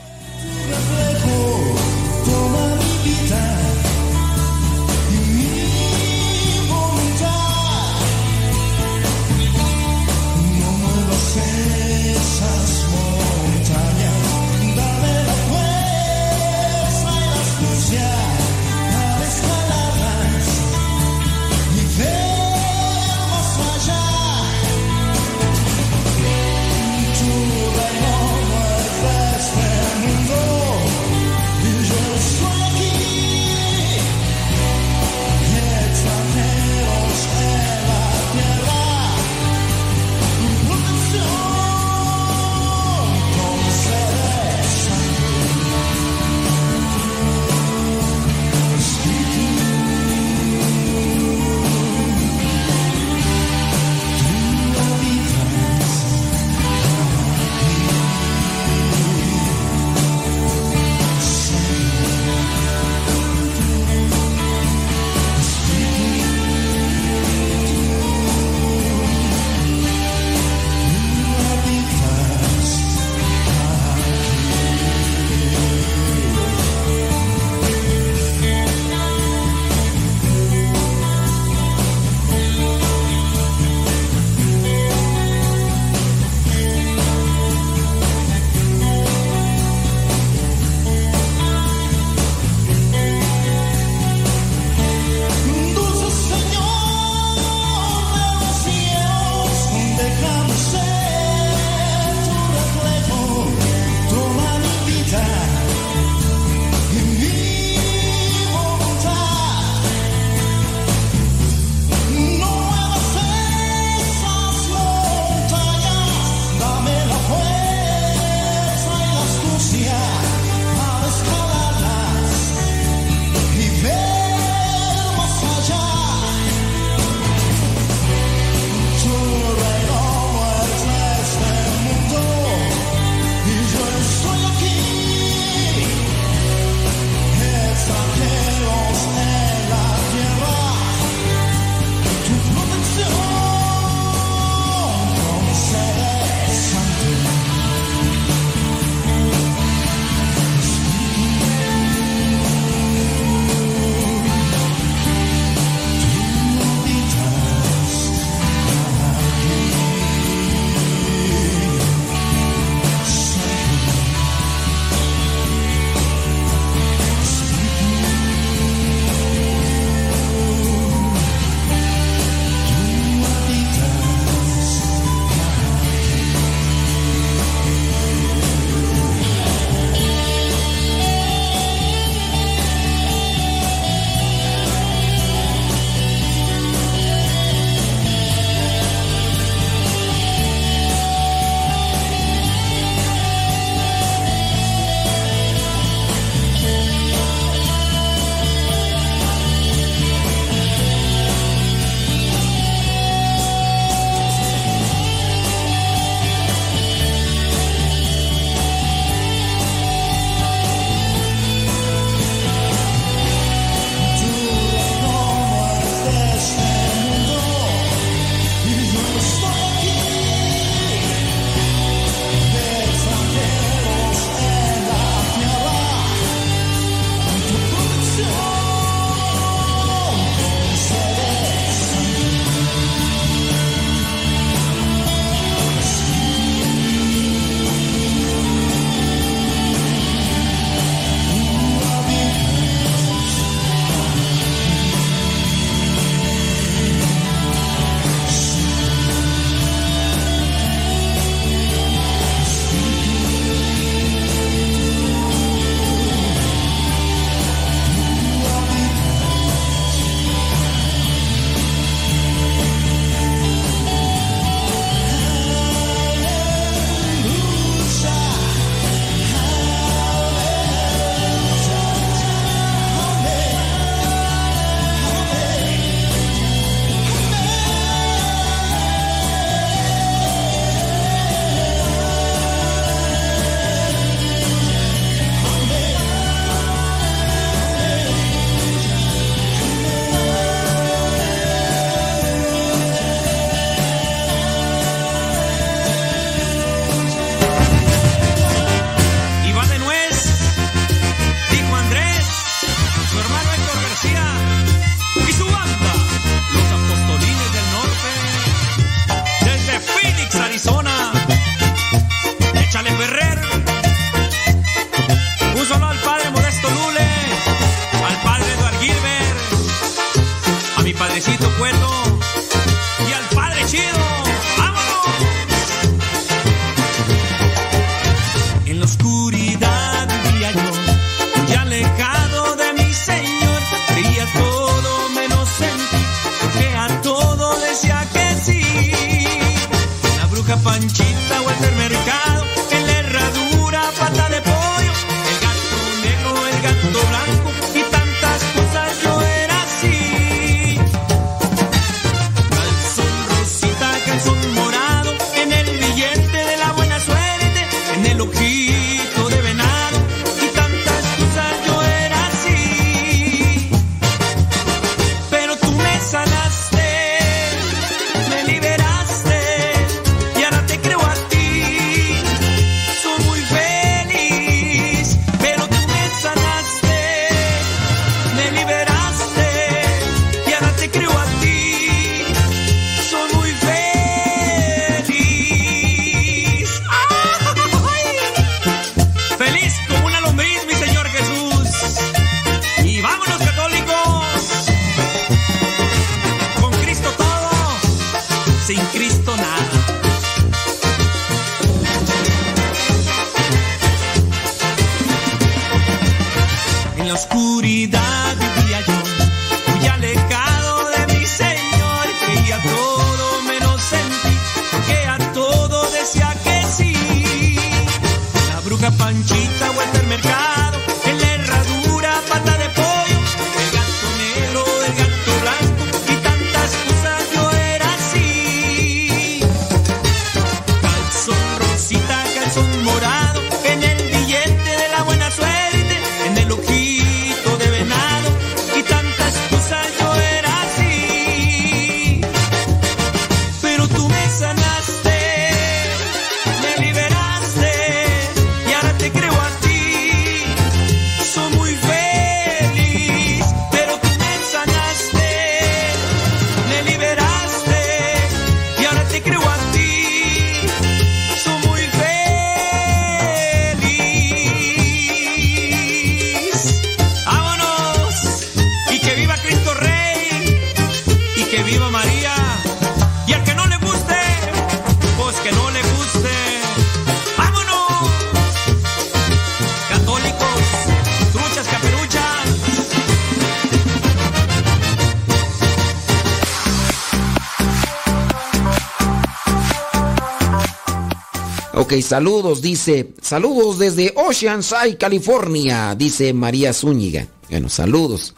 Saludos, dice. Saludos desde Oceanside, California, dice María Zúñiga. Bueno, saludos.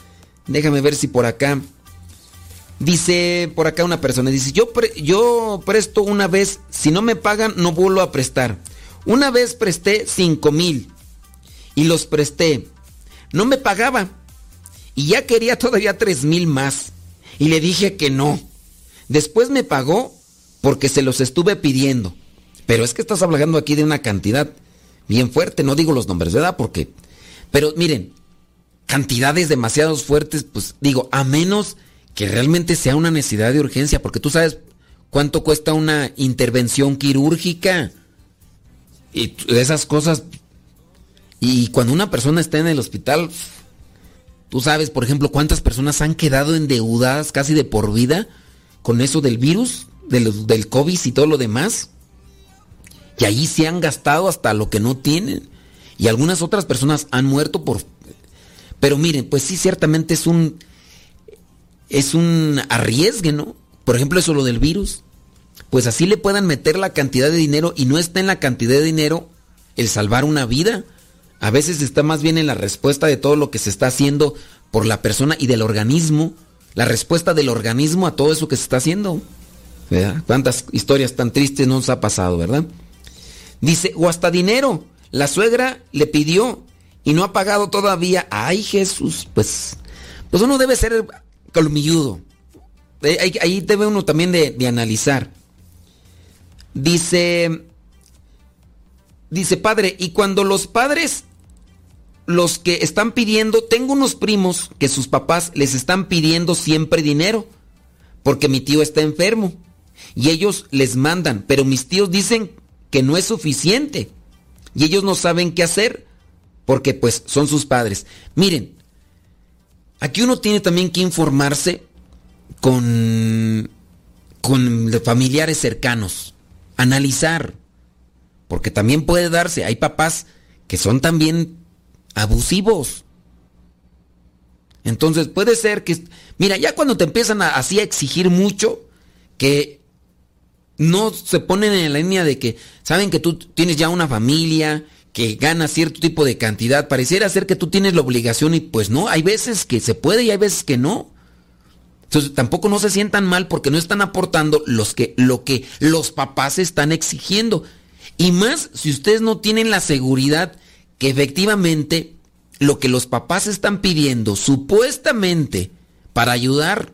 Déjame ver si por acá. Dice por acá una persona, dice, yo, yo presto una vez, si no me pagan, no vuelvo a prestar. Una vez presté 5 mil y los presté. No me pagaba y ya quería todavía 3 mil más. Y le dije que no. Después me pagó porque se los estuve pidiendo. Pero es que estás hablando aquí de una cantidad bien fuerte, no digo los nombres, ¿verdad? Porque, pero miren, cantidades demasiado fuertes, pues digo, a menos que realmente sea una necesidad de urgencia, porque tú sabes cuánto cuesta una intervención quirúrgica y esas cosas. Y cuando una persona está en el hospital, tú sabes, por ejemplo, cuántas personas han quedado endeudadas casi de por vida con eso del virus, de los- del COVID y todo lo demás. Y ahí se han gastado hasta lo que no tienen. Y algunas otras personas han muerto por... Pero miren, pues sí, ciertamente es un... Es un arriesgue, ¿no? Por ejemplo, eso lo del virus. Pues así le puedan meter la cantidad de dinero y no está en la cantidad de dinero el salvar una vida. A veces está más bien en la respuesta de todo lo que se está haciendo por la persona y del organismo. La respuesta del organismo a todo eso que se está haciendo. ¿Verdad? ¿Cuántas historias tan tristes nos ha pasado, verdad? Dice, o hasta dinero. La suegra le pidió y no ha pagado todavía. Ay, Jesús, pues, pues uno debe ser colmilludo. Eh, Ahí, debe uno también de, de analizar. Dice, dice padre, y cuando los padres, los que están pidiendo, tengo unos primos que sus papás les están pidiendo siempre dinero, porque mi tío está enfermo, y ellos les mandan, pero mis tíos dicen que no es suficiente, y ellos no saben qué hacer, porque pues son sus padres. Miren, aquí uno tiene también que informarse con, con familiares cercanos, analizar, porque también puede darse, hay papás que son también abusivos. Entonces puede ser que, mira, ya cuando te empiezan a, así a exigir mucho, que no se ponen en la línea de que saben que tú tienes ya una familia, que ganas cierto tipo de cantidad, pareciera ser que tú tienes la obligación y pues no, hay veces que se puede y hay veces que no. Entonces tampoco no se sientan mal porque no están aportando los que, lo que los papás están exigiendo. Y más si ustedes no tienen la seguridad que efectivamente lo que los papás están pidiendo supuestamente para ayudar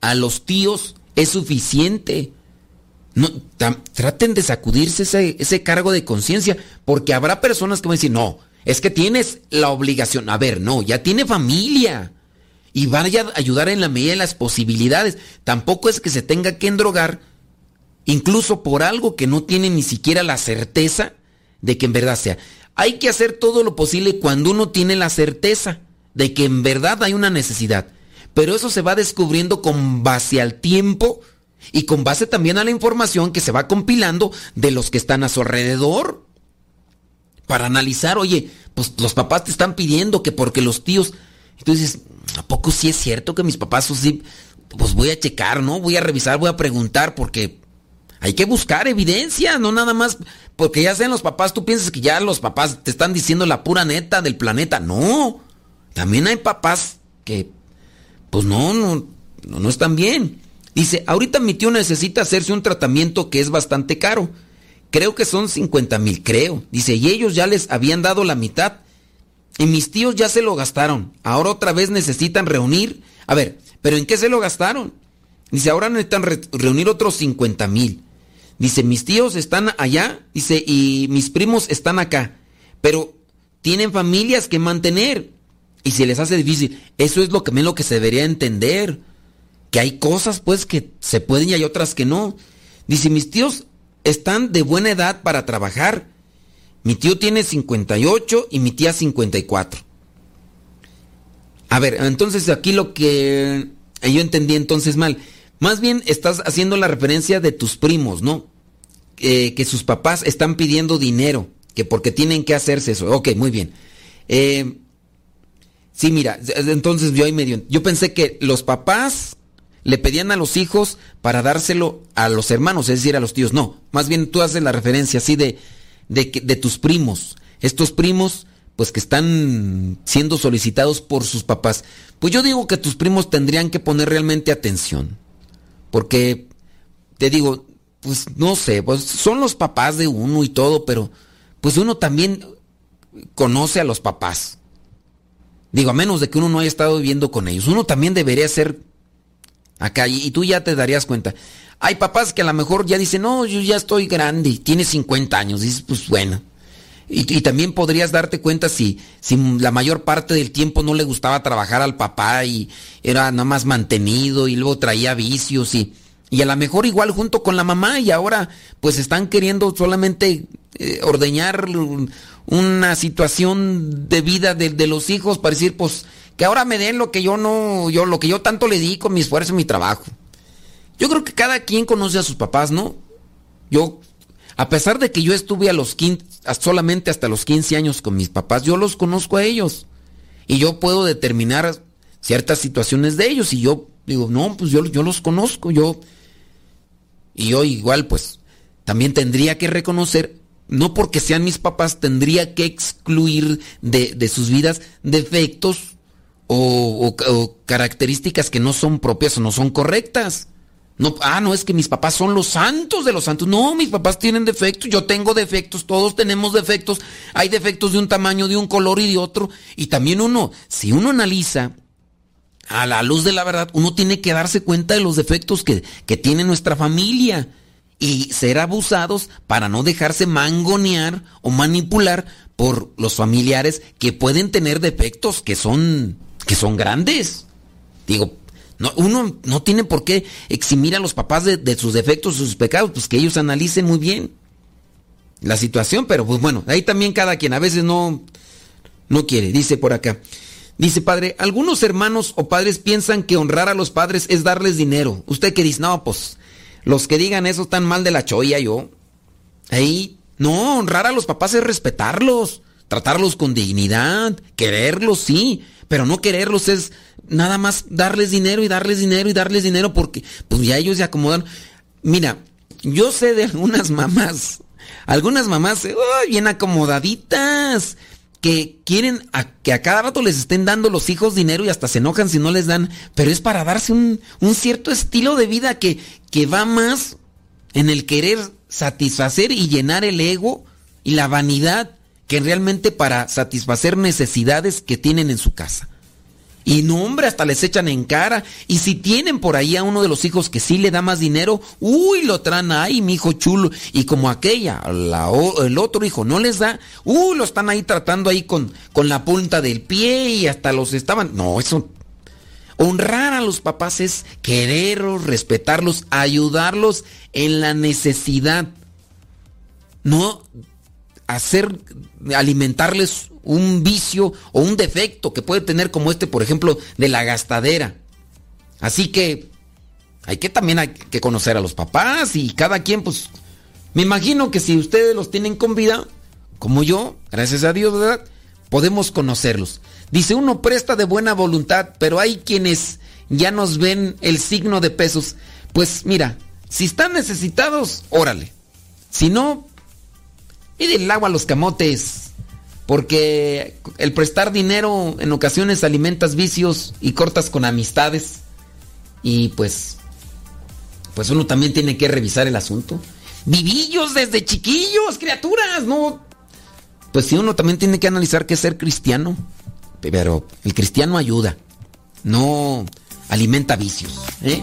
a los tíos es suficiente. No, traten de sacudirse ese, ese cargo de conciencia, porque habrá personas que van a decir, no, es que tienes la obligación. A ver, no, ya tiene familia. Y vaya a ayudar en la medida de las posibilidades. Tampoco es que se tenga que endrogar, incluso por algo que no tiene ni siquiera la certeza de que en verdad sea. Hay que hacer todo lo posible cuando uno tiene la certeza de que en verdad hay una necesidad. Pero eso se va descubriendo con base al tiempo y con base también a la información que se va compilando de los que están a su alrededor. Para analizar, oye, pues los papás te están pidiendo que porque los tíos... Entonces, ¿a poco sí es cierto que mis papás, sí, pues voy a checar, ¿no? Voy a revisar, voy a preguntar, porque hay que buscar evidencia, no nada más porque ya sean los papás, tú piensas que ya los papás te están diciendo la pura neta del planeta. No, también hay papás que, pues no, no, no, no están bien. Dice, ahorita mi tío necesita hacerse un tratamiento que es bastante caro. Creo que son 50 mil, creo. Dice, y ellos ya les habían dado la mitad. Y mis tíos ya se lo gastaron. Ahora otra vez necesitan reunir. A ver, ¿pero en qué se lo gastaron? Dice, ahora necesitan re- reunir otros 50 mil. Dice, mis tíos están allá. Dice, y mis primos están acá. Pero tienen familias que mantener. Y se les hace difícil. Eso es lo que, lo que se debería entender. Que hay cosas pues que se pueden y hay otras que no. Dice, mis tíos están de buena edad para trabajar. Mi tío tiene 58 y mi tía 54. A ver, entonces aquí lo que yo entendí entonces mal. Más bien estás haciendo la referencia de tus primos, ¿no? Eh, que sus papás están pidiendo dinero, que porque tienen que hacerse eso. Ok, muy bien. Eh, sí, mira, entonces yo ahí medio... Yo pensé que los papás le pedían a los hijos para dárselo a los hermanos, es decir, a los tíos. No, más bien tú haces la referencia así de, de, de tus primos. Estos primos, pues que están siendo solicitados por sus papás. Pues yo digo que tus primos tendrían que poner realmente atención. Porque, te digo, pues no sé, pues son los papás de uno y todo, pero pues uno también conoce a los papás. Digo, a menos de que uno no haya estado viviendo con ellos. Uno también debería ser acá y, tú ya te darías cuenta. Hay papás que a lo mejor ya dicen, no, yo ya estoy grande, tiene 50 años. Dices, pues bueno. Y, y también podrías darte cuenta si, si la mayor parte del tiempo no le gustaba trabajar al papá y era nada más mantenido y luego traía vicios y, y a lo mejor igual junto con la mamá y ahora pues están queriendo solamente eh, ordeñar una situación de vida de, de los hijos para decir pues que ahora me den lo que yo no, yo lo que yo tanto le di con mi esfuerzo y mi trabajo. Yo creo que cada quien conoce a sus papás, ¿no? Yo, a pesar de que yo estuve a los 15, solamente hasta los 15 años con mis papás, yo los conozco a ellos. Y yo puedo determinar ciertas situaciones de ellos. Y yo digo, no, pues yo, yo los conozco, yo. Y yo igual, pues, también tendría que reconocer, no porque sean mis papás, tendría que excluir de, de sus vidas defectos o, o- o características que no son propias o no son correctas. No, ah, no, es que mis papás son los santos de los santos. No, mis papás tienen defectos, yo tengo defectos, todos tenemos defectos. Hay defectos de un tamaño, de un color y de otro. Y también uno, si uno analiza a la luz de la verdad, uno tiene que darse cuenta de los defectos que, que tiene nuestra familia y ser abusados para no dejarse mangonear o manipular por los familiares que pueden tener defectos que son, que son grandes. Digo, no, uno no tiene por qué eximir a los papás de, de sus defectos, sus pecados, pues que ellos analicen muy bien la situación, pero pues bueno, ahí también cada quien a veces no, no quiere, dice por acá. Dice padre, algunos hermanos o padres piensan que honrar a los padres es darles dinero. Usted que dice, no, pues los que digan eso están mal de la cholla yo. Ahí, no, honrar a los papás es respetarlos, tratarlos con dignidad, quererlos, sí, pero no quererlos es nada más darles dinero y darles dinero y darles dinero porque pues ya ellos se acomodan. Mira, yo sé de algunas mamás, algunas mamás ay, bien acomodaditas, que quieren que a cada rato les estén dando los hijos dinero y hasta se enojan si no les dan, pero es para darse un, un cierto estilo de vida que, que va más en el querer satisfacer y llenar el ego y la vanidad que realmente para satisfacer necesidades que tienen en su casa. Y no, hombre, hasta les echan en cara. Y si tienen por ahí a uno de los hijos que sí le da más dinero, uy, lo traen ahí, mi hijo chulo. Y como aquella, la el otro hijo no les da, uy, lo están ahí tratando ahí con, con la punta del pie y hasta los estaban. No, eso. Honrar a los papás es quererlos, respetarlos, ayudarlos en la necesidad. No hacer, alimentarles un vicio o un defecto que puede tener como este, por ejemplo, de la gastadera. Así que hay que también hay que conocer a los papás y cada quien, pues, me imagino que si ustedes los tienen con vida, como yo, gracias a Dios, ¿verdad? Podemos conocerlos. Dice, uno presta de buena voluntad, pero hay quienes ya nos ven el signo de pesos. Pues mira, si están necesitados, órale. Si no, Pide el agua a los camotes. Porque el prestar dinero en ocasiones alimentas vicios y cortas con amistades. Y pues. Pues uno también tiene que revisar el asunto. Vivillos desde chiquillos, criaturas, ¿no? Pues sí, uno también tiene que analizar qué es ser cristiano. Pero el cristiano ayuda. No alimenta vicios. ¿eh?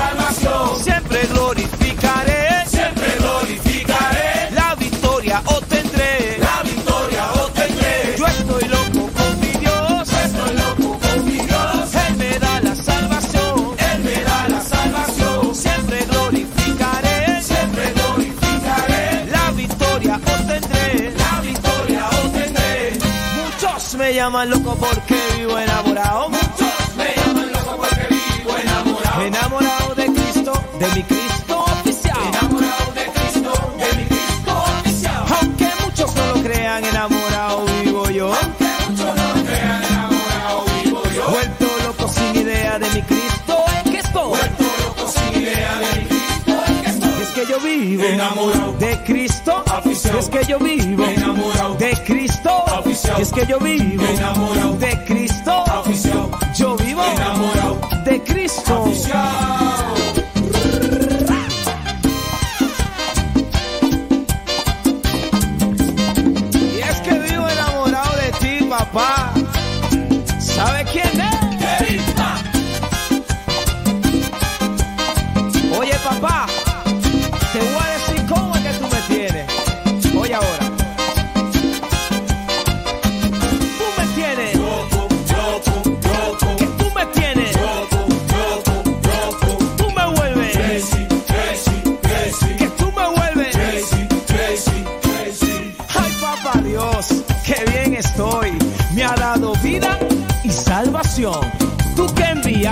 Llaman loco porque vivo enamorado. Muchos me llaman loco porque vivo enamorado. Enamorado de Cristo, de mi Cristo oficial. Enamorado de Cristo, de mi Cristo oficial. Aunque muchos no lo crean, enamorado vivo yo. Aunque muchos no lo crean, enamorado vivo yo. Vuelto loco sin idea de mi Cristo en que estoy. Vuelto loco sin idea de mi Cristo en que estoy. Es que yo vivo Enamorado. de Cristo. Afición. Es que yo vivo Enamorado. De Cristo. Afición. Es que yo vivo Enamorado. de Cristo. Afición. Yo vivo Enamorado. de Cristo. Y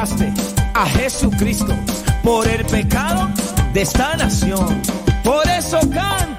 a Jesucristo por el pecado de esta nación. Por eso canto,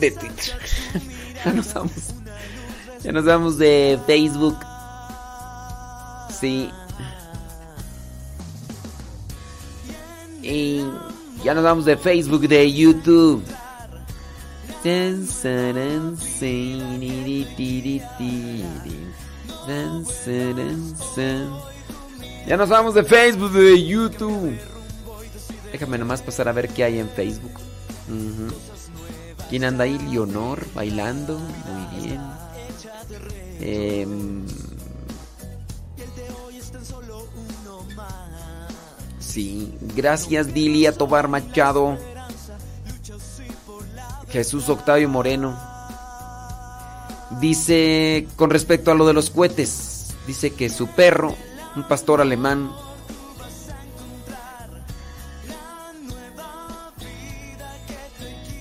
de Twitter. ya nos damos. Ya nos damos de Facebook. Sí. Y ya nos damos de Facebook, de YouTube. Ya nos vamos de Facebook, de YouTube. Déjame nomás pasar a ver qué hay en Facebook. Ujú. ¿Quién anda ahí? Leonor bailando. Muy bien. Em, sí, gracias Dilia Tobar Machado. Jesús Octavio Moreno. Dice con respecto a lo de los cohetes. Dice que su perro, un pastor alemán,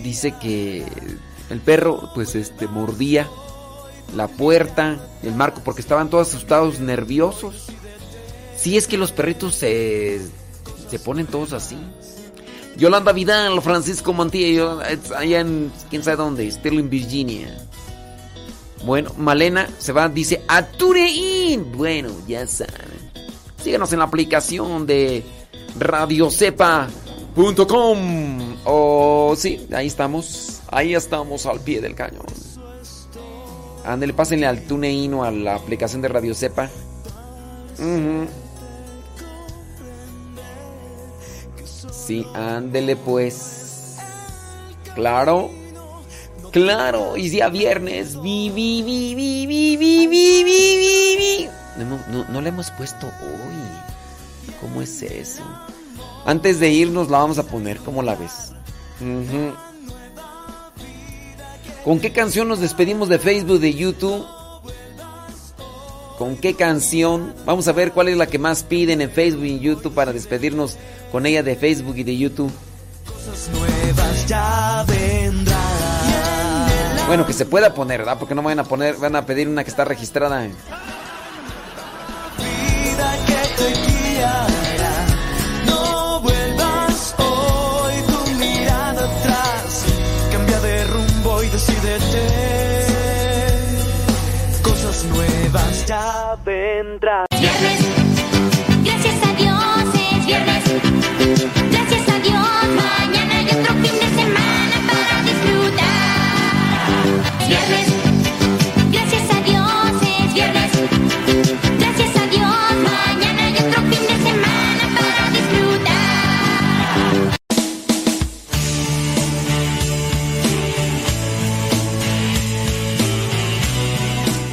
dice que el perro pues este mordía la puerta, el marco porque estaban todos asustados, nerviosos. Si es que los perritos se se ponen todos así. Yolanda Vidal, Francisco Mantilla, yo- allá en quién sabe dónde, Sterling, Virginia. Bueno, Malena se va, dice a. Bueno, ya saben. Síganos en la aplicación de radiocepa.com. O sí, ahí estamos. Ahí estamos al pie del cañón. Ándale, pásenle al TuneIn o a la aplicación de Radio Cepa. Sí, ándele pues. Claro. Claro, y día viernes. Vi, vi, vi, vi, vi, vi, vi, vi, vi. No, no, no le hemos puesto hoy. ¿Cómo es eso? Antes de irnos la vamos a poner, ¿cómo la ves? ¿Con qué canción nos despedimos de Facebook, de YouTube? ¿Con qué canción? Vamos a ver cuál es la que más piden en Facebook y YouTube para despedirnos con ella de Facebook y de YouTube. Bueno, que se pueda poner, ¿verdad? Porque no van a poner, van a pedir una que está registrada. en- vendrán. Gracias a Dios es viernes. Gracias a Dios mañana hay otro fin de semana para disfrutar. Viernes. Gracias a Dios es viernes. Gracias a Dios mañana hay otro fin de semana para disfrutar.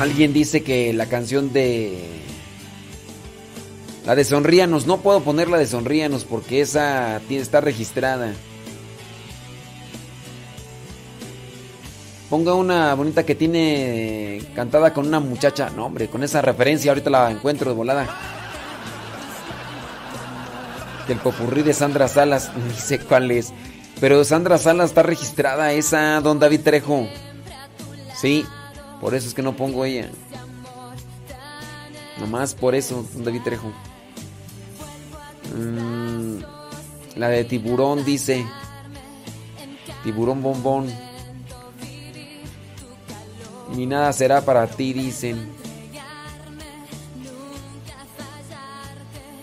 Alguien dice que la canción de. La de Sonríanos, no puedo poner la de Sonríanos porque esa está registrada. Ponga una bonita que tiene cantada con una muchacha. No, hombre, con esa referencia ahorita la encuentro de volada. Que el popurrí de Sandra Salas, ni sé cuál es. Pero Sandra Salas está registrada esa, don David Trejo. Sí, por eso es que no pongo ella. Nomás por eso, don David Trejo. Mm, la de tiburón dice. Tiburón bombón. Ni nada será para ti, dicen.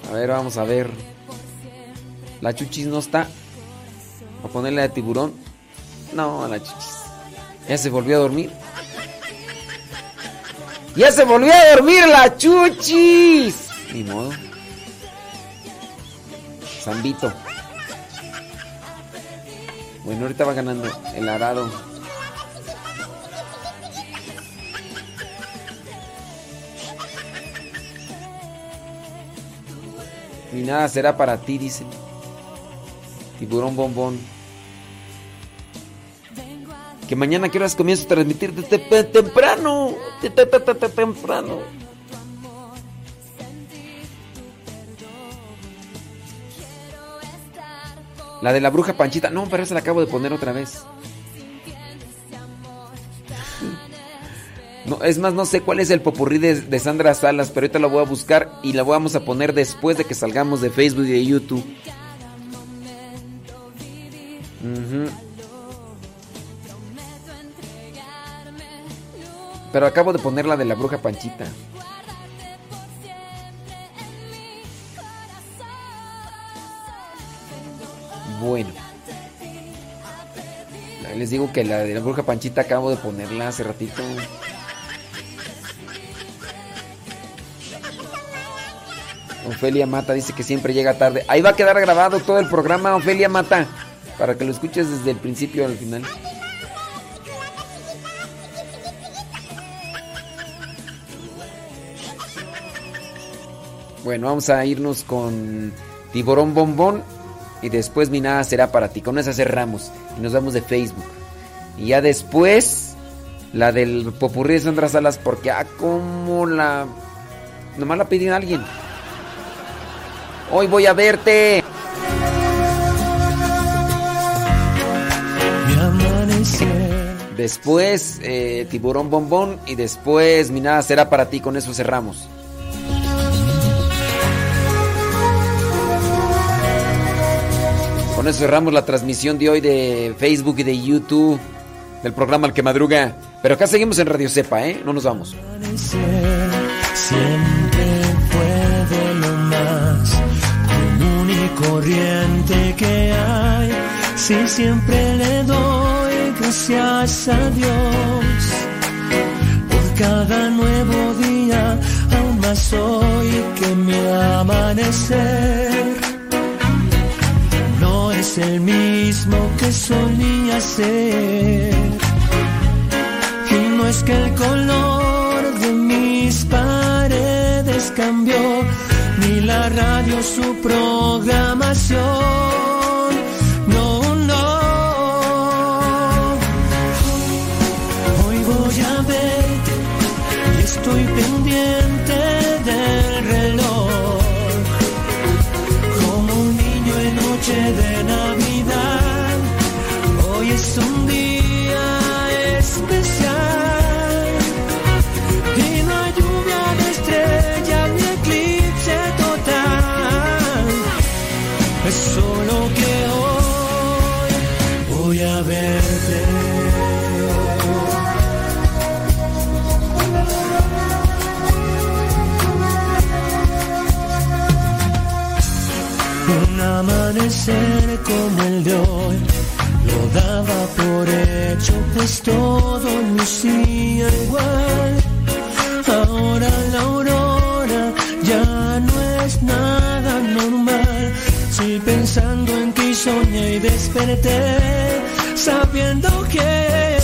A ver, vamos a ver. La chuchis no está. A ponerle de tiburón. No, la chuchis. Ya se volvió a dormir. ¡Ya se volvió a dormir la chuchis! Ni modo. Zambito. Bueno, ahorita va ganando el arado. Ni nada será para ti, dice. Tiburón bombón. Que mañana que horas comienzo a transmitir desde temprano. Te- te- te- te- te- Temprano. La de la bruja Panchita. No, pero esa la acabo de poner otra vez. No, es más, no sé cuál es el popurrí de, de Sandra Salas, pero ahorita lo voy a buscar y la vamos a poner después de que salgamos de Facebook y de YouTube. Pero acabo de poner la de la bruja Panchita. Bueno. Les digo que la de la bruja Panchita acabo de ponerla hace ratito. Ofelia Mata dice que siempre llega tarde. Ahí va a quedar grabado todo el programa, Ofelia Mata, para que lo escuches desde el principio al final. Bueno, vamos a irnos con Tiburón Bombón y después mi nada será para ti. Con esa cerramos y nos vamos de Facebook. Y ya después la del popurrí de Sandra Salas porque ah como la nomás la pidió alguien. Hoy voy a verte. Después eh, Tiburón Bombón y después mi nada será para ti. Con eso cerramos. Con eso cerramos la transmisión de hoy de Facebook y de YouTube del programa Al que Madruga. Pero acá seguimos en Radio Cepa, ¿eh? No nos vamos. Siempre fue de lo más común y corriente que hay. Sí, siempre le doy gracias a Dios por cada nuevo día, aún más hoy que mi amanecer el mismo que solía ser. Y no es que el color de mis paredes cambió, ni la radio su programación. No, no. Hoy voy a verte y estoy pendiente amanecer como el de hoy lo daba por hecho, pues todo lucía igual. Ahora la aurora ya no es nada normal. Si pensando en ti soñé y desperté, sabiendo que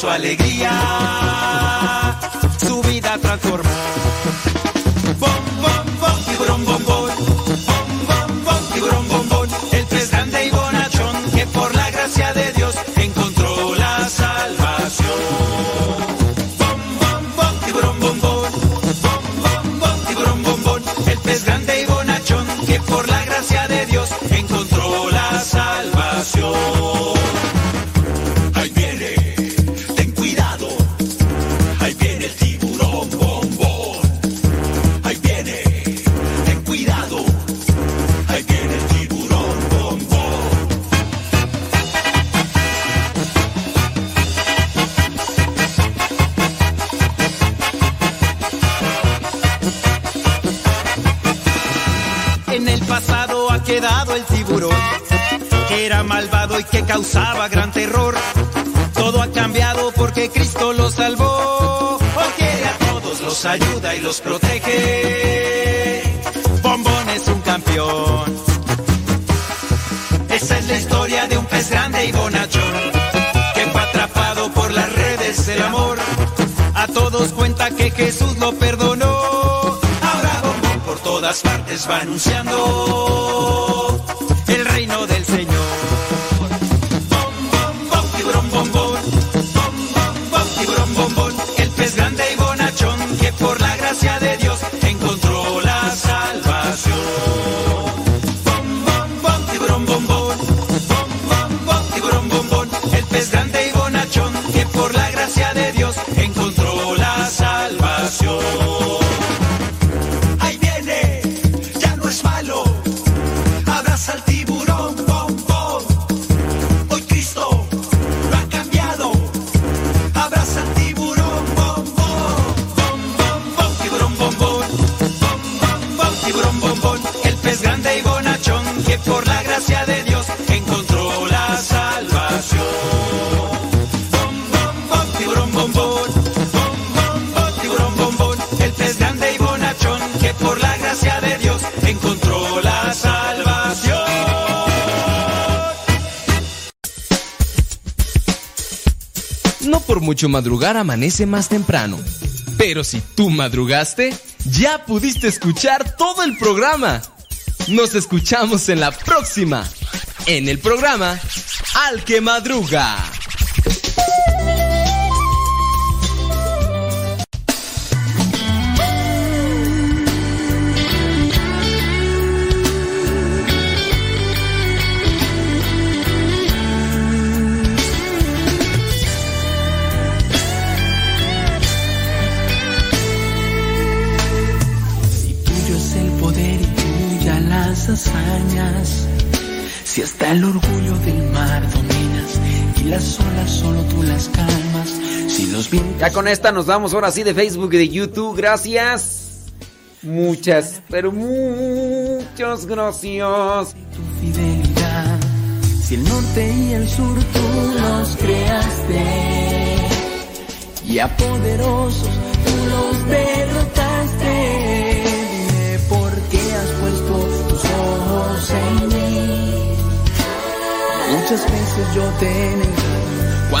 su alegría. madrugar amanece más temprano. Pero si tú madrugaste, ya pudiste escuchar todo el programa. Nos escuchamos en la próxima, en el programa Al que Madruga. Ya con esta nos vamos ahora sí de Facebook y de YouTube. Gracias. Muchas, pero muchas gracias. Tu fidelidad, si el norte y el sur tú los creaste, y a poderosos tú los derrotaste, dime por qué has puesto tus ojos en mí. Muchas veces yo te negué